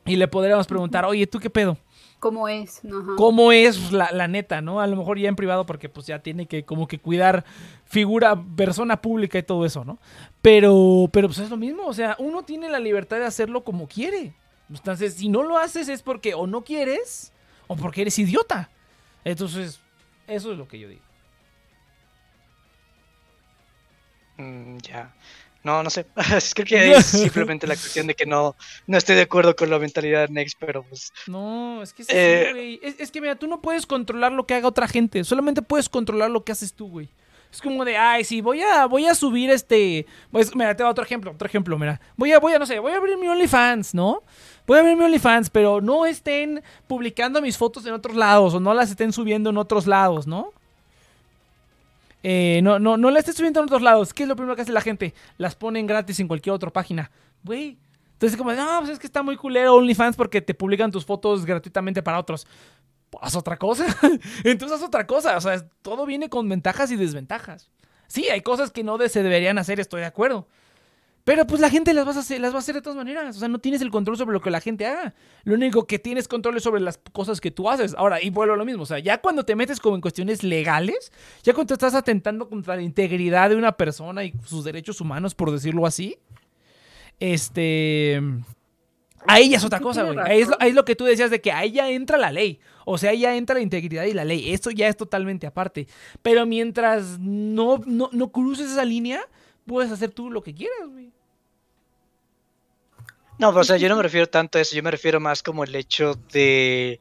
Y le podríamos preguntar, oye, ¿tú qué pedo? ¿Cómo es? ¿no? Ajá. cómo es la, la neta, ¿no? A lo mejor ya en privado porque pues ya tiene que como que cuidar figura, persona pública y todo eso, ¿no? Pero, pero pues es lo mismo, o sea, uno tiene la libertad de hacerlo como quiere. Entonces, si no lo haces es porque o no quieres o porque eres idiota. Entonces, eso es lo que yo digo. Mm, ya. No, no sé. Creo que es simplemente la cuestión de que no, no estoy de acuerdo con la mentalidad de Next, pero pues. No, es que es, Eh. así, güey. Es, es que mira, tú no puedes controlar lo que haga otra gente, solamente puedes controlar lo que haces tú, güey. Es como de, ay, sí, voy a, voy a subir este. Pues, mira, te doy otro ejemplo, otro ejemplo, mira. Voy a, voy a, no sé, voy a abrir mi OnlyFans, ¿no? Voy a abrir mi OnlyFans, pero no estén publicando mis fotos en otros lados o no las estén subiendo en otros lados, ¿no? Eh, no, no, no las estés subiendo en otros lados. ¿Qué es lo primero que hace la gente? Las ponen gratis en cualquier otra página. Güey. Entonces, como, no, pues es que está muy culero OnlyFans porque te publican tus fotos gratuitamente para otros. Haz otra cosa. Entonces haz otra cosa. O sea, todo viene con ventajas y desventajas. Sí, hay cosas que no se deberían hacer, estoy de acuerdo. Pero pues la gente las, vas a hacer, las va a hacer de todas maneras. O sea, no tienes el control sobre lo que la gente haga. Lo único que tienes control es sobre las cosas que tú haces. Ahora, y vuelvo a lo mismo. O sea, ya cuando te metes como en cuestiones legales, ya cuando estás atentando contra la integridad de una persona y sus derechos humanos, por decirlo así, este... Ahí ya es otra cosa, güey. Ahí es, lo, razón. ahí es lo que tú decías de que ahí ya entra la ley. O sea, ahí ya entra la integridad y la ley. Esto ya es totalmente aparte. Pero mientras no, no, no cruces esa línea, puedes hacer tú lo que quieras, güey. No, pero, o sea, yo no me refiero tanto a eso, yo me refiero más como el hecho de.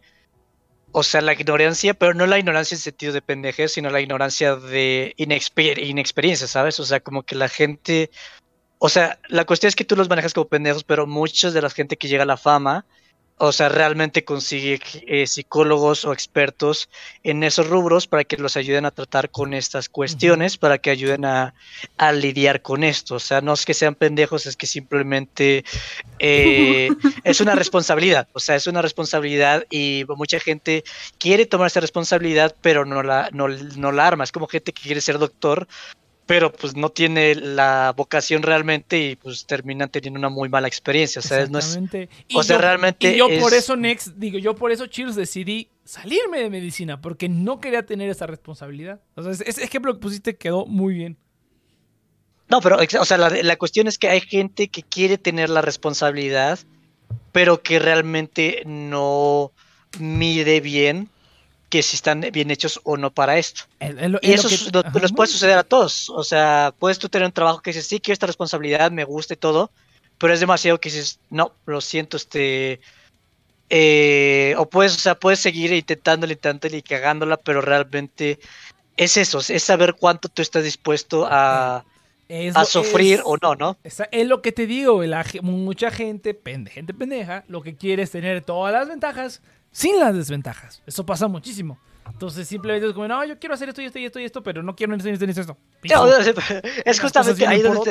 O sea, la ignorancia, pero no la ignorancia en sentido de pendejez, sino la ignorancia de inexper- inexperiencia, ¿sabes? O sea, como que la gente. O sea, la cuestión es que tú los manejas como pendejos, pero muchas de la gente que llega a la fama, o sea, realmente consigue eh, psicólogos o expertos en esos rubros para que los ayuden a tratar con estas cuestiones, para que ayuden a, a lidiar con esto. O sea, no es que sean pendejos, es que simplemente eh, es una responsabilidad. O sea, es una responsabilidad y mucha gente quiere tomar esa responsabilidad, pero no la, no, no la arma. Es como gente que quiere ser doctor, pero pues no tiene la vocación realmente y pues terminan teniendo una muy mala experiencia. O sea, no es, o sea, realmente Y yo por es- eso, Next, digo, yo por eso, Cheers, decidí salirme de medicina, porque no quería tener esa responsabilidad. O sea, ese- ejemplo que pusiste quedó muy bien. No, pero, o sea, la, la cuestión es que hay gente que quiere tener la responsabilidad, pero que realmente no mide bien que si están bien hechos o no para esto. Es- es lo- Y es eso que- nos puede suceder a todos. O sea, puedes tú tener un trabajo que dices, sí, quiero esta responsabilidad, me gusta y todo, pero es demasiado que dices, no, lo siento, este... eh, o puedes, o sea, puedes seguir intentándole, intentándole y cagándola, pero realmente es eso, es saber cuánto tú estás dispuesto a, a sufrir es- o no, ¿no? Es lo que te digo, la mucha gente, pende, gente pendeja, lo que quiere es tener todas las ventajas sin las desventajas. Eso pasa muchísimo. Entonces simplemente es como, no, yo quiero hacer esto y esto y esto y esto, pero no quiero esto y esto y esto. esto. Sí, Piso. o sea, Es justamente ahí donde,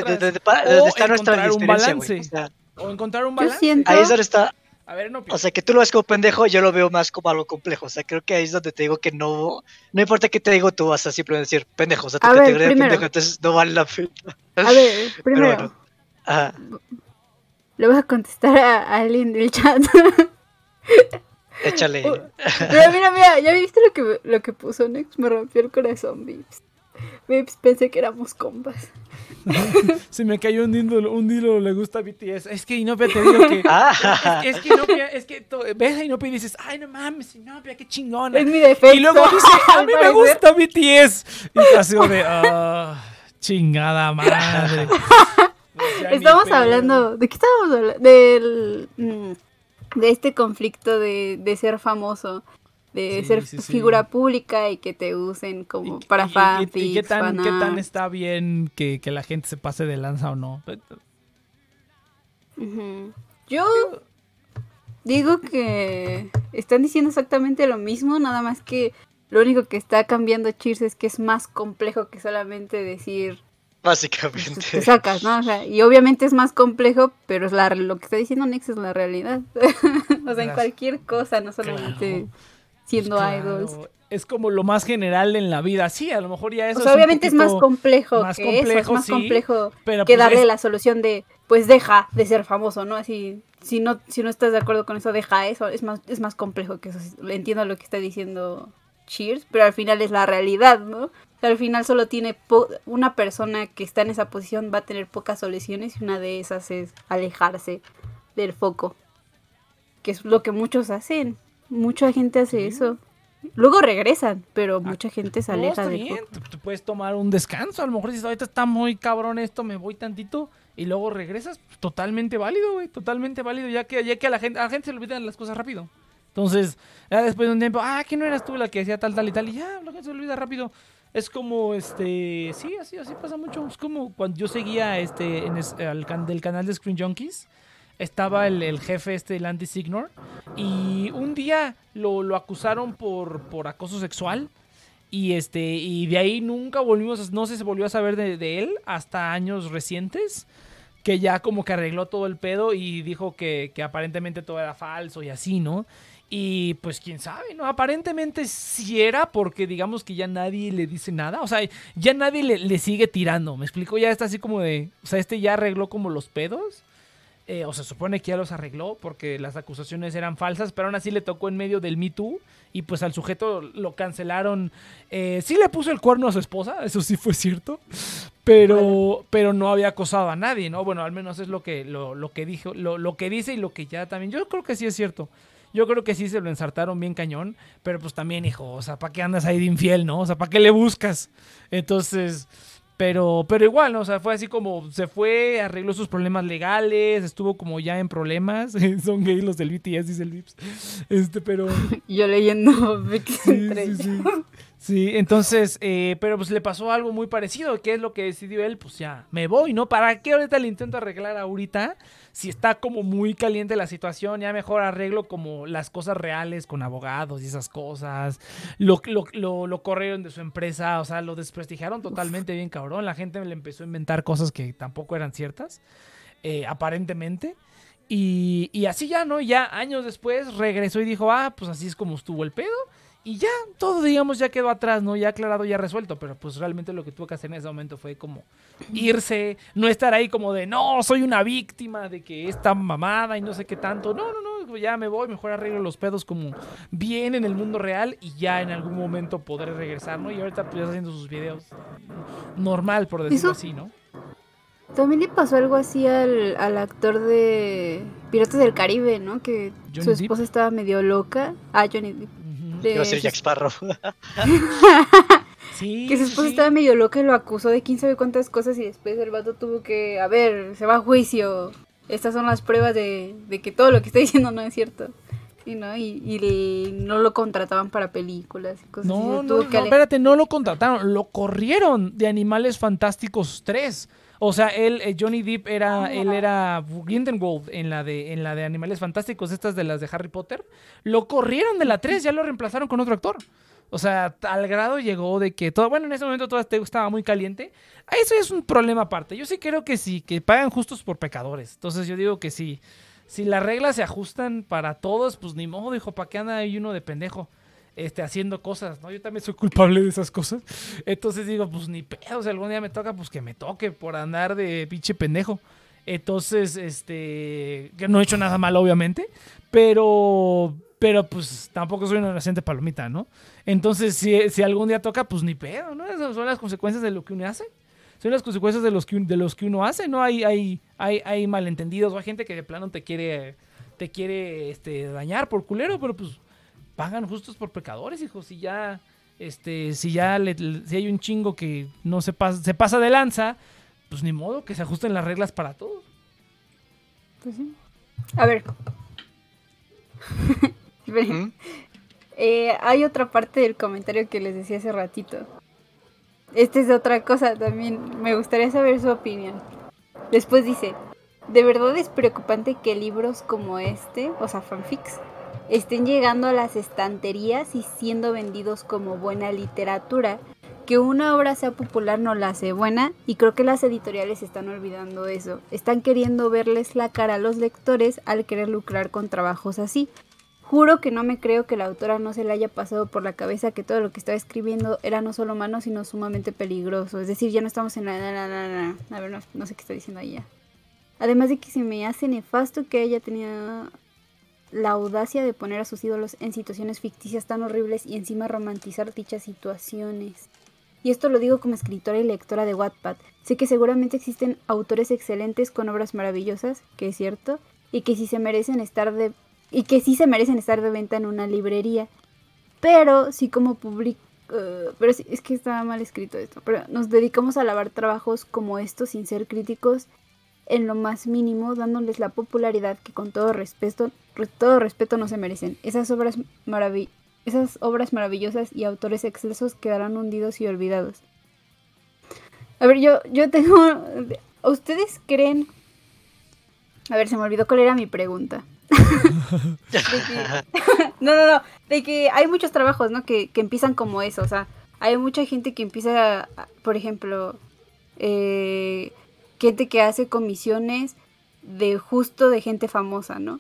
está nuestra un diferencia, güey. balance. O sea, O encontrar un balance. siento- ahí es donde está, A ver, no, O sea, que tú lo ves como pendejo, yo lo veo más como algo complejo. O sea, creo que ahí es donde te digo que no. No importa qué te digo, tú vas a simplemente decir pendejo. O sea, tu A ver, categoría de primero. pendejo, entonces no vale la pena. A ver, primero, bueno. Ajá. le voy a contestar a, a alguien del chat. Échale. Pero mira, mira, ¿ya viste lo que, lo que puso Nex? Me rompió el corazón, Vips. Vips, pensé que éramos compas. Se me cayó un dilo, un dilo le gusta a BTS. Es que Inopia te digo que. Ah, Es, es que Inopia, es que to- ves a Inopia y dices, ay no mames, Inopia, qué chingona. Es mi defecto. Y luego dice, a mí me gusta BTS. Y así de, ah, chingada madre. Pues Estamos hablando. ¿De qué estábamos hablando? Del. mm, De este conflicto de, de ser famoso. De Sí, ser sí, sí. figura pública y que te usen como Y- para y- y- qué tan, qué tan está bien que, que la gente se pase de lanza o no. Yo digo que están diciendo exactamente lo mismo, nada más que lo único que está cambiando Cheers es que es más complejo que solamente decir básicamente. sacas, ¿no? O sea, y obviamente es más complejo, pero es la, lo que está diciendo Nex es la realidad. o sea, en cualquier cosa, no solamente Claro. siendo Claro, idols. Es como lo más general en la vida. Sí, a lo mejor ya eso O sea, es un obviamente es más complejo más que eso, es complejo, más sí, complejo pero que pues darle es- la solución de, pues deja de ser famoso, ¿no? Así, si no, si no estás de acuerdo con eso, deja eso, es más, es más complejo que eso. Entiendo lo que está diciendo Cheers, pero al final es la realidad, ¿no? Al final solo tiene po- una persona que está en esa posición va a tener pocas soluciones y una de esas es alejarse del foco, que es lo que muchos hacen. Mucha gente hace eso. Luego regresan, pero mucha gente se Ah, No, aleja está del foco. Tú, tú puedes tomar un descanso. A lo mejor dices, ahorita está muy cabrón esto, me voy tantito. Y luego regresas. Totalmente válido, güey. Totalmente válido. Ya que, ya que a la gente, a la gente se le olvidan las cosas rápido. Entonces, ya después de un tiempo, ah, que no eras tú la que decía tal, tal y tal. Y ya, la gente se olvida rápido. Es como, este, sí, así, así pasa mucho. Es como cuando yo seguía, este, en es- del canal de Screen Junkies. Estaba el, jefe este, el Andy Signor. Y un día lo, lo acusaron por, por acoso sexual. Y este, y de ahí nunca volvimos, no se volvió a saber de, de él hasta años recientes. Que ya como que arregló todo el pedo y dijo que, que aparentemente todo era falso y así, ¿no? Y pues quién sabe, ¿no? Aparentemente sí era porque digamos que ya nadie le dice nada. O sea, ya nadie le, le sigue tirando. Me explico, ya está así como de. O sea, este ya arregló como los pedos. eh, o se supone que ya los arregló porque las acusaciones eran falsas, pero aún así le tocó en medio del Me Too y pues al sujeto lo cancelaron. Eh, sí le puso el cuerno a su esposa, eso sí fue cierto, pero, pero no había acosado a nadie, ¿no? Bueno, al menos es lo que, lo, lo que dijo, lo, lo que dice y lo que ya también. Yo creo que sí es cierto. Yo creo que sí se lo ensartaron bien cañón, pero pues también, hijo, o sea, ¿para qué andas ahí de infiel, no? O sea, ¿para qué le buscas? Entonces, pero, pero igual, ¿no? O sea, fue así como se fue, arregló sus problemas legales, estuvo como ya en problemas. Son gays los del BTS, dice el Vips. Este, pero. Yo leyendo Sí, sí, sí. Sí, entonces, eh, pero pues le pasó algo muy parecido. ¿Qué es lo que decidió él? Pues ya, me voy, ¿no? ¿Para qué ahorita le intento arreglar ahorita? Si está como muy caliente la situación, ya mejor arreglo como las cosas reales con abogados y esas cosas. Lo, lo, lo, lo corrieron de su empresa, o sea, lo desprestigiaron totalmente bien cabrón. La gente le empezó a inventar cosas que tampoco eran ciertas, eh, aparentemente. Y, y así ya, ¿no? Ya años después regresó y dijo, ah, pues así es como estuvo el pedo. Y ya, todo, digamos, ya quedó atrás, ¿no? Ya aclarado, ya resuelto. Pero pues realmente lo que tuvo que hacer en ese momento fue como irse, no estar ahí como de, no, soy una víctima de que esta mamada y no sé qué tanto. No, no, no, ya me voy, mejor arreglo los pedos como bien en el mundo real y ya en algún momento podré regresar, ¿no? Y ahorita pues haciendo sus videos normal, por decirlo así, ¿no? También le pasó algo así al, al actor de Piratas del Caribe, ¿no? Que Johnny su esposa estaba medio loca. Ah, Johnny Depp. De Quiero ser Jack Sparrow. Sí, Que su esposa sí. estaba medio loca y lo acusó de quién sabe cuántas cosas y después el vato tuvo que, a ver, se va a juicio. Estas son las pruebas de, de que todo lo que está diciendo no es cierto. Sí, ¿no? Y, no lo contrataban para películas y cosas así. No, se no, no, espérate, no lo contrataron, lo corrieron de Animales Fantásticos 3. O sea, él, eh, Johnny Depp era, él era Grindelwald en la de, en la de Animales Fantásticos, estas de las de Harry Potter. Lo corrieron de la 3, ya lo reemplazaron con otro actor. O sea, tal grado llegó de que todo, bueno, en ese momento todo este- estaba muy caliente. Eso es un problema aparte. Yo sí creo que sí, que pagan justos por pecadores. Entonces yo digo que sí. Si las reglas se ajustan para todos, pues ni modo, dijo, ¿para qué anda ahí uno de pendejo? Este, haciendo cosas, ¿no? Yo también soy culpable de esas cosas. Entonces digo, pues ni pedo, si algún día me toca, pues que me toque por andar de pinche pendejo. Entonces, este, que no he hecho nada malo, obviamente, pero, pero pues tampoco soy una inocente palomita, ¿no? Entonces, si, si algún día toca, pues ni pedo, ¿no? Esas son las consecuencias de lo que uno hace. Son las consecuencias de los que, de los que uno hace, ¿no? Hay, hay, hay, hay malentendidos o hay gente que de plano te quiere, te quiere este, dañar por culero, pero pues pagan justos por pecadores, hijo. Si ya, este, si ya le- si hay un chingo que no se pasa, se pasa de lanza, pues ni modo que se ajusten las reglas para todos. Pues sí. A ver. ¿Mm? Eh, hay otra parte del comentario que les decía hace ratito. Este es otra cosa también. Me gustaría saber su opinión. Después dice, ¿de verdad es preocupante que libros como este, o sea, fanfics, estén llegando a las estanterías y siendo vendidos como buena literatura? Que una obra sea popular no la hace buena y creo que las editoriales están olvidando eso. Están queriendo verles la cara a los lectores al querer lucrar con trabajos así. Juro que no me creo que la autora no se le haya pasado por la cabeza que todo lo que estaba escribiendo era no solo malo, sino sumamente peligroso. Es decir, ya no estamos en la... A ver, no, no sé qué está diciendo ahí. Además de que se me hace nefasto que ella tenía la audacia de poner a sus ídolos en situaciones ficticias tan horribles y encima romantizar dichas situaciones. Y esto lo digo como escritora y lectora de Wattpad. Sé que seguramente existen autores excelentes con obras maravillosas, que es cierto, y que sí se merecen estar de y que sí se merecen estar de venta en una librería. Pero sí como público pero sí, es que está mal escrito esto. Pero nos dedicamos a alabar trabajos como estos sin ser críticos en lo más mínimo, dándoles la popularidad que con todo respeto, re- todo respeto no se merecen. Esas obras maravi- esas obras maravillosas y autores excelsos quedarán hundidos y olvidados. A ver, yo, yo tengo. ¿Ustedes creen? A ver, se me olvidó cuál era mi pregunta. Que- no, no, no. De que hay muchos trabajos, ¿no? Que, que empiezan como eso. O sea, hay mucha gente que empieza, por ejemplo, eh, gente que hace comisiones de justo de gente famosa, ¿no?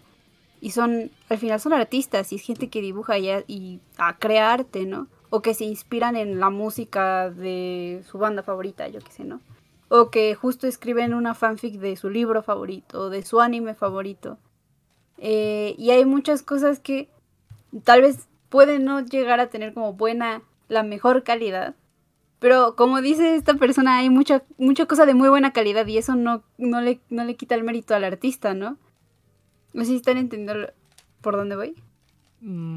Y son, al final son artistas y es gente que dibuja y, y a crea arte, ¿no? O que se inspiran en la música de su banda favorita, yo qué sé, ¿no? O que justo escriben una fanfic de su libro favorito o de su anime favorito. Eh, y hay muchas cosas que tal vez pueden no llegar a tener como buena, la mejor calidad. Pero como dice esta persona, hay mucha, mucha cosa de muy buena calidad y eso no, no, le, no le quita el mérito al artista, ¿no? No sé si están entendiendo por dónde voy.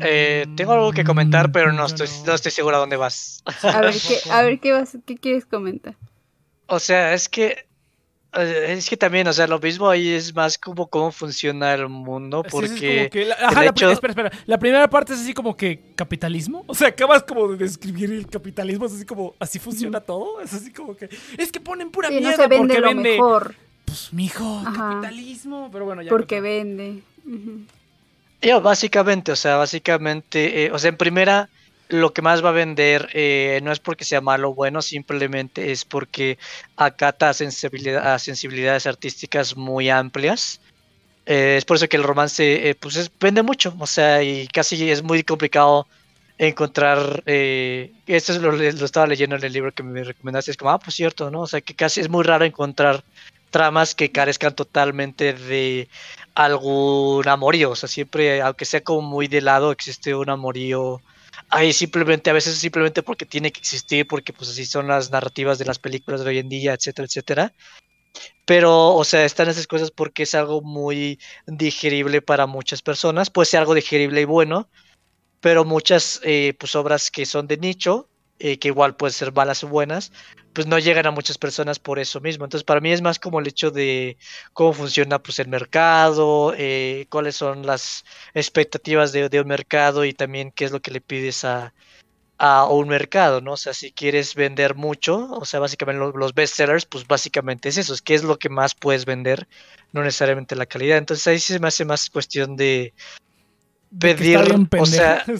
Eh, tengo algo que comentar, pero no estoy, no estoy seguro a dónde vas. A ver qué, a ver qué vas, qué quieres comentar. O sea, es que es que también, o sea, lo mismo ahí es más como cómo funciona el mundo, Sí, sí, es porque como que la, ajá, el la- hecho- espera, espera. La primera parte es así como que capitalismo. O sea, acabas como de describir el capitalismo, es así como así funciona todo. Es así como que es que ponen pura Sí, no mierda se vende porque lo vende. mejor, Pues mijo, Ajá. capitalismo. Pero bueno, ya. porque vende. Ya, básicamente, o sea, básicamente, eh, o sea, en primera, lo que más va a vender eh, no es porque sea malo o bueno, simplemente es porque acata a, sensibilidad- a sensibilidades artísticas muy amplias. Eh, es por eso que el romance, eh, pues, es- vende mucho, o sea, y casi es muy complicado encontrar, eh, esto es lo, lo estaba leyendo en el libro que me recomendaste, es como, ah, pues cierto, ¿no? O sea, que casi es muy raro encontrar tramas que carezcan totalmente de algún amorío, o sea, siempre, aunque sea como muy de lado, existe un amorío ahí simplemente, a veces simplemente porque tiene que existir, porque pues así son las narrativas de las películas de hoy en día, etcétera, etcétera. Pero, o sea, están esas cosas porque es algo muy digerible para muchas personas, puede ser algo digerible y bueno, pero muchas eh, pues obras que son de nicho, eh, que igual pueden ser malas o buenas, pues no llegan a muchas personas por eso mismo. Entonces para mí es más como el hecho de cómo funciona pues el mercado, eh, cuáles son las expectativas de, de un mercado y también qué es lo que le pides a, a un mercado, ¿no? O sea, si quieres vender mucho, o sea, básicamente los, los bestsellers, pues básicamente es eso, es qué es lo que más puedes vender, no necesariamente la calidad. Entonces ahí sí se me hace más cuestión de pedir, o sea.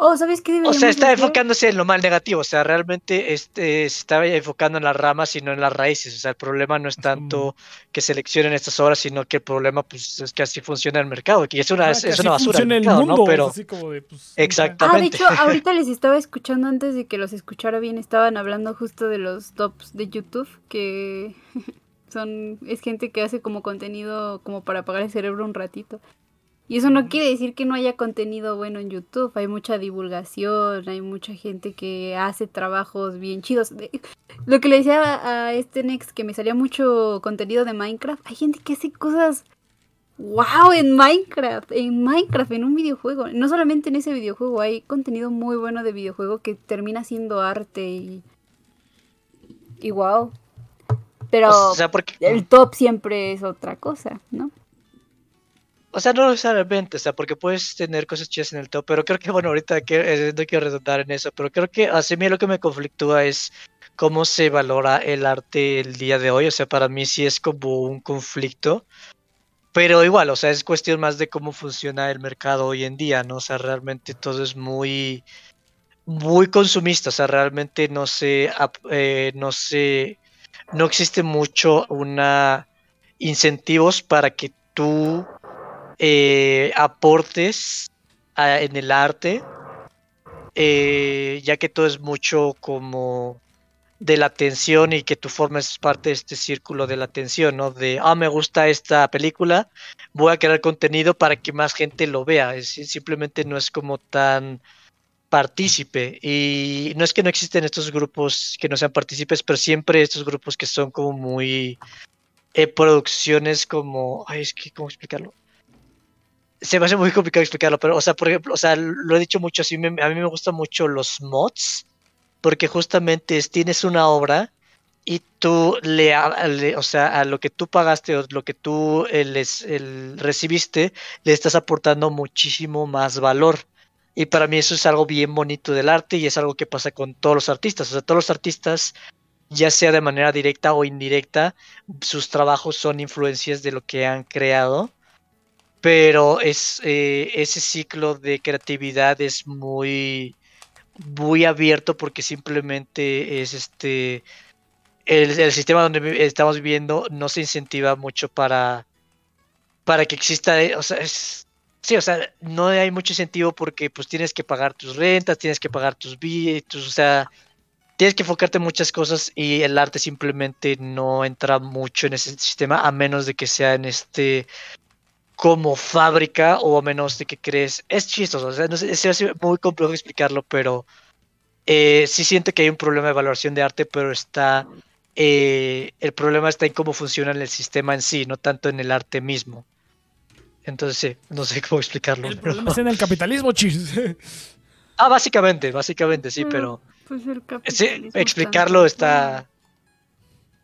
Oh, ¿sabes qué o sea, está enfocándose en lo mal negativo, o sea, realmente este, se está enfocando en las ramas y no en las raíces, o sea, el problema no es tanto que seleccionen estas obras, sino que el problema pues es que así funciona el mercado, y es una, Ah, es, que es así una basura el funciona el mercado, mundo, ¿no? Pero así como de, pues, Exacto. Ah, de Exactamente. hecho, ahorita les estaba escuchando antes de que los escuchara bien, estaban hablando justo de los tops de YouTube, que son, es gente que hace como contenido como para apagar el cerebro un ratito. Y eso no quiere decir que no haya contenido bueno en YouTube, hay mucha divulgación, hay mucha gente que hace trabajos bien chidos. Lo que le decía a este Next, que me salía mucho contenido de Minecraft, hay gente que hace cosas Wow, en Minecraft, en Minecraft, en un videojuego. No solamente en ese videojuego, hay contenido muy bueno de videojuego que termina siendo arte y. Y wow. Pero o sea, porque... el top siempre es otra cosa, ¿no? O sea, no necesariamente, o sea, porque puedes tener cosas chidas en el top, pero creo que, bueno, ahorita que, eh, no quiero redundar en eso, pero creo que así mí lo que me conflictúa es cómo se valora el arte el día de hoy, o sea, para mí sí es como un conflicto, pero igual, o sea, es cuestión más de cómo funciona el mercado hoy en día, ¿no? O sea, realmente todo es muy, muy consumista, o sea, realmente no se, eh, no se, no existe mucho una incentivos para que tú eh, aportes en el arte, eh, ya que todo es mucho como de la atención y que tú formes parte de este círculo de la atención, ¿no? De, ah, me gusta esta película, voy a crear contenido para que más gente lo vea. Es, simplemente no es como tan partícipe. Y no es que no existen estos grupos que no sean partícipes, pero siempre estos grupos que son como muy eh, producciones como, ay, es que, ¿cómo explicarlo? Se me hace muy complicado explicarlo, pero, o sea, por ejemplo, o sea, lo he dicho mucho, así, me- a mí me gustan mucho los mods, porque justamente es, tienes una obra y tú le, o sea, a lo que tú pagaste o lo que tú eh, les, recibiste, le estás aportando muchísimo más valor. Y para mí eso es algo bien bonito del arte y es algo que pasa con todos los artistas. O sea, todos los artistas, ya sea de manera directa o indirecta, sus trabajos son influencias de lo que han creado. Pero es eh, ese ciclo de creatividad es muy, muy abierto porque simplemente es este el, el sistema donde estamos viviendo no se incentiva mucho para para que exista eh, o sea es sí o sea no hay mucho incentivo porque pues tienes que pagar tus rentas tienes que pagar tus billetes o sea tienes que enfocarte en muchas cosas y el arte simplemente no entra mucho en ese sistema a menos de que sea en este como fábrica o a menos de que crees es chistoso o sea no sé, se hace muy complejo explicarlo pero eh, sí siento que hay un problema de evaluación de arte, pero está. eh, el problema está en cómo funciona el sistema en sí, no tanto en el arte mismo. Entonces, sí, no sé cómo explicarlo. El pero- problema es en el capitalismo, chis. Ah, básicamente, básicamente, sí, pero. Pues el Sí, capitalismo explicarlo está- está.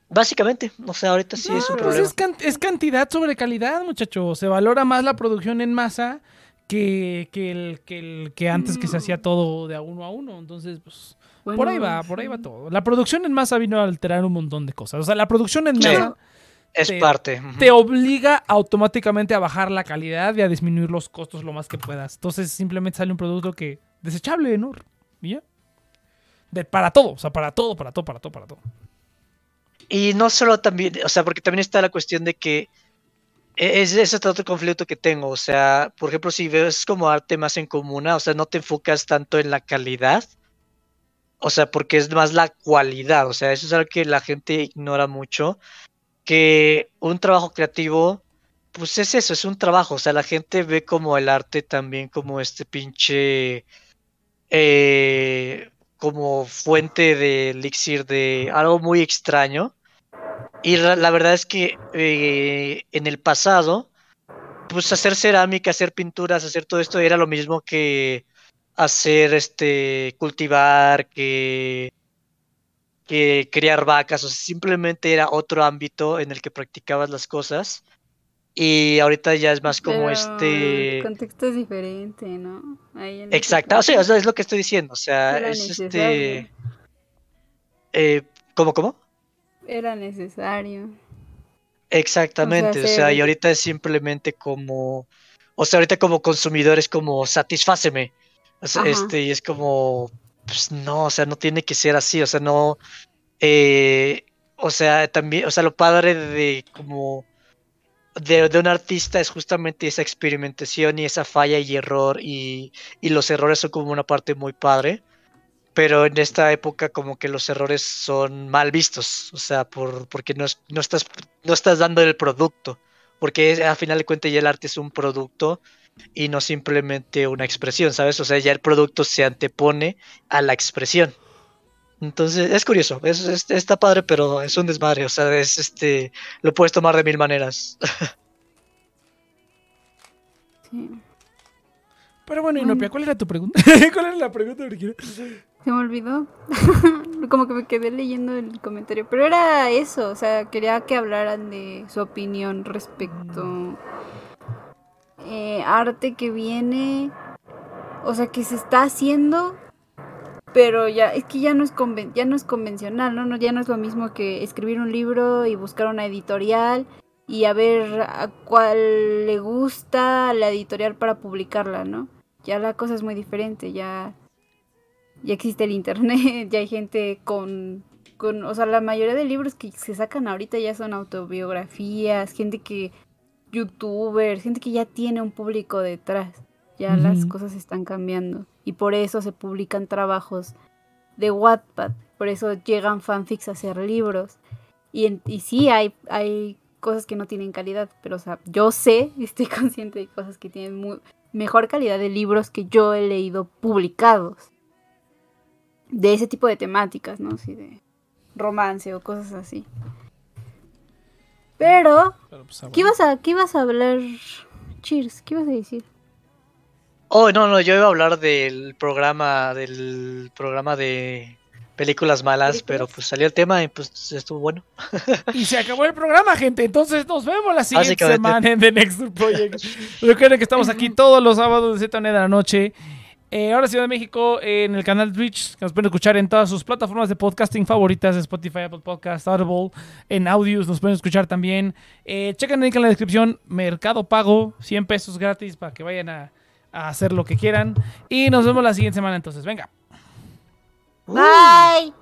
Básicamente, o sea, ahorita sí es un Pues problema. es, can- es cantidad sobre calidad, muchacho. Se valora más la producción en masa que, que, el, que, el- que antes que se hacía todo de a uno a uno. Entonces, pues, por ahí va, por ahí va todo. La producción en masa vino a alterar un montón de cosas. O sea, la producción en Sí. masa Es te- parte. te obliga automáticamente a bajar la calidad y a disminuir los costos lo más que puedas. Entonces, simplemente sale un producto que desechable, ¿no? Y ya. De, para todo, o sea, para todo, para todo, para todo, para todo. Y no solo también, o sea, porque también está la cuestión de que e- es ese otro conflicto que tengo, o sea, por ejemplo, si ves como arte más en comuna, o sea, no te enfocas tanto en la calidad, o sea, porque es más la cualidad, o sea, eso es algo que la gente ignora mucho, que un trabajo creativo, pues es eso, es un trabajo, o sea, la gente ve como el arte también como este pinche, eh, como fuente de elixir de algo muy extraño. Y la, verdad es que eh, en el pasado, pues hacer cerámica, hacer pinturas, hacer todo esto era lo mismo que hacer este cultivar, que que criar vacas, o sea, simplemente era otro ámbito en el que practicabas las cosas. Y ahorita ya es más como Pero este. El contexto es diferente, ¿no? Ahí en ese Exacto, o sea, es lo que estoy diciendo. O sea, Era es este. Eh, ¿Cómo, cómo? Era necesario. Exactamente, o sea, y ahorita es simplemente como. O sea, ahorita como consumidor es como satisfáceme. O sea, este, y es como. Pues no, o sea, no tiene que ser así, o sea, no. eh, o sea, también, o sea, lo padre de como. De, de un artista es justamente esa experimentación y esa falla y error y, y los errores son como una parte muy padre, pero en esta época como que los errores son mal vistos, o sea, por, porque no, no, estás, no estás dando el producto, porque a final de cuentas ya el arte es un producto y no simplemente una expresión, ¿sabes? O sea, ya el producto se antepone a la expresión. Entonces, es curioso, es, es- está padre, pero es un desmadre, o sea, es este, lo puedes tomar de mil maneras. Sí. Pero bueno. Inopia, ¿cuál era tu pregunta? ¿Cuál era la pregunta original? Se me olvidó. Como que me quedé leyendo el comentario. Pero era eso, o sea, quería que hablaran de su opinión respecto eh, arte que viene, o sea, que se está haciendo, pero ya es que ya no es conven- ya no es convencional, ¿no? no ya no es lo mismo que escribir un libro y buscar una editorial y a ver a cuál le gusta la editorial para publicarla, ¿no? Ya la cosa es muy diferente, ya ya existe el internet, ya hay gente con, con, o sea, la mayoría de libros que se sacan ahorita ya son autobiografías, gente que, youtubers, gente que ya tiene un público detrás, ya las cosas están cambiando y por eso se publican trabajos de Wattpad, por eso llegan fanfics a hacer libros y, en- y sí hay, hay cosas que no tienen calidad, pero o sea, yo sé y estoy consciente de cosas que tienen muy, mejor calidad de libros que yo he leído publicados de ese tipo de temáticas, ¿no? Sí, de romance o cosas así. Pero, Pero, pues, ah, ¿qué ibas a, qué ibas a hablar? Cheers, ¿qué ibas a decir? Oh, no, no, yo iba a hablar del programa, del programa de películas malas, pero pues salió el tema y pues estuvo bueno. Y se acabó el programa, gente. Entonces nos vemos la siguiente semana en The Next Project. Recuerden que estamos aquí todos los sábados de 7 a 9 de la noche. Eh, ahora Ciudad de México en el canal Twitch, que nos pueden escuchar en todas sus plataformas de podcasting favoritas, Spotify, Apple Podcast, Audible, en Audios, nos pueden escuchar también. Eh, chequen el link en la descripción, Mercado Pago, 100 pesos gratis para que vayan a, a hacer lo que quieran. Y nos vemos la siguiente semana entonces, venga. Bye.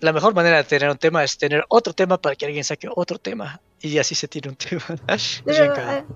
La mejor manera de tener un tema es tener otro tema para que alguien saque otro tema y así se tiene un tema. Pero,